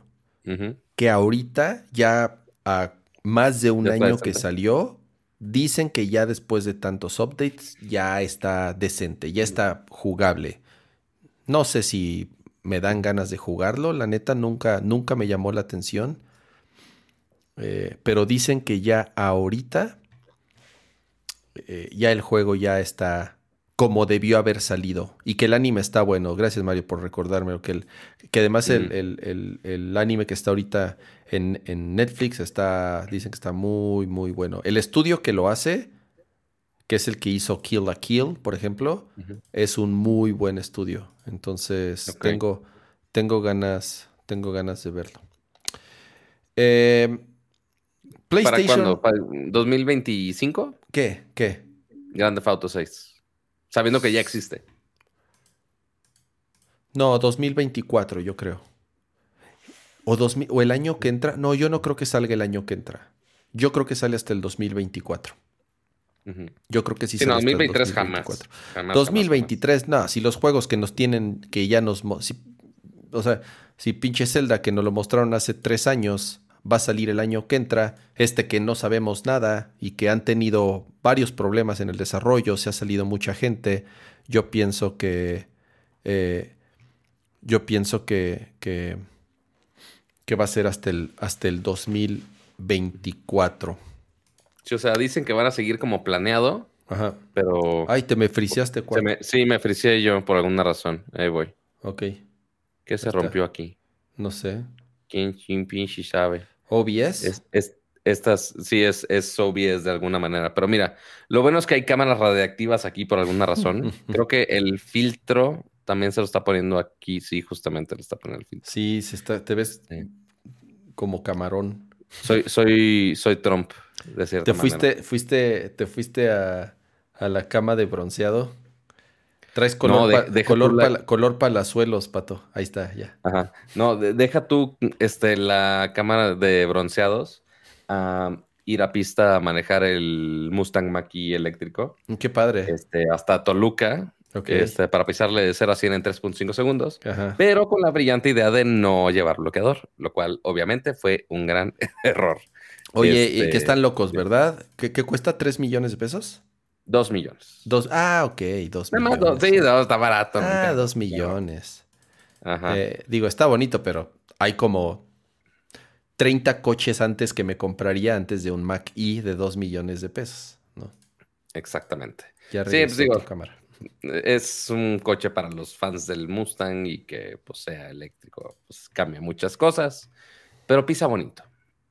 [SPEAKER 2] que ahorita, ya a más de un año que salió, Dicen que ya después de tantos updates ya está decente, ya está jugable. No sé si me dan ganas de jugarlo, la neta nunca, nunca me llamó la atención. Eh, pero dicen que ya ahorita eh, ya el juego ya está como debió haber salido y que el anime está bueno. Gracias Mario por recordarme que, el, que además el, el, anime que está ahorita en, Netflix está, dicen que está muy, muy bueno. El estudio que lo hace, que es el que hizo Kill la Kill, por ejemplo, es un muy buen estudio. Entonces tengo, tengo ganas, tengo ganas de verlo.
[SPEAKER 1] Eh, PlayStation. ¿Para cuándo? ¿2025?
[SPEAKER 2] ¿Qué? ¿Qué?
[SPEAKER 1] Grande Auto 6. Sabiendo que ya existe.
[SPEAKER 2] No, 2024, yo creo. O, o el año que entra. No, yo no creo que salga el año que entra. Yo creo que sale hasta el 2024. Yo creo que sí,
[SPEAKER 1] sale. 2023 jamás,
[SPEAKER 2] 2023, no, si los juegos que nos tienen, que ya nos. o sea, si pinche Zelda que nos lo mostraron hace tres años va a salir el año que entra, este que no sabemos nada y que han tenido varios problemas en el desarrollo, se ha salido mucha gente, yo pienso que. Eh, yo pienso que, que que va a ser hasta el, hasta el 2024.
[SPEAKER 1] Sí, o sea, dicen que van a seguir como planeado. Ajá. Pero.
[SPEAKER 2] Ay, te me friseaste,
[SPEAKER 1] ¿cuál? sí, me friseé yo por alguna razón. Ahí voy.
[SPEAKER 2] Ok.
[SPEAKER 1] ¿Qué se rompió aquí?
[SPEAKER 2] No sé.
[SPEAKER 1] ¿Quién, quién pinche sabe?
[SPEAKER 2] ¿OBS?
[SPEAKER 1] Es, es, estas, sí, es, es de alguna manera. Pero mira, lo bueno es que hay cámaras radiactivas aquí por alguna razón. Creo que el filtro también se lo está poniendo aquí. Sí, justamente lo está poniendo el filtro.
[SPEAKER 2] Sí, se está, te ves como camarón.
[SPEAKER 1] Soy, soy, soy Trump, de cierta
[SPEAKER 2] ¿Te fuiste, fuiste, te fuiste a, la cama de bronceado? Traes color, de, color, color palazuelos, pato. Ahí está, ya.
[SPEAKER 1] Ajá. No, deja tú este, la cámara de bronceados a ir a pista a manejar el Mustang Mach-E eléctrico.
[SPEAKER 2] Qué padre.
[SPEAKER 1] Este, hasta Toluca. Este, para pisarle de 0 a 100 en 3.5 segundos, pero con la brillante idea de no llevar bloqueador, lo cual obviamente fue un gran error.
[SPEAKER 2] Oye, que este, están locos, ¿verdad? ¿Qué, cuesta 3 millones de pesos?
[SPEAKER 1] 2 millones.
[SPEAKER 2] Dos, ah, ok, 2
[SPEAKER 1] millones. Dos, sí, está barato.
[SPEAKER 2] Ah, 2 millones. Ajá. Eh, digo, está bonito, pero hay como 30 coches antes que me compraría antes de un Mac E de 2 millones de pesos, ¿no?
[SPEAKER 1] Exactamente. Ya sí, pues digo, cámara. Es un coche para los fans del Mustang y que pues, sea eléctrico, pues cambia muchas cosas, pero pisa bonito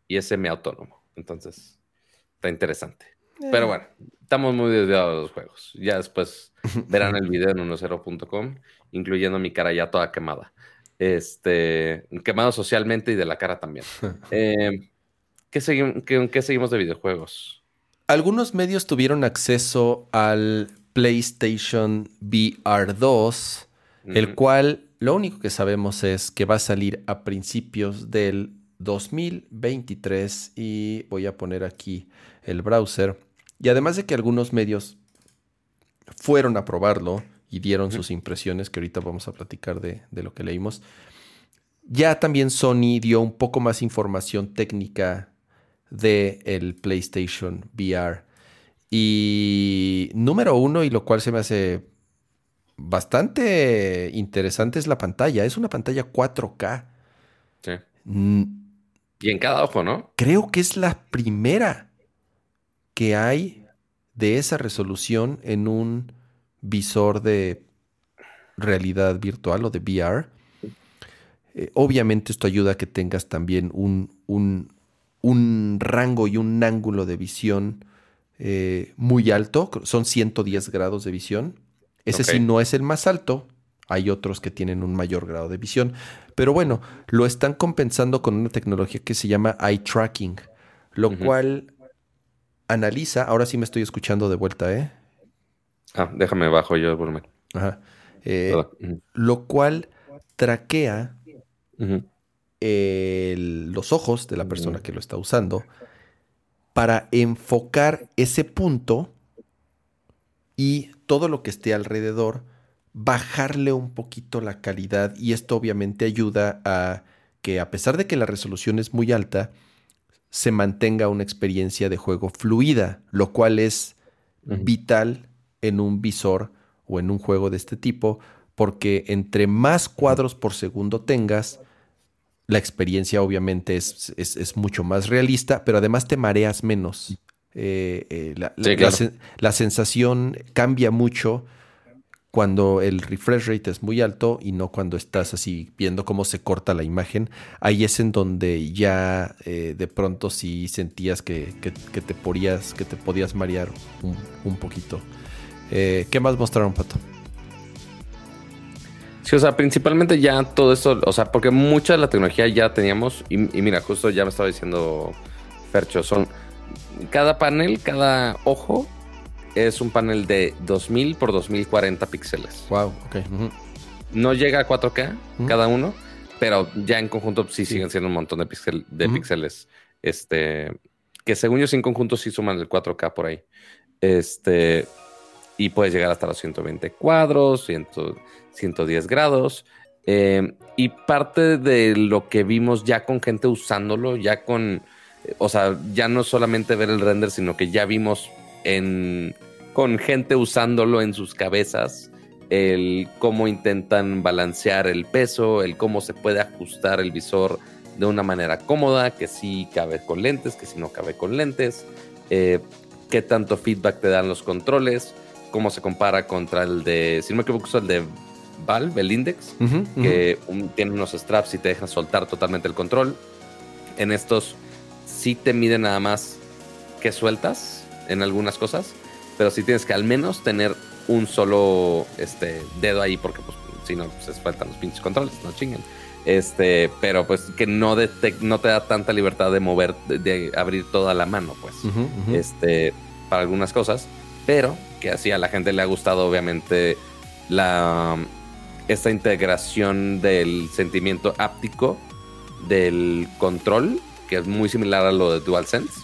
[SPEAKER 1] y es semi-autónomo. Entonces, está interesante. Pero eh. bueno, estamos muy desviados de los juegos. Ya después verán el video en 10.com, incluyendo mi cara ya toda quemada. Este, quemado socialmente y de la cara también. Eh, ¿qué, ¿Qué seguimos de videojuegos?
[SPEAKER 2] Algunos medios tuvieron acceso al PlayStation VR 2, el cual lo único que sabemos es que va a salir a principios del 2023 y voy a poner aquí el browser. Y además de que algunos medios fueron a probarlo y dieron sus impresiones, que ahorita vamos a platicar de, lo que leímos, ya también Sony dio un poco más información técnica del el PlayStation VR. Y número uno, y lo cual se me hace bastante interesante, es la pantalla. Es una pantalla 4K.
[SPEAKER 1] Sí. Y en cada ojo, ¿no?
[SPEAKER 2] Creo que es la primera que hay de esa resolución en un visor de realidad virtual o de VR. Eh, obviamente esto ayuda a que tengas también un, un, rango y un ángulo de visión eh, muy alto. Son 110 grados de visión. Ese sí no es el más alto, hay otros que tienen un mayor grado de visión. Pero bueno, lo están compensando con una tecnología que se llama eye tracking, lo cual analiza. Ahora sí me estoy escuchando de vuelta, ¿eh?
[SPEAKER 1] Ah, déjame bajo yo el volumen.
[SPEAKER 2] Ajá. Eh, lo cual traquea los ojos de la persona que lo está usando para enfocar ese punto y todo lo que esté alrededor bajarle un poquito la calidad y esto obviamente ayuda a que a pesar de que la resolución es muy alta, se mantenga una experiencia de juego fluida, lo cual es vital en un visor o en un juego de este tipo, porque entre más cuadros por segundo tengas, la experiencia obviamente es, es, mucho más realista, pero además te mareas menos. Eh, eh, la, sensación cambia mucho cuando el refresh rate es muy alto y no cuando estás así viendo cómo se corta la imagen. Ahí es en donde ya eh, de pronto sí sentías que, te podías, que te podías marear un, poquito. Eh, ¿Qué más mostraron, Pato?
[SPEAKER 1] Sí, o sea, principalmente ya todo esto, o sea, porque mucha de la tecnología ya teníamos, y, y mira, justo ya me estaba diciendo Fercho, son cada panel, cada ojo es un panel de 2000 por 2040 píxeles.
[SPEAKER 2] Wow, ok.
[SPEAKER 1] No llega a 4K cada uno, pero ya en conjunto sí, siguen siendo un montón de, de píxeles. Este, que según yo, en conjunto sí suman el 4K por ahí. Este, y puedes llegar hasta los 120 cuadros, 110 grados. Eh, y parte de lo que vimos ya con gente usándolo, ya con, o sea, ya no solamente ver el render, sino que ya vimos en, con gente usándolo en sus cabezas, el cómo intentan balancear el peso, el cómo se puede ajustar el visor de una manera cómoda, que sí cabe con lentes, que si no cabe con lentes, eh, qué tanto feedback te dan los controles, cómo se compara contra el de, si no me equivoco, el de Valve, el Index, que tiene unos straps y te dejan soltar totalmente el control. En estos sí te miden nada más que sueltas, en algunas cosas, pero sí tienes que al menos tener un solo este, dedo ahí, porque pues, si no, pues faltan los pinches controles, no chinguen. Este, pero pues que no, no te da tanta libertad de mover, de, abrir toda la mano, pues, este, para algunas cosas, pero que así a la gente le ha gustado, obviamente, la, esta integración del sentimiento áptico del control, que es muy similar a lo de DualSense.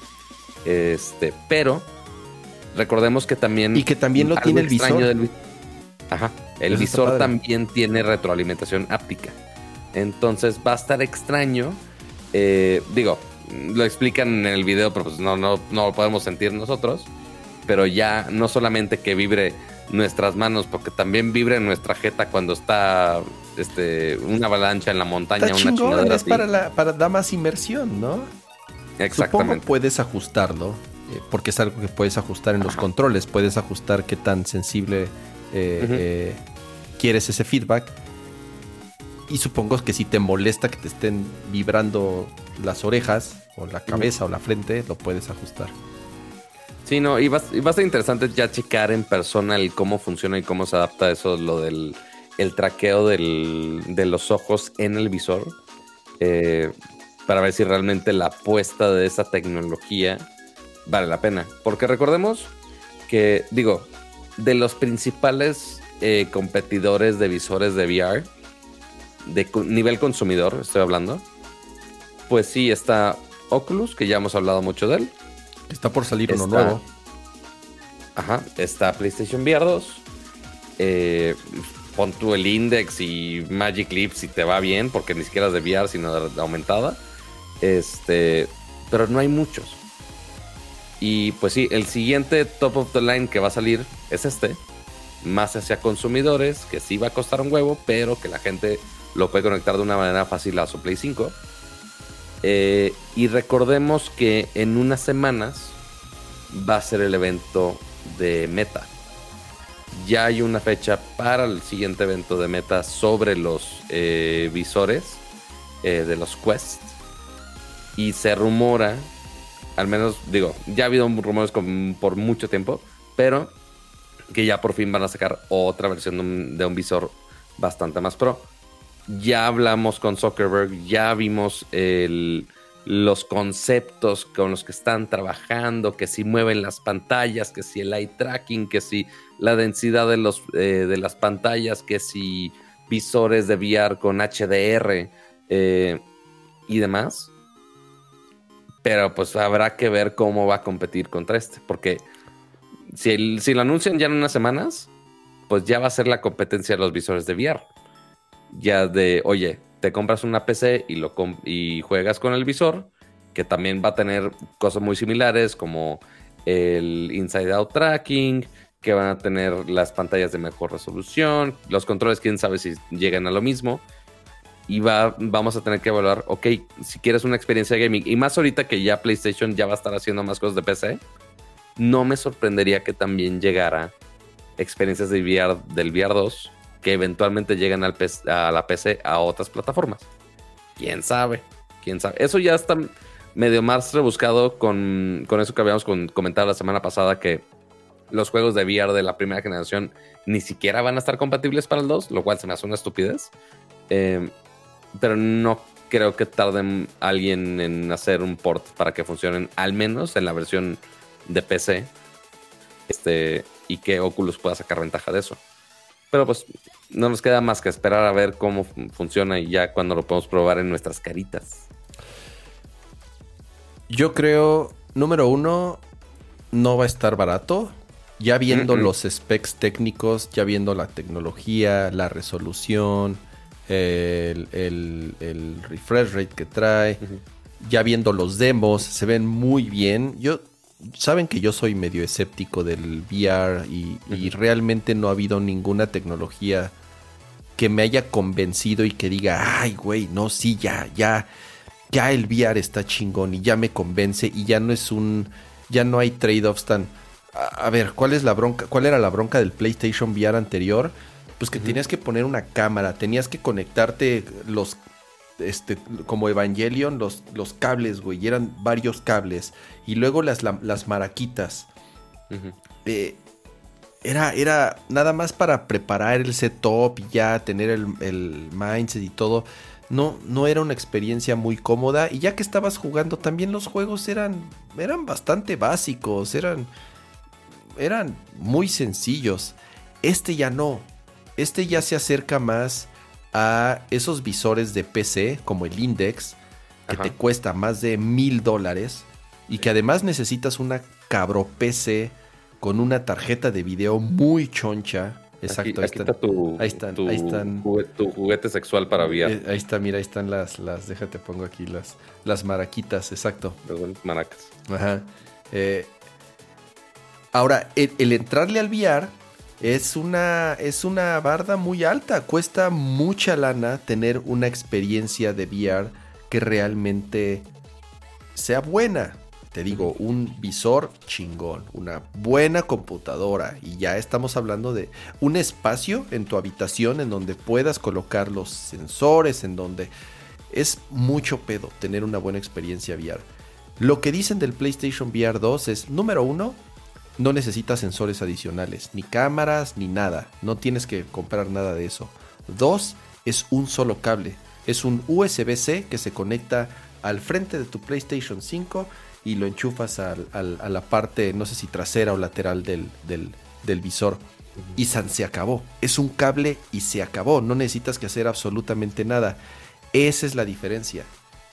[SPEAKER 1] Este, pero Recordemos que también.
[SPEAKER 2] Y que también lo tiene el visor.
[SPEAKER 1] Ajá. El visor también tiene retroalimentación áptica. Entonces va a estar extraño. Eh, digo, lo explican en el video, pero pues no, no, no lo podemos sentir nosotros. Pero ya no solamente que vibre nuestras manos, porque también vibre nuestra jeta cuando está este, una avalancha en la montaña.
[SPEAKER 2] Está
[SPEAKER 1] una
[SPEAKER 2] chingón, es para, la, para dar más inmersión, ¿no?
[SPEAKER 1] Exactamente.
[SPEAKER 2] Supongo puedes ajustarlo, eh, porque es algo que puedes ajustar en los controles. Puedes ajustar qué tan sensible eh, eh, quieres ese feedback. Y supongo que si te molesta que te estén vibrando las orejas, o la cabeza, o la frente, lo puedes ajustar.
[SPEAKER 1] Sí, no, y va, a ser interesante ya checar en persona el cómo funciona y cómo se adapta eso, lo del el traqueo de los ojos en el visor, eh, para ver si realmente la apuesta de esa tecnología vale la pena. Porque recordemos que, digo, de los principales eh, competidores de visores de VR, de nivel consumidor, estoy hablando, pues sí está Oculus, que ya hemos hablado mucho de él.
[SPEAKER 2] Está por salir uno nuevo.
[SPEAKER 1] Ajá, está PlayStation VR 2. Eh, pon tú el Index y Magic Leap si te va bien, porque ni siquiera es de VR, sino de aumentada. Este, pero no hay muchos. Y pues sí, el siguiente top of the line que va a salir es este. Más hacia consumidores, que sí va a costar un huevo, pero que la gente lo puede conectar de una manera fácil a su Play 5. Eh, y recordemos que en unas semanas va a ser el evento de Meta. Ya hay una fecha para el siguiente evento de Meta sobre los eh, visores eh, de los Quest. Y se rumora, al menos digo, ya ha habido rumores por mucho tiempo, pero que ya por fin van a sacar otra versión de un visor bastante más pro ya hablamos con Zuckerberg, ya vimos los conceptos con los que están trabajando, que si mueven las pantallas, que si el eye tracking, que si la densidad de, eh, las pantallas, que si visores de VR con HDR eh, y demás. Pero pues habrá que ver cómo va a competir contra este, porque si, si lo anuncian ya en unas semanas, pues ya va a ser la competencia de los visores de VR ya de, oye, te compras una PC y, lo y juegas con el visor, que también va a tener cosas muy similares como el inside out tracking, que van a tener las pantallas de mejor resolución, los controles, quién sabe si llegan a lo mismo. Y va, vamos a tener que evaluar, ok, si quieres una experiencia de gaming, y más ahorita que ya PlayStation ya va a estar haciendo más cosas de PC, no me sorprendería que también llegara experiencias de VR, del VR 2 que eventualmente lleguen a la PC a otras plataformas. ¿Quién sabe? ¿Quién sabe? Eso ya está medio más rebuscado con, eso que habíamos comentado la semana pasada que los juegos de VR de la primera generación ni siquiera van a estar compatibles para el 2, lo cual se me hace una estupidez. Em, pero no creo que tarden alguien en hacer un port para que funcionen, al menos en la versión de PC. Este, y que Oculus pueda sacar ventaja de eso. Pero pues no nos queda más que esperar a ver cómo funciona y ya cuando lo podemos probar en nuestras caritas.
[SPEAKER 2] Yo creo, número uno, no va a estar barato. Ya viendo los specs técnicos, ya viendo la tecnología, la resolución, el, refresh rate que trae, ya viendo los demos, se ven muy bien. Yo saben que yo soy medio escéptico del VR y, realmente no ha habido ninguna tecnología que me haya convencido y que diga, ay, güey, no, sí, ya, ya, ya el VR está chingón y ya me convence y ya no es un, ya no hay trade-offs tan... A, ver, ¿cuál es la bronca? ¿Cuál era la bronca del PlayStation VR anterior? Pues que tenías que poner una cámara, tenías que conectarte los este, como Evangelion, los, los cables, güey, eran varios cables. Y luego las, las maraquitas. Eh, era, era nada más para preparar el setup y ya tener el, el, mindset y todo. No, no era una experiencia muy cómoda. Y ya que estabas jugando, también los juegos eran, eran bastante básicos, eran, eran muy sencillos. Este ya no. Este ya se acerca más a esos visores de PC como el Index, que te cuesta más de mil dólares y que además necesitas una cabro PC con una tarjeta de video muy choncha exacto.
[SPEAKER 1] ahí, está tu,
[SPEAKER 2] ahí están,
[SPEAKER 1] tu,
[SPEAKER 2] ahí están.
[SPEAKER 1] Juguete, tu juguete sexual para VR.
[SPEAKER 2] Eh, ahí está, mira, ahí están las, las, déjate pongo aquí las, las maraquitas, exacto.
[SPEAKER 1] Las maracas.
[SPEAKER 2] Ajá. Eh, ahora, el, el, entrarle al VR es una, es una barda muy alta. Cuesta mucha lana tener una experiencia de VR que realmente sea buena. Te digo, un visor chingón, una buena computadora y ya estamos hablando de un espacio en tu habitación en donde puedas colocar los sensores, en donde es mucho pedo tener una buena experiencia VR. Lo que dicen del PlayStation VR 2 es, número uno, no necesitas sensores adicionales, ni cámaras, ni nada. No tienes que comprar nada de eso. Dos, es un solo cable. Es un USB-C que se conecta al frente de tu PlayStation 5 y lo enchufas al, al, a la parte, no sé si trasera o lateral del, del, del visor. Y san, se acabó. Es un cable y se acabó. No necesitas que hacer absolutamente nada. Esa es la diferencia.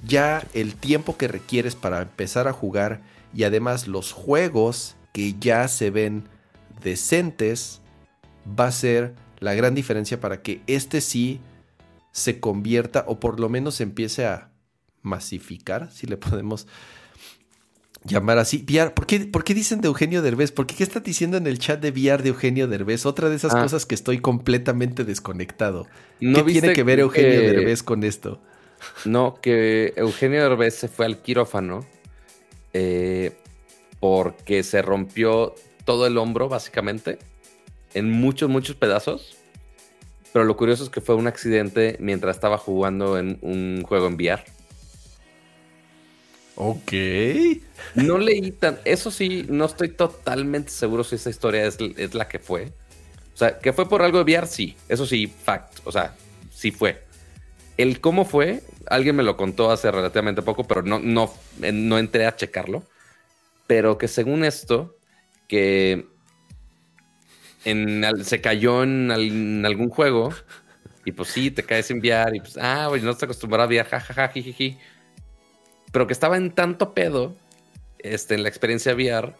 [SPEAKER 2] Ya el tiempo que requieres para empezar a jugar y además los juegos que ya se ven decentes va a ser la gran diferencia para que este sí se convierta o por lo menos empiece a masificar, si le podemos llamar así. VR, ¿por qué, ¿por qué dicen de Eugenio Derbez? ¿Por qué qué está diciendo en el chat de VR de Eugenio Derbez? Otra de esas ah. cosas que estoy completamente desconectado. ¿Qué tiene que ver Eugenio que... Derbez con esto?
[SPEAKER 1] No, que Eugenio Derbez se fue al quirófano eh, porque se rompió todo el hombro, básicamente, en muchos, muchos pedazos. Pero lo curioso es que fue un accidente mientras estaba jugando en un juego en VR.
[SPEAKER 2] Ok.
[SPEAKER 1] No leí tan. Eso sí, no estoy totalmente seguro si esa historia es, es, la que fue. O sea, que fue por algo de VR, sí. Eso sí, fact. O sea, sí fue. El cómo fue, alguien me lo contó hace relativamente poco, pero no, no, no entré a checarlo. Pero que según esto, que se cayó en, algún juego y pues sí, te caes en VR y pues, ah, güey, no estás acostumbrado a VR, jajaja, jijiji pero que estaba en tanto pedo este, en la experiencia VR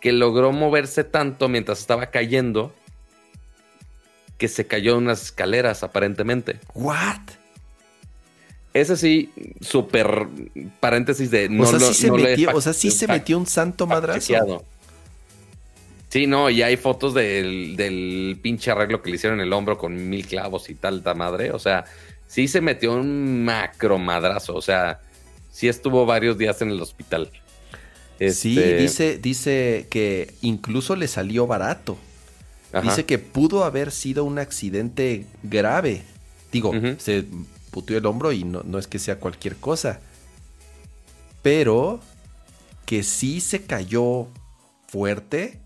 [SPEAKER 1] que logró moverse tanto mientras estaba cayendo que se cayó en unas escaleras aparentemente.
[SPEAKER 2] ¿What?
[SPEAKER 1] Ese sí, súper paréntesis de
[SPEAKER 2] no O sea, sí se metió, o sea, sí se metió un santo madrazo.
[SPEAKER 1] Sí, no, y hay fotos del, del, pinche arreglo que le hicieron en el hombro con mil clavos y tal, ta madre. O sea, sí se metió un macro madrazo. O sea, sí estuvo varios días en el hospital.
[SPEAKER 2] Este... Sí, dice, dice que incluso le salió barato. Ajá. Dice que pudo haber sido un accidente grave. Digo, uh -huh. se puteó el hombro y no, no, es que sea cualquier cosa. Pero que sí se cayó fuerte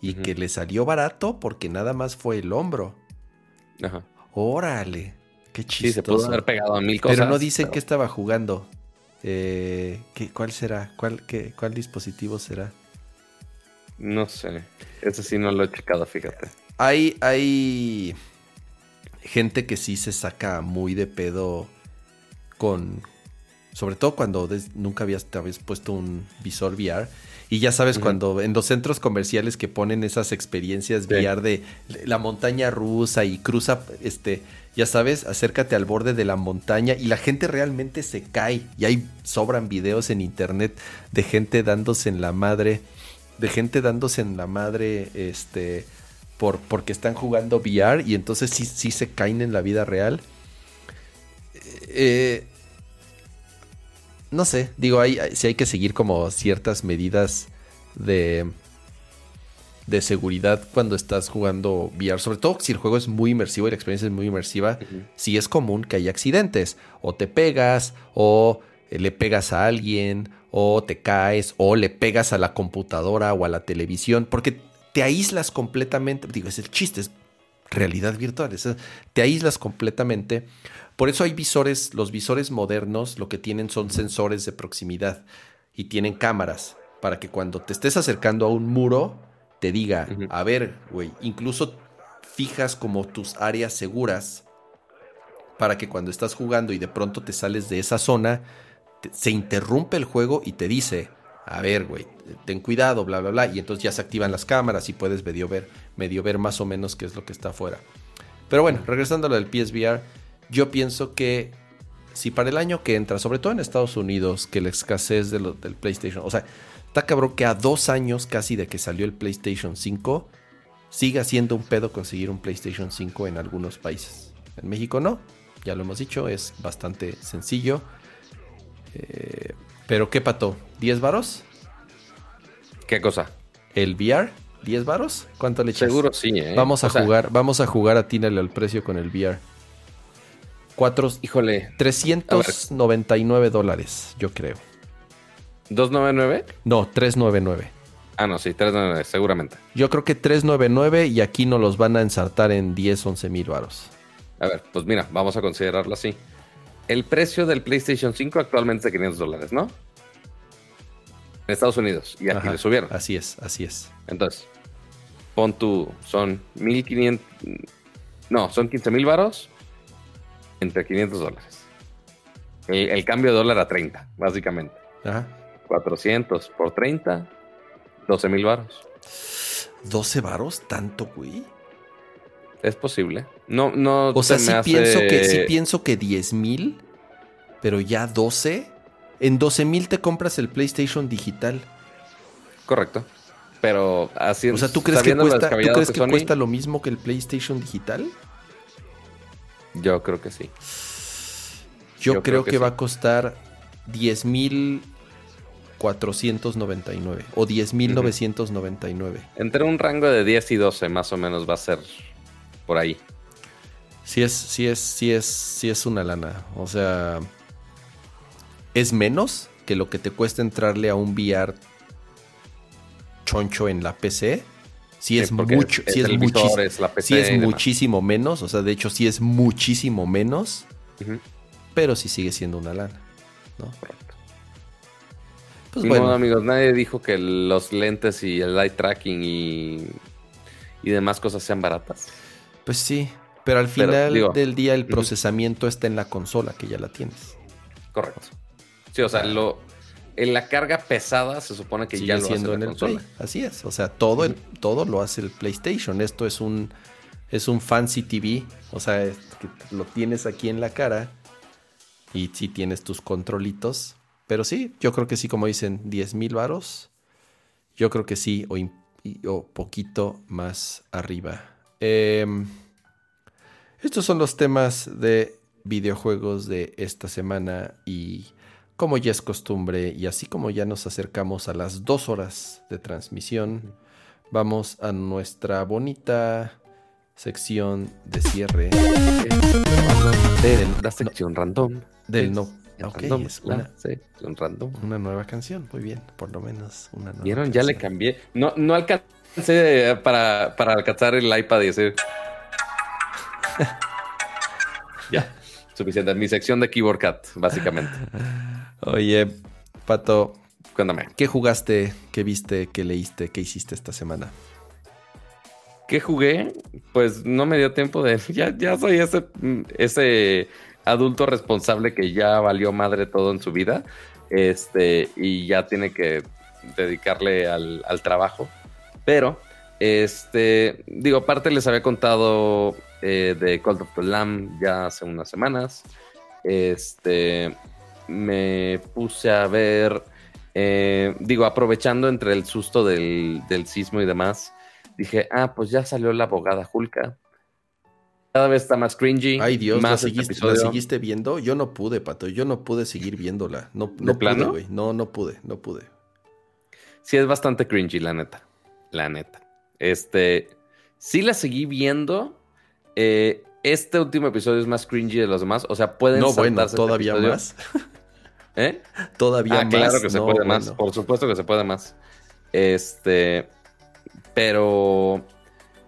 [SPEAKER 2] y uh -huh. que le salió barato porque nada más fue el hombro.
[SPEAKER 1] Ajá.
[SPEAKER 2] Órale, qué chistoso. Sí,
[SPEAKER 1] se pudo haber pegado a mil cosas.
[SPEAKER 2] Pero no dicen pero... que estaba jugando. Eh, ¿qué, ¿Cuál será? ¿Cuál, qué, ¿Cuál dispositivo será?
[SPEAKER 1] No sé. Ese sí no lo he checado, fíjate.
[SPEAKER 2] Hay, hay gente que sí se saca muy de pedo con. Sobre todo cuando des, nunca habías, te habías puesto un visor VR. Y ya sabes, uh -huh. cuando en los centros comerciales que ponen esas experiencias sí. VR de la montaña rusa y cruza este ya sabes, acércate al borde de la montaña y la gente realmente se cae. Y hay sobran videos en internet de gente dándose en la madre, de gente dándose en la madre, este, por, porque están jugando VR y entonces sí, sí se caen en la vida real. Eh, no sé, digo, hay, sí hay que seguir como ciertas medidas de de seguridad cuando estás jugando VR, sobre todo si el juego es muy inmersivo y la experiencia es muy inmersiva, uh -huh. sí es común que haya accidentes, o te pegas, o le pegas a alguien, o te caes, o le pegas a la computadora o a la televisión, porque te aíslas completamente, digo, es el chiste, es realidad virtual, es, te aíslas completamente. Por eso hay visores, los visores modernos lo que tienen son sensores de proximidad y tienen cámaras para que cuando te estés acercando a un muro, te diga, uh -huh. a ver, güey, incluso fijas como tus áreas seguras para que cuando estás jugando y de pronto te sales de esa zona, te, se interrumpe el juego y te dice, a ver, güey, ten cuidado, bla, bla, bla. Y entonces ya se activan las cámaras y puedes medio ver, medio ver más o menos qué es lo que está afuera. Pero bueno, regresando a lo del PSVR, yo pienso que si para el año que entra, sobre todo en Estados Unidos, que la escasez de del PlayStation, o sea, está cabrón que a dos años casi de que salió el PlayStation 5, siga siendo un pedo conseguir un PlayStation 5 en algunos países. En México no, ya lo hemos dicho, es bastante sencillo. Eh, pero ¿qué pato? ¿10 varos?
[SPEAKER 1] ¿Qué cosa?
[SPEAKER 2] ¿El VR? ¿10 varos? ¿Cuánto le echas?
[SPEAKER 1] Seguro sí, ¿eh?
[SPEAKER 2] Vamos a jugar, vamos a jugar a Tínale al precio con el VR. Cuatro,
[SPEAKER 1] híjole,
[SPEAKER 2] 399 dólares, yo creo.
[SPEAKER 1] ¿299?
[SPEAKER 2] No, 399.
[SPEAKER 1] Ah, no, sí, 399, seguramente.
[SPEAKER 2] Yo creo que 399 y aquí nos los van a ensartar en 10, 11 mil varos.
[SPEAKER 1] A ver, pues mira, vamos a considerarlo así. El precio del PlayStation 5 actualmente es de 500 dólares, ¿no? En Estados Unidos. Y aquí le subieron.
[SPEAKER 2] Así es, así es.
[SPEAKER 1] Entonces, pon tu, son 1500, no, son 15 mil varos entre 500 dólares. El, cambio de dólar a 30, básicamente. Ajá. 400 por 30, 12 mil varos.
[SPEAKER 2] 12 varos, tanto, güey.
[SPEAKER 1] Es posible. No, no.
[SPEAKER 2] O sea, sí, pienso que, sí pienso que 10 mil, pero ya 12. En 12 mil te compras el PlayStation digital.
[SPEAKER 1] Correcto. Pero así
[SPEAKER 2] O sea, ¿tú crees que, cuesta, ¿tú crees que cuesta lo mismo que el PlayStation digital?
[SPEAKER 1] Yo creo que sí.
[SPEAKER 2] Yo, creo, que, va a costar 10 mil 499 o 10.999.
[SPEAKER 1] Entre un rango de 10 y 12 más o menos va a ser por ahí.
[SPEAKER 2] Sí es, sí es, sí es, sí es una lana. O sea, es menos que lo que te cuesta entrarle a un VR choncho en la PC. Sí, es mucho, es, sí es, es muchísimo menos. O sea, de hecho, sí es muchísimo menos. Pero sí sigue siendo una lana. ¿no?
[SPEAKER 1] Pues bueno. amigos, nadie dijo que los lentes y el light tracking y, y demás cosas sean baratas.
[SPEAKER 2] Pues sí, pero al final del día el procesamiento está en la consola, que ya la tienes.
[SPEAKER 1] Correcto. Sí, o sea, lo, en la carga pesada se supone que ya lo hace en el consola.
[SPEAKER 2] Así es, o sea, todo, el, todo lo hace el PlayStation. Esto es un, es un fancy TV, o sea, lo tienes aquí en la cara y sí tienes tus controlitos pero sí, yo creo que sí, como dicen, 10 mil varos. Yo creo que sí, o, poquito más arriba. Em, estos son los temas de videojuegos de esta semana y como ya es costumbre y así como ya nos acercamos a las dos horas de transmisión, vamos a nuestra bonita sección de cierre.
[SPEAKER 1] De la sección random.
[SPEAKER 2] Del no Ok,
[SPEAKER 1] es una, un random.
[SPEAKER 2] Una nueva canción, muy bien, por lo menos una nueva
[SPEAKER 1] ¿Vieron? Ya le cambié. No, no alcancé para, para alcanzar el iPad y decir. ya, suficiente. Mi sección de Keyboard Cat, básicamente.
[SPEAKER 2] Oye, Pato.
[SPEAKER 1] Cuéntame.
[SPEAKER 2] ¿Qué jugaste, qué viste, qué leíste, qué hiciste esta semana?
[SPEAKER 1] ¿Qué jugué? Pues no me dio tiempo de. Ya, ya soy ese, ese adulto responsable que ya valió madre todo en su vida este, y ya tiene que dedicarle al, trabajo. Pero, este, digo, aparte les había contado eh, de Cult of the Lamb ya hace unas semanas. Este, me puse a ver, eh, digo, aprovechando entre el susto del, del sismo y demás, dije, ah, pues ya salió la abogada Julka cada vez está más cringy.
[SPEAKER 2] Ay Dios, más ¿la, seguiste, viendo? Yo no pude, Pato, yo no pude seguir viéndola. No, no pude, güey. No, no pude, no pude.
[SPEAKER 1] Sí, es bastante cringy, la neta. La neta. Este, sí la seguí viendo. Eh, este último episodio es más cringy de los demás. O sea, pueden
[SPEAKER 2] No, bueno, este todavía más.
[SPEAKER 1] ¿Eh?
[SPEAKER 2] Todavía ah, más.
[SPEAKER 1] Claro que se puede más. Por supuesto que se puede más. Este, pero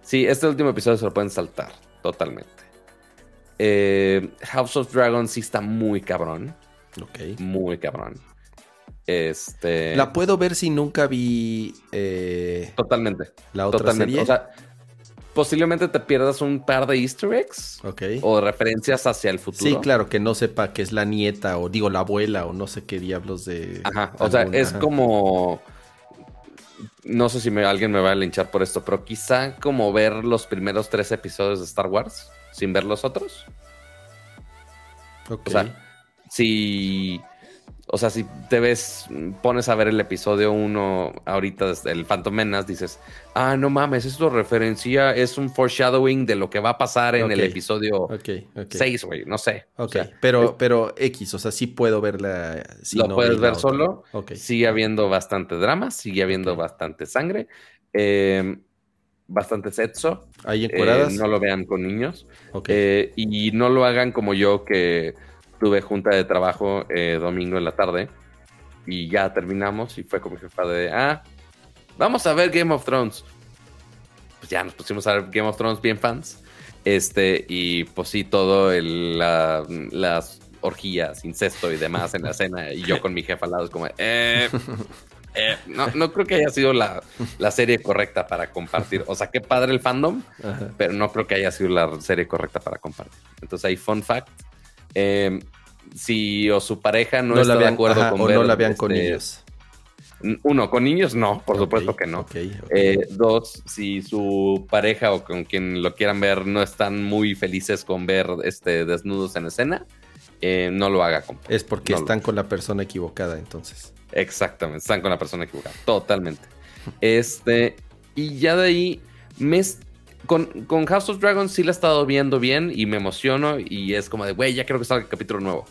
[SPEAKER 1] sí, este último episodio se lo pueden saltar totalmente. Eh, House of Dragons sí está muy cabrón.
[SPEAKER 2] Ok.
[SPEAKER 1] Muy cabrón. Este.
[SPEAKER 2] La puedo ver si nunca vi. Eh,
[SPEAKER 1] totalmente.
[SPEAKER 2] La otra serie. O sea,
[SPEAKER 1] posiblemente te pierdas un par de easter eggs.
[SPEAKER 2] Ok.
[SPEAKER 1] O referencias hacia el futuro.
[SPEAKER 2] Sí, claro, que no sepa que es la nieta o digo la abuela o no sé qué diablos de...
[SPEAKER 1] Ajá, o sea, es como... No sé si me, alguien me va a linchar por esto, pero quizá como ver los primeros tres episodios de Star Wars sin ver los otros.
[SPEAKER 2] Ok.
[SPEAKER 1] O sea, si o sea, si te ves, pones a ver el episodio 1 ahorita desde el Phantom Menace, dices, ah, no mames, esto referencia, es un foreshadowing de lo que va a pasar en el episodio
[SPEAKER 2] Ok, ok.
[SPEAKER 1] 6, güey, no sé. O
[SPEAKER 2] Ok,
[SPEAKER 1] sea,
[SPEAKER 2] pero, pero X, o sea, sí puedo verla. si
[SPEAKER 1] lo
[SPEAKER 2] no
[SPEAKER 1] puedes ver solo. Sigue habiendo bastante drama, sigue habiendo bastante sangre, eh, bastante sexo.
[SPEAKER 2] ¿Ahí
[SPEAKER 1] eh,
[SPEAKER 2] encueradas?
[SPEAKER 1] no lo vean con niños.
[SPEAKER 2] Ok.
[SPEAKER 1] Eh, y no lo hagan como yo que tuve junta de trabajo eh, domingo en la tarde y ya terminamos y fue con mi jefa de, ah, vamos a ver Game of Thrones. Pues ya nos pusimos a ver Game of Thrones bien fans. Este, y pues sí, todo el, la- las orgías, incesto y demás en la cena y yo con mi jefa al lado es como, eh, eh, no, no creo que haya sido la, la serie correcta para compartir. O sea, qué padre el fandom,
[SPEAKER 2] Ajá.
[SPEAKER 1] pero no creo que haya sido la serie correcta para compartir. Entonces hay fun fact. Eh, si o su pareja no,
[SPEAKER 2] No,
[SPEAKER 1] está
[SPEAKER 2] la
[SPEAKER 1] de acuerdo
[SPEAKER 2] ajá,
[SPEAKER 1] con
[SPEAKER 2] o
[SPEAKER 1] ver,
[SPEAKER 2] no la vean con
[SPEAKER 1] este,
[SPEAKER 2] niños.
[SPEAKER 1] Uno, con niños no, por supuesto que no. Eh, dos, si su pareja o con quien lo quieran ver no están muy felices con ver este desnudos en escena, eh, no lo haga
[SPEAKER 2] es porque
[SPEAKER 1] no lo-
[SPEAKER 2] están con la persona equivocada, entonces.
[SPEAKER 1] Exactamente, están con la persona equivocada, totalmente. Este, y ya de ahí, me, es- con, con House of Dragons sí la he estado viendo bien y me emociono y es como de, güey, ya creo que salga el capítulo nuevo.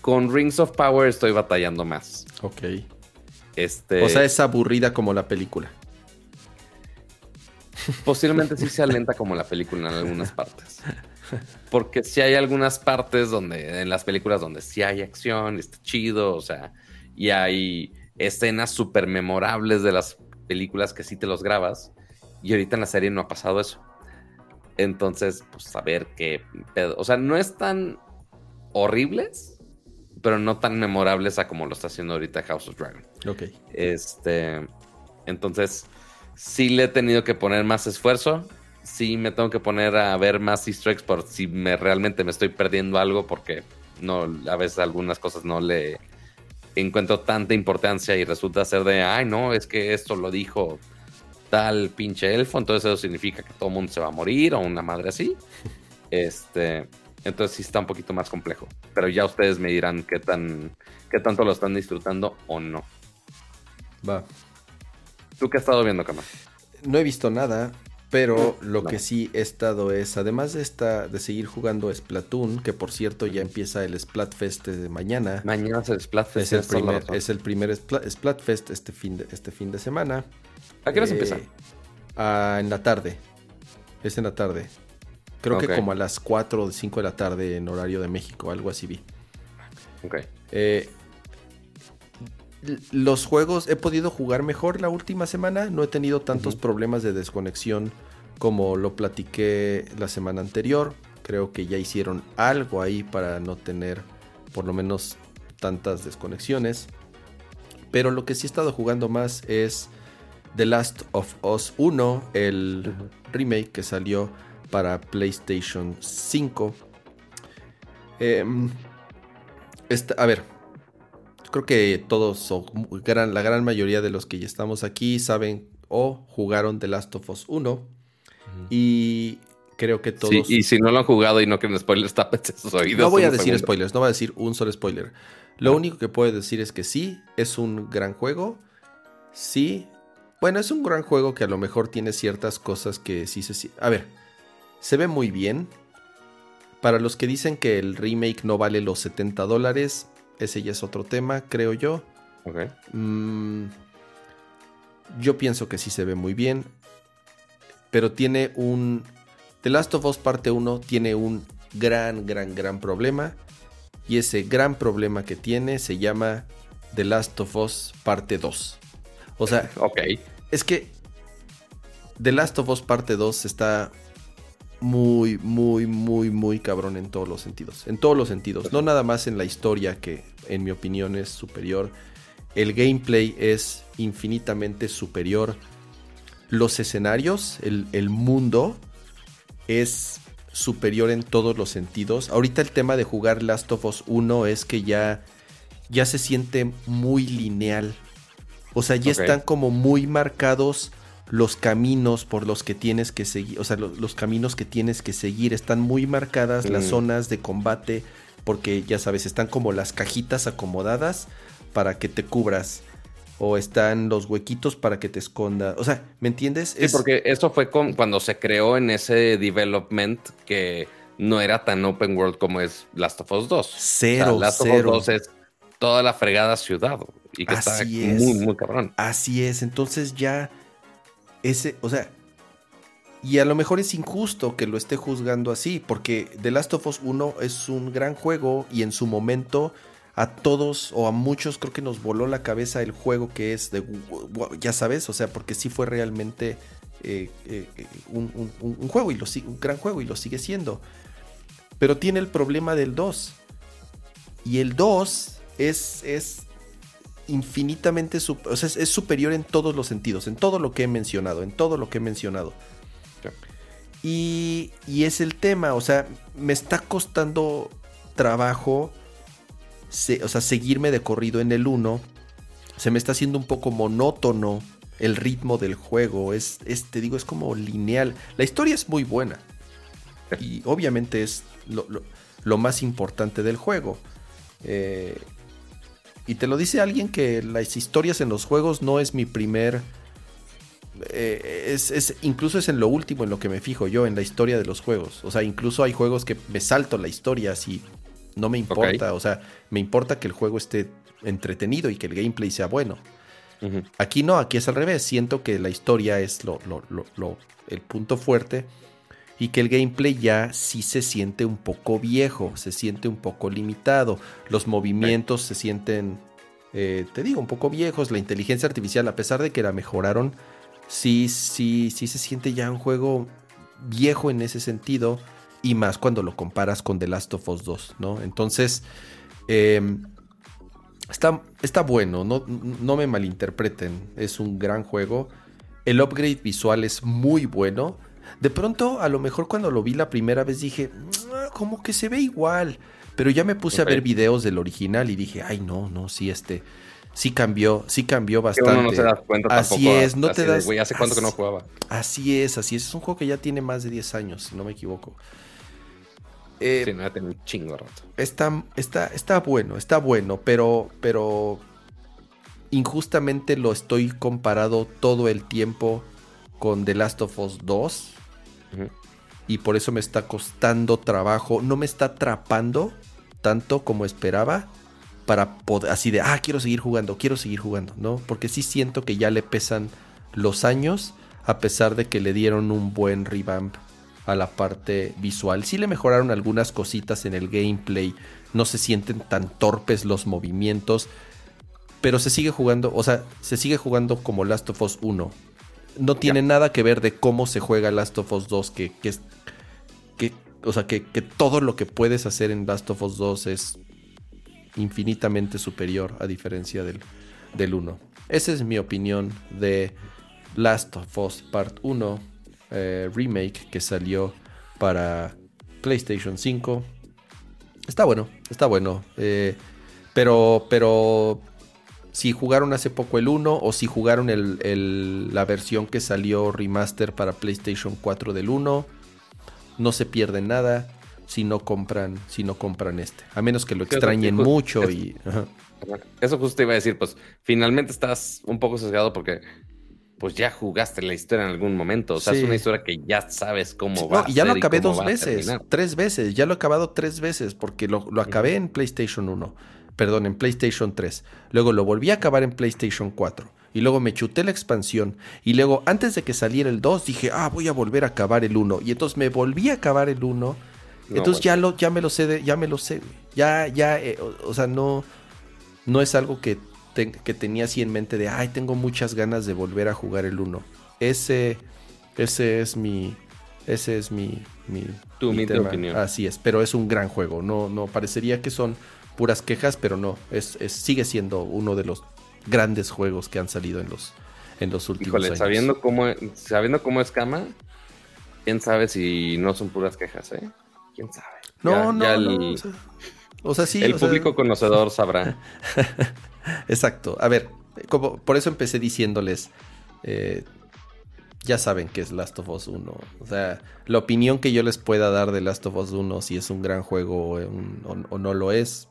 [SPEAKER 1] Con Rings of Power estoy batallando más.
[SPEAKER 2] Ok.
[SPEAKER 1] Este,
[SPEAKER 2] O sea, es aburrida como la película.
[SPEAKER 1] posiblemente sí sea lenta como la película en algunas partes. Porque sí hay algunas partes donde, en las películas donde sí hay acción, y está chido, o sea, y hay escenas súper memorables de las películas que sí te los grabas. Y ahorita en la serie no ha pasado eso. Entonces, pues a ver qué pedo. O sea, no es tan horribles, pero no tan memorables a como lo está haciendo ahorita House of Dragon.
[SPEAKER 2] Ok.
[SPEAKER 1] Este, entonces, sí le he tenido que poner más esfuerzo. Sí me tengo que poner a ver más easter eggs por si me realmente me estoy perdiendo algo porque no, a veces algunas cosas no le encuentro tanta importancia y resulta ser de, ay no, es que esto lo dijo tal pinche elfo, entonces eso significa que todo el mundo se va a morir o una madre así. Este, entonces sí está un poquito más complejo, pero ya ustedes me dirán qué tan qué tanto lo están disfrutando o no.
[SPEAKER 2] Va.
[SPEAKER 1] ¿Tú qué has estado viendo, Cama?
[SPEAKER 2] No he visto nada, pero lo
[SPEAKER 1] No.
[SPEAKER 2] que sí he estado es, además de esta, de seguir jugando Splatoon, que por cierto ya empieza el Splatfest de mañana.
[SPEAKER 1] Mañana se desplaza.
[SPEAKER 2] Es el, primer, es el primer Spla- Splatfest este fin de, este fin de semana.
[SPEAKER 1] ¿A qué hora se
[SPEAKER 2] Eh,
[SPEAKER 1] empieza?
[SPEAKER 2] ah, en la tarde. Es en la tarde. Creo que como a las 4 o 5 de la tarde en horario de México, algo así vi.
[SPEAKER 1] Ok.
[SPEAKER 2] Eh, los juegos he podido jugar mejor la última semana. No he tenido tantos problemas de desconexión como lo platiqué la semana anterior. Creo que ya hicieron algo ahí para no tener por lo menos tantas desconexiones. Pero lo que sí he estado jugando más es The Last of Us 1, el remake que salió para PlayStation 5. Em, esta- a ver, creo que todos, o gran- la gran mayoría de los que ya estamos aquí, saben o jugaron The Last of Us 1. Y creo que todos...
[SPEAKER 1] Sí, y si no lo han jugado y no quieren spoilers, tápense sus oídos.
[SPEAKER 2] No voy a decir
[SPEAKER 1] segundo.
[SPEAKER 2] spoilers, no voy a decir un solo spoiler. Lo único que puedo decir es que sí, es un gran juego. Sí. Bueno, es un gran juego que a lo mejor tiene ciertas cosas que sí se... A ver, se ve muy bien. Para los que dicen que el remake no vale los 70 dólares, ese ya es otro tema, creo yo.
[SPEAKER 1] Ok.
[SPEAKER 2] Mm, yo pienso que sí se ve muy bien. Pero tiene un. The Last of Us parte 1 tiene un gran, gran, gran problema. Y ese gran problema que tiene se llama The Last of Us parte 2. O sea,
[SPEAKER 1] Ok.
[SPEAKER 2] Es que The Last of Us parte 2 está muy, muy, muy, muy cabrón en todos los sentidos. En todos los sentidos. No nada más en la historia que en mi opinión es superior. El gameplay es infinitamente superior. los escenarios, el, mundo es superior en todos los sentidos. Ahorita el tema de jugar Last of Us 1 es que ya, ya se siente muy lineal. O sea, ya están como muy marcados los caminos por los que tienes que seguir. O sea, lo- los, caminos que tienes que seguir. Están muy marcadas las
[SPEAKER 1] Mm.
[SPEAKER 2] zonas de combate. Porque ya sabes, están como las cajitas acomodadas para que te cubras. O están los huequitos para que te escondas. O sea, ¿me entiendes?
[SPEAKER 1] Sí, porque eso fue con, cuando se creó en ese development que no era tan open world como es Last of Us 2.
[SPEAKER 2] Cero,
[SPEAKER 1] o sea, Last
[SPEAKER 2] cero.
[SPEAKER 1] of Us 2 es toda la fregada ciudad y que está
[SPEAKER 2] es.
[SPEAKER 1] muy, muy cabrón.
[SPEAKER 2] Así es, entonces ya ese, o sea, y a lo mejor es injusto que lo esté juzgando así, porque The Last of Us 1 es un gran juego y en su momento a todos o a muchos creo que nos voló la cabeza el juego que es de, ya sabes, o sea, porque sí fue realmente eh, eh, un, un- juego y lo un gran juego y lo sigue siendo. Pero tiene el problema del 2. Y el 2 es, es infinitamente, o sea, es, es superior en todos los sentidos, en todo lo que he mencionado, en todo lo que he mencionado. Y, y es el tema, o sea, me está costando trabajo, se- o sea, seguirme de corrido en el 1. Se me está haciendo un poco monótono el ritmo del juego. Es, es, te digo, es como lineal. La historia es muy buena. Y obviamente es lo, lo- lo más importante del juego. Eh, y te lo dice alguien que las historias en los juegos no es mi primer... eh, es, es- incluso es en lo último en lo que me fijo yo, en la historia de los juegos. O sea, incluso hay juegos que me salto la historia así. No me importa. O sea, me importa que el juego esté entretenido y que el gameplay sea bueno. Aquí no, aquí es al revés. Siento que la historia es lo, lo- lo- lo- el punto fuerte y que el gameplay ya sí se siente un poco viejo, se siente un poco limitado. Los movimientos se sienten, eh, te digo, un poco viejos. La inteligencia artificial, a pesar de que la mejoraron, sí, sí, sí se siente ya un juego viejo en ese sentido. Y más cuando lo comparas con The Last of Us 2, ¿no? Entonces, em, Está, está bueno, no, no me malinterpreten, es un gran juego. El upgrade visual es muy bueno. De pronto, a lo mejor cuando lo vi la primera vez dije, "Ah, como que se ve igual. Pero ya me puse a ver videos del original y dije, ay no, no, sí, este, sí cambió, sí cambió bastante.
[SPEAKER 1] uno no se da cuenta
[SPEAKER 2] Así
[SPEAKER 1] tampoco.
[SPEAKER 2] es, no
[SPEAKER 1] así
[SPEAKER 2] te das-
[SPEAKER 1] Güey, ¿hace cuánto que no
[SPEAKER 2] así-
[SPEAKER 1] jugaba?
[SPEAKER 2] Así es, así es. Es un juego que ya tiene más de 10 años, si no me equivoco. Eh,
[SPEAKER 1] Sí, no, ya un chingo de rato.
[SPEAKER 2] está, está, está bueno, está bueno, pero, pero injustamente lo estoy comparado todo el tiempo con The Last of Us 2 Y por eso me está costando trabajo, no me está atrapando tanto como esperaba para poder, así de, ah, quiero seguir jugando, quiero seguir jugando, ¿no? Porque sí siento que ya le pesan los años a pesar de que le dieron un buen revamp a la parte visual. Sí le mejoraron algunas cositas en el gameplay, no se sienten tan torpes los movimientos, pero se sigue jugando, o sea, se sigue jugando como Last of Us 1. No tiene nada que ver de cómo se juega Last of Us 2, que, que es que, o sea, que, que todo lo que puedes hacer en Last of Us 2 es infinitamente superior a diferencia del, del 1. Esa es mi opinión de Last of Us Part 1 eh, Remake que salió para PlayStation 5. Está bueno, está bueno. eh, pero, pero si jugaron hace poco el 1 o si jugaron el- el- la versión que salió remaster para PlayStation 4 del 1, no se pierden nada si no compran, si no compran este. A menos que lo extrañen mucho
[SPEAKER 1] es-
[SPEAKER 2] y... ajá.
[SPEAKER 1] Eso justo te iba a decir, pues finalmente estás un poco sesgado porque pues ya jugaste la historia en algún momento. O sea,
[SPEAKER 2] Sí.
[SPEAKER 1] es una historia que ya sabes cómo va
[SPEAKER 2] no,
[SPEAKER 1] a
[SPEAKER 2] y ya lo
[SPEAKER 1] ser
[SPEAKER 2] acabé dos veces, tres veces, ya lo he acabado tres veces, porque lo, lo acabé en PlayStation 1, perdón, en PlayStation 3, luego lo volví a acabar en PlayStation 4, y luego me chuté la expansión, y luego antes de que saliera el 2 dije, ah, voy a volver a acabar el 1, y entonces me volví a acabar el 1,
[SPEAKER 1] No,
[SPEAKER 2] entonces
[SPEAKER 1] bueno.
[SPEAKER 2] ya, lo, ya me lo sé, de- ya me lo sé, ya, ya, eh, o, o sea, no, no es algo que, te- que tenía así en mente de, ay, tengo muchas ganas de volver a jugar el 1. Ese, ese es mi, ese es mi, mi,
[SPEAKER 1] Tu
[SPEAKER 2] mi tema.
[SPEAKER 1] opinión.
[SPEAKER 2] Así es, pero es un gran juego. No, no parecería que son puras quejas, pero no, es, es- sigue siendo uno de los grandes juegos que han salido en los, en los últimos
[SPEAKER 1] Híjole,
[SPEAKER 2] años.
[SPEAKER 1] sabiendo cómo, sabiendo cómo es Kama, quién sabe si no son puras quejas, ¿eh? ¿Quién sabe?
[SPEAKER 2] No,
[SPEAKER 1] Ya-
[SPEAKER 2] no,
[SPEAKER 1] ya
[SPEAKER 2] no,
[SPEAKER 1] el,
[SPEAKER 2] o sea, o sea, sí.
[SPEAKER 1] el
[SPEAKER 2] sea,
[SPEAKER 1] público conocedor sabrá.
[SPEAKER 2] Exacto. A ver, como, por eso empecé diciéndoles, eh, ya saben que es Last of Us 1. O sea, la opinión que yo les pueda dar de Last of Us 1, si es un gran juego o, un- o- o no lo es,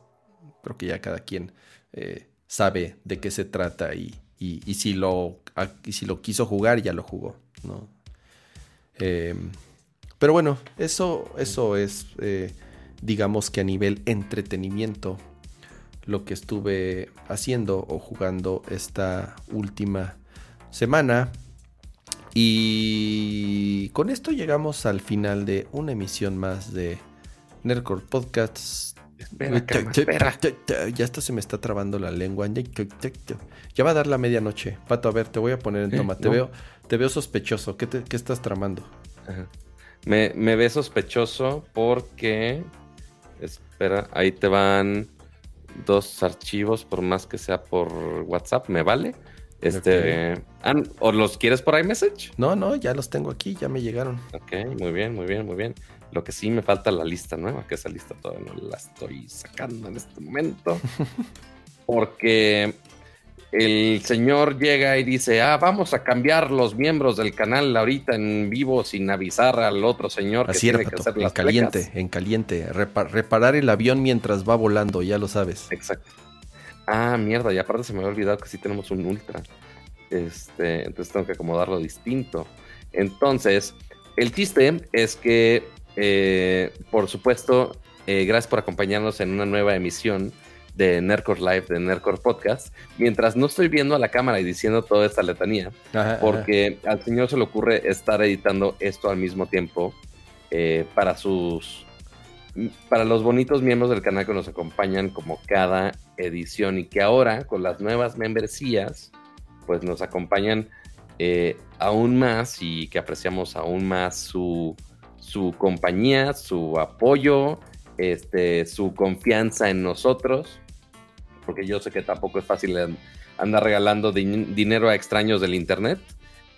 [SPEAKER 2] creo que ya cada quien eh, sabe de qué se trata y, y- si lo, y si lo quiso jugar, ya lo jugó. ¿no? Eh, pero bueno, eso, eso es, eh, digamos que a nivel entretenimiento, lo que estuve haciendo o jugando esta última semana. Y con esto llegamos al final de una emisión más de Nerdcore Podcasts.
[SPEAKER 1] Espera, Kama, espera.
[SPEAKER 2] Ya hasta se me está trabando la lengua. Ya va a dar la medianoche. Pato, a ver, te voy a poner en
[SPEAKER 1] ¿Eh?
[SPEAKER 2] toma. Te,
[SPEAKER 1] ¿No?
[SPEAKER 2] veo, te veo sospechoso. ¿Qué, te- qué estás tramando?
[SPEAKER 1] Ajá. Me, me ve sospechoso porque. Espera, ahí te van dos archivos, por más que sea por WhatsApp, ¿me vale? Este. ah, ¿O los quieres por iMessage?
[SPEAKER 2] No, no, ya los tengo aquí, ya me llegaron.
[SPEAKER 1] Ok, muy bien, muy bien, muy bien. Lo que sí me falta la lista nueva, que esa lista todavía no la estoy sacando en este momento. Porque el señor llega y dice, ah, vamos a cambiar los miembros del canal ahorita en vivo sin avisar al otro señor que
[SPEAKER 2] Así era,
[SPEAKER 1] tiene que hacer
[SPEAKER 2] en
[SPEAKER 1] las
[SPEAKER 2] caliente,
[SPEAKER 1] plecas".
[SPEAKER 2] en caliente. Repa- reparar el avión mientras va volando, ya lo sabes.
[SPEAKER 1] Exacto. Ah, mierda, y aparte se me había olvidado que sí tenemos un ultra. Este, entonces tengo que acomodarlo distinto. Entonces, el chiste es que, eh, por supuesto, eh, gracias por acompañarnos en una nueva emisión de Nerdcore Live, de Nerdcore Podcast, mientras no estoy viendo a la cámara y diciendo toda esta letanía,
[SPEAKER 2] Ajá, ajá.
[SPEAKER 1] porque al señor se le ocurre estar editando esto al mismo tiempo eh, para sus para los bonitos miembros del canal que nos acompañan como cada edición y que ahora con las nuevas membresías pues nos acompañan eh, aún más y que apreciamos aún más su, su compañía, su apoyo, este, su confianza en nosotros, porque yo sé que tampoco es fácil an- andar regalando din- dinero a extraños del internet,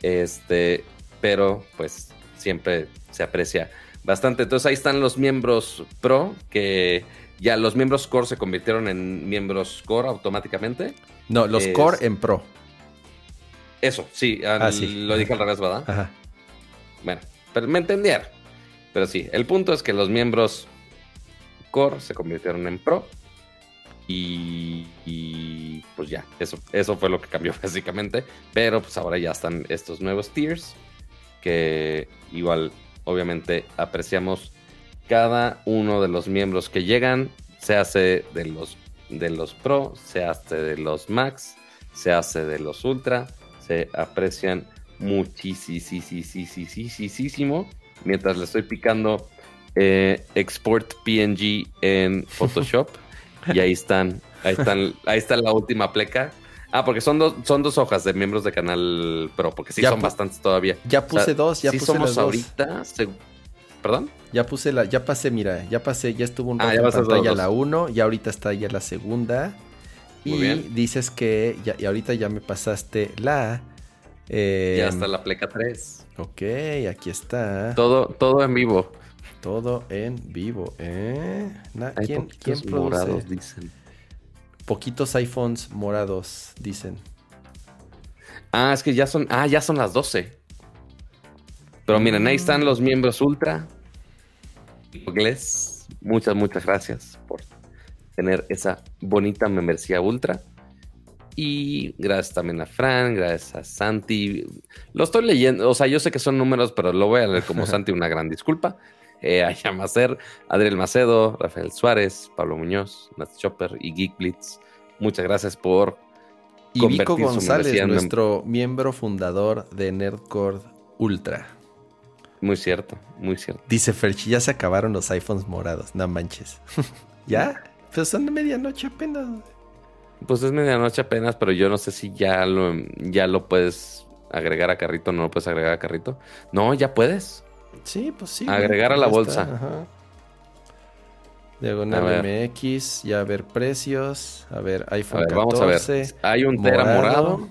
[SPEAKER 1] este, pero pues siempre se aprecia bastante. Entonces ahí están los miembros pro, que ya los miembros core se convirtieron en miembros core automáticamente.
[SPEAKER 2] No, los
[SPEAKER 1] es-
[SPEAKER 2] core en pro.
[SPEAKER 1] Eso, sí, al-
[SPEAKER 2] Ah, sí.
[SPEAKER 1] lo dije al revés, ¿verdad?
[SPEAKER 2] Ajá.
[SPEAKER 1] Bueno, pero me entendieron. Pero sí, el punto es que los miembros core se convirtieron en pro. Y, y, pues ya, eso, eso fue lo que cambió básicamente. Pero pues ahora ya están estos nuevos tiers. Que igual, obviamente, apreciamos cada uno de los miembros que llegan. Se hace de los, de los pro, se hace de los max, se hace de los ultra. Se aprecian muchísimo mientras le estoy picando eh, export PNG en Photoshop y ahí están, ahí están, ahí está la última pleca. Ah, porque son dos, son dos hojas de miembros de canal Pro, porque sí
[SPEAKER 2] Ya
[SPEAKER 1] son bastantes todavía.
[SPEAKER 2] Ya puse dos, ya
[SPEAKER 1] sí
[SPEAKER 2] puse
[SPEAKER 1] somos
[SPEAKER 2] las dos.
[SPEAKER 1] ahorita, perdón.
[SPEAKER 2] Ya puse la, ya pasé, mira, ya pasé, ya estuvo un
[SPEAKER 1] Ah,
[SPEAKER 2] rato
[SPEAKER 1] ya
[SPEAKER 2] en pantalla
[SPEAKER 1] dos.
[SPEAKER 2] la 1, y ahorita está ya la segunda.
[SPEAKER 1] Muy
[SPEAKER 2] y
[SPEAKER 1] bien.
[SPEAKER 2] dices que, ya, y ahorita ya me pasaste la. Eh,
[SPEAKER 1] ya está la pleca 3.
[SPEAKER 2] Ok, aquí está.
[SPEAKER 1] Todo, todo en vivo.
[SPEAKER 2] Todo en vivo, ¿eh? Na-
[SPEAKER 1] Hay
[SPEAKER 2] ¿Quién,
[SPEAKER 1] poquitos
[SPEAKER 2] quién produce?
[SPEAKER 1] morados, dicen.
[SPEAKER 2] Poquitos iPhones morados, dicen.
[SPEAKER 1] Ah, es que ya son, ah, ya son las 12. Pero miren, ahí están los miembros ultra. Inglés, muchas, muchas gracias por tener esa bonita membresía ultra. Y gracias también a Fran, gracias a Santi. Lo estoy leyendo, o sea, yo sé que son números, pero lo voy a leer como Santi, una gran disculpa. Eh, a Yamacer, Adriel Macedo, Rafael Suárez, Pablo Muñoz, Nat Chopper y Geek Blitz. Muchas gracias por
[SPEAKER 2] Y Vico González,
[SPEAKER 1] en
[SPEAKER 2] nuestro miembro fundador de Nerdcore Ultra.
[SPEAKER 1] Muy cierto, muy cierto.
[SPEAKER 2] Dice Ferchi, ya se acabaron los iPhones morados, no manches. ¿Ya? Pues son de medianoche apenas.
[SPEAKER 1] Pues es medianoche apenas, pero yo no sé si ya lo, ya lo puedes agregar a carrito no lo puedes agregar a carrito. No, ya puedes.
[SPEAKER 2] Sí, pues sí.
[SPEAKER 1] Agregar a
[SPEAKER 2] güey,
[SPEAKER 1] la bolsa.
[SPEAKER 2] está, ajá. Diagonal. MX, ya a ver precios. A ver,
[SPEAKER 1] A
[SPEAKER 2] iPhone
[SPEAKER 1] ver,
[SPEAKER 2] 14.
[SPEAKER 1] vamos a ver. Hay un Tera morado.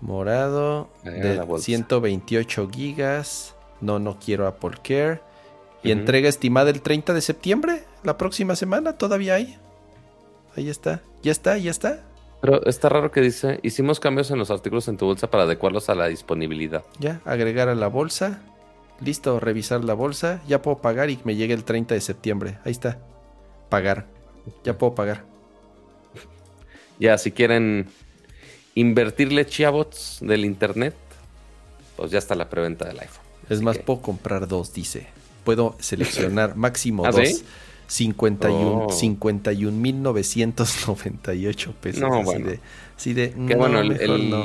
[SPEAKER 2] Morado de
[SPEAKER 1] la bolsa.
[SPEAKER 2] 128 gigas. No, no quiero Apple Care. Y entrega estimada el 30 de septiembre, la próxima semana, todavía hay. Ahí está. Ya está, ya está.
[SPEAKER 1] Pero está raro que dice, hicimos cambios en los artículos en tu bolsa para adecuarlos a la disponibilidad.
[SPEAKER 2] Ya, agregar a la bolsa. Listo, revisar la bolsa. Ya puedo pagar y me llegue el 30 de septiembre. Ahí está. Pagar. Ya puedo pagar.
[SPEAKER 1] Ya, si quieren invertirle chiabots del internet, pues ya está la preventa del iPhone.
[SPEAKER 2] Es
[SPEAKER 1] Así
[SPEAKER 2] más,
[SPEAKER 1] que-
[SPEAKER 2] puedo comprar dos, dice. Puedo seleccionar máximo
[SPEAKER 1] ¿Ah,
[SPEAKER 2] dos.
[SPEAKER 1] sí?
[SPEAKER 2] 51
[SPEAKER 1] Oh.
[SPEAKER 2] 51.998 pesos.
[SPEAKER 1] No,
[SPEAKER 2] así
[SPEAKER 1] bueno.
[SPEAKER 2] de, así de,
[SPEAKER 1] Que
[SPEAKER 2] no,
[SPEAKER 1] bueno, el, el-
[SPEAKER 2] no.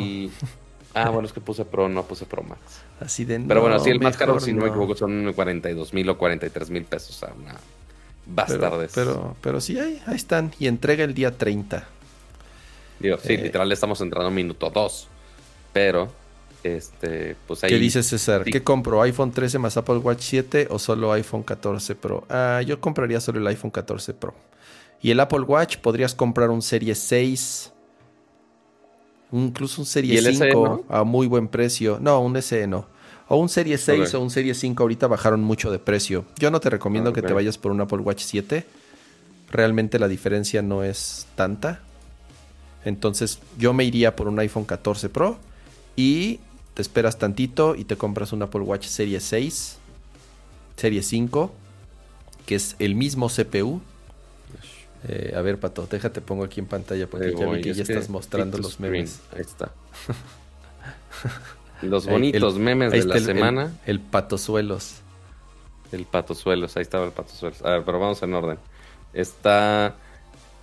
[SPEAKER 1] Ah, bueno, es que puse Pro, no puse Pro Max.
[SPEAKER 2] Así de,
[SPEAKER 1] Pero bueno,
[SPEAKER 2] no,
[SPEAKER 1] sí, el más caro, si no me equivoco, son 42 mil o 43 mil pesos. Sea, una
[SPEAKER 2] Pero,
[SPEAKER 1] bastardes.
[SPEAKER 2] pero, pero sí, ahí, ahí están. Y entrega el día 30.
[SPEAKER 1] Digo, sí,
[SPEAKER 2] eh,
[SPEAKER 1] literal, estamos entrando en minuto 2. Pero, este, pues ahí.
[SPEAKER 2] ¿Qué dice César?
[SPEAKER 1] sí.
[SPEAKER 2] ¿Qué compro? ¿iPhone 13 más Apple Watch 7 o solo iPhone 14 Pro? Ah, yo compraría solo el iPhone 14 Pro. Y el Apple Watch podrías comprar un Serie 6. Incluso un
[SPEAKER 1] ¿Y
[SPEAKER 2] Serie
[SPEAKER 1] el SE
[SPEAKER 2] 5 a muy buen precio. No, un SE no. O un Serie 6
[SPEAKER 1] Ok.
[SPEAKER 2] o un Serie 5 ahorita bajaron mucho de precio. Yo no te recomiendo
[SPEAKER 1] Ah,
[SPEAKER 2] que te vayas por un Apple Watch 7. Realmente la diferencia no es tanta. Entonces yo me iría por un iPhone 14 Pro y te esperas tantito y te compras un Apple Watch Serie 6, Serie 5, que es el mismo CPU. Eh, a ver, Pato, déjate pongo aquí en pantalla porque ya vi que
[SPEAKER 1] es
[SPEAKER 2] ya estás mostrando los
[SPEAKER 1] screen.
[SPEAKER 2] memes.
[SPEAKER 1] Ahí está. Los bonitos
[SPEAKER 2] el-
[SPEAKER 1] memes de la
[SPEAKER 2] está el- el-
[SPEAKER 1] semana.
[SPEAKER 2] El, patozuelos.
[SPEAKER 1] El patosuelos, ahí estaba el patosuelos. A ver, pero vamos en orden. Está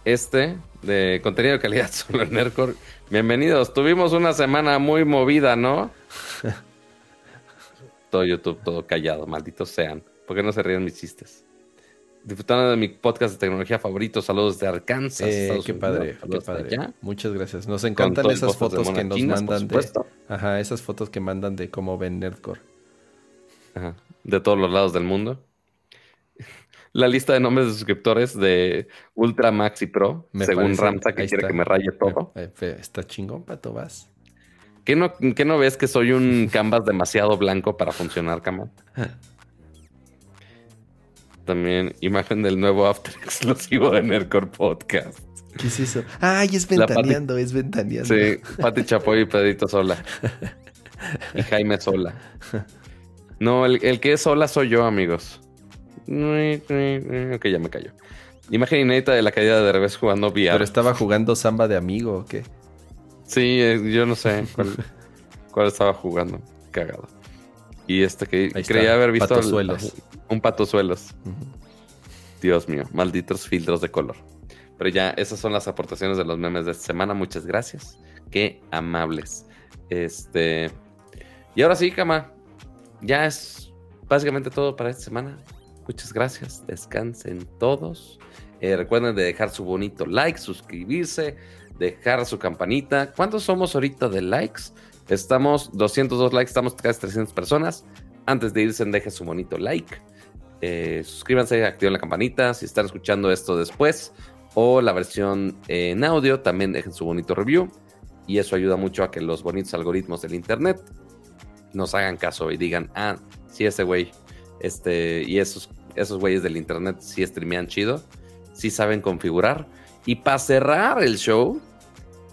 [SPEAKER 1] este de contenido de calidad solo en Nerdcore. Bienvenidos, tuvimos una semana muy movida, ¿no? todo YouTube, todo callado, malditos sean. ¿Por qué no se ríen mis chistes? Disfrutando de mi podcast de tecnología favorito, saludos de Arkansas.
[SPEAKER 2] Eh,
[SPEAKER 1] Estados
[SPEAKER 2] qué
[SPEAKER 1] Unidos.
[SPEAKER 2] padre, qué
[SPEAKER 1] Saludos
[SPEAKER 2] padre.
[SPEAKER 1] allá.
[SPEAKER 2] Muchas gracias. Nos encantan esas fotos que nos mandan de. Ajá, esas fotos que mandan de cómo ven Nerdcore.
[SPEAKER 1] Ajá, de todos los lados del mundo. La lista de nombres de suscriptores de Ultra Max y Pro,
[SPEAKER 2] Me
[SPEAKER 1] según Ramsa, que quiere
[SPEAKER 2] está.
[SPEAKER 1] que me raye todo.
[SPEAKER 2] Eh, está chingón, Pato, vas.
[SPEAKER 1] ¿Qué no, qué no ves que soy un canvas demasiado blanco para funcionar, cama? También imagen del nuevo After exclusivo de Nerdcore Podcast.
[SPEAKER 2] ¿Qué es eso? Ay, es
[SPEAKER 1] Pati-
[SPEAKER 2] ventaneando, es ventaneando.
[SPEAKER 1] Sí, Pati Chapoy y Pedrito Sola. Y Jaime Sola. No, el, el que es Sola soy yo, amigos. Ok, ya me cayó. Imagen inédita de la caída de revés jugando VR.
[SPEAKER 2] Pero estaba jugando samba de amigo o qué?
[SPEAKER 1] Sí, eh, yo no sé cuál, cuál estaba jugando. Cagado. Y este que
[SPEAKER 2] Ahí
[SPEAKER 1] creía
[SPEAKER 2] está,
[SPEAKER 1] haber visto el-
[SPEAKER 2] patosuelos.
[SPEAKER 1] un patosuelos. Dios mío, malditos filtros de color. Pero ya, esas son las aportaciones de los memes de esta semana. Muchas gracias. Qué amables. Este. Y ahora sí, Cama. Ya es básicamente todo para esta semana. Muchas gracias. Descansen todos. Eh, recuerden de dejar su bonito like, suscribirse, dejar su campanita. ¿Cuántos somos ahorita de likes? Estamos 202 likes, estamos casi 300 personas. Antes de irse, dejen su bonito like. Eh, suscríbanse, activen la campanita. Si están escuchando esto después o la versión en audio, también dejen su bonito review. Y eso ayuda mucho a que los bonitos algoritmos del internet nos hagan caso y digan, ah, sí, ese güey, este, y esos, esos güeyes del internet sí streamean chido, sí saben configurar. Y para cerrar el show,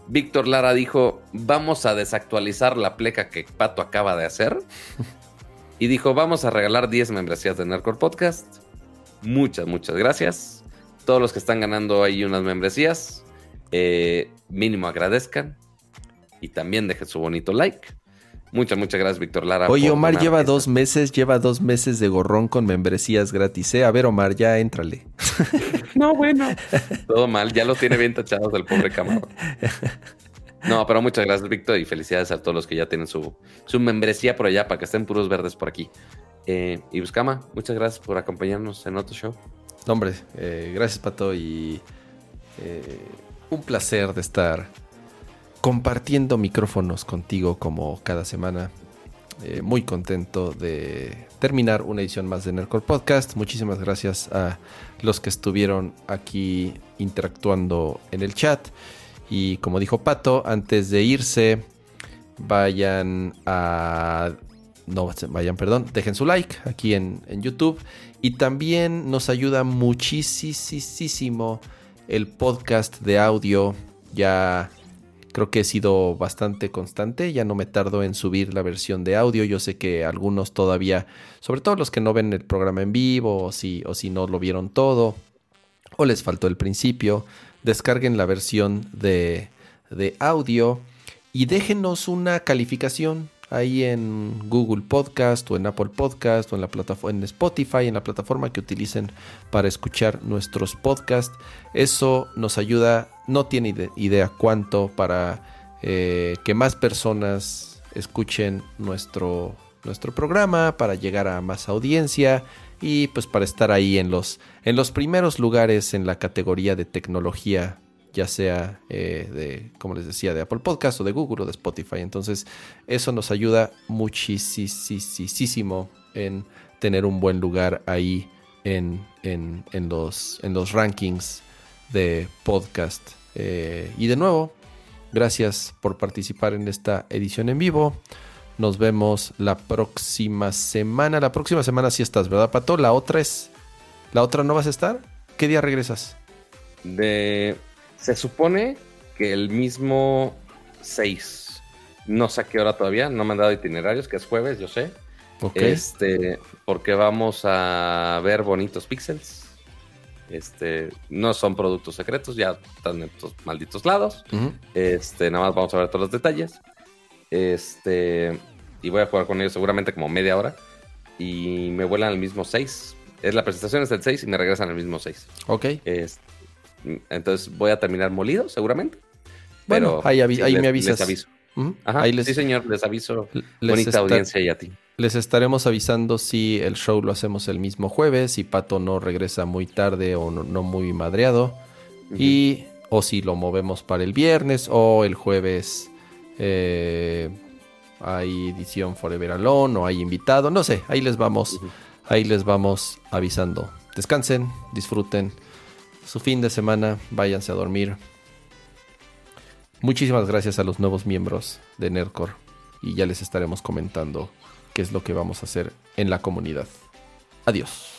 [SPEAKER 1] Víctor Lara dijo, vamos a desactualizar la pleca que Pato acaba de hacer. y dijo, vamos a regalar 10 membresías de Nerdcore Podcast. Muchas, muchas gracias. Todos los que están ganando ahí unas membresías, eh, mínimo agradezcan. Y también dejen su bonito like. Muchas, muchas gracias, Víctor Lara.
[SPEAKER 2] Oye, Omar
[SPEAKER 1] donar
[SPEAKER 2] lleva dos meses, lleva dos meses de gorrón con membresías gratis, ¿eh? A ver, Omar, ya éntrale.
[SPEAKER 1] No, bueno. Todo mal, ya lo tiene bien tachados el pobre camarón. No, pero muchas gracias, Víctor, y felicidades a todos los que ya tienen su, su membresía por allá para que estén puros verdes por aquí. Eh, y Buscama, muchas gracias por acompañarnos en otro show.
[SPEAKER 2] No, hombre, eh, gracias, Pato, y eh, un placer de estar compartiendo micrófonos contigo como cada semana. Eh, muy contento de terminar una edición más de Nerdcore Podcast. Muchísimas gracias a los que estuvieron aquí interactuando en el chat. Y como dijo Pato, antes de irse, vayan a... No, vayan, perdón, dejen su like aquí en, en YouTube. Y también nos ayuda muchísimo el podcast de audio. Ya creo que he sido bastante constante, ya no me tardo en subir la versión de audio. Yo sé que algunos todavía, sobre todo los que no ven el programa en vivo o si, o si no lo vieron todo o les faltó el principio, descarguen la versión de, de audio y déjenos una calificación ahí en Google Podcast o en Apple Podcast o en la en Spotify, en la plataforma que utilicen para escuchar nuestros podcasts. Eso nos ayuda, no tiene idea cuánto para eh, que más personas escuchen nuestro, nuestro programa, para llegar a más audiencia y pues para estar ahí en los, en los primeros lugares en la categoría de tecnología ya sea eh, de, como les decía, de Apple Podcast o de Google o de Spotify. Entonces, eso nos ayuda muchísimo en tener un buen lugar ahí en, en, los, en los rankings de podcast. Eh, y de nuevo, gracias por participar en esta edición en vivo. Nos vemos la próxima semana. La próxima semana sí estás, ¿verdad, Pato? La otra es. ¿La otra no vas a estar? ¿Qué día regresas?
[SPEAKER 1] De se supone que el mismo 6, no sé a qué hora todavía, no me han dado itinerarios, que es jueves, yo sé. Este, porque vamos a ver bonitos píxeles. Este, no son productos secretos, ya están en estos malditos lados. Este, nada más vamos a ver todos los detalles. Este, y voy a jugar con ellos seguramente como media hora. Y me vuelan al mismo 6. Es la presentación es el 6 y me regresan al mismo 6.
[SPEAKER 2] Ok.
[SPEAKER 1] Este, entonces voy a terminar molido, seguramente.
[SPEAKER 2] Bueno, ahí, me avisas.
[SPEAKER 1] Les aviso. Sí, señor, les aviso. Bonita audiencia y a ti.
[SPEAKER 2] Les estaremos avisando si el show lo hacemos el mismo jueves, si Pato no regresa muy tarde o no, muy madreado. Y o si lo movemos para el viernes o el jueves eh, hay edición Forever Alone o hay invitado. No sé, ahí les vamos, ahí les vamos avisando. Descansen, disfruten su fin de semana, váyanse a dormir. Muchísimas gracias a los nuevos miembros de Nerdcore y ya les estaremos comentando qué es lo que vamos a hacer en la comunidad. Adiós.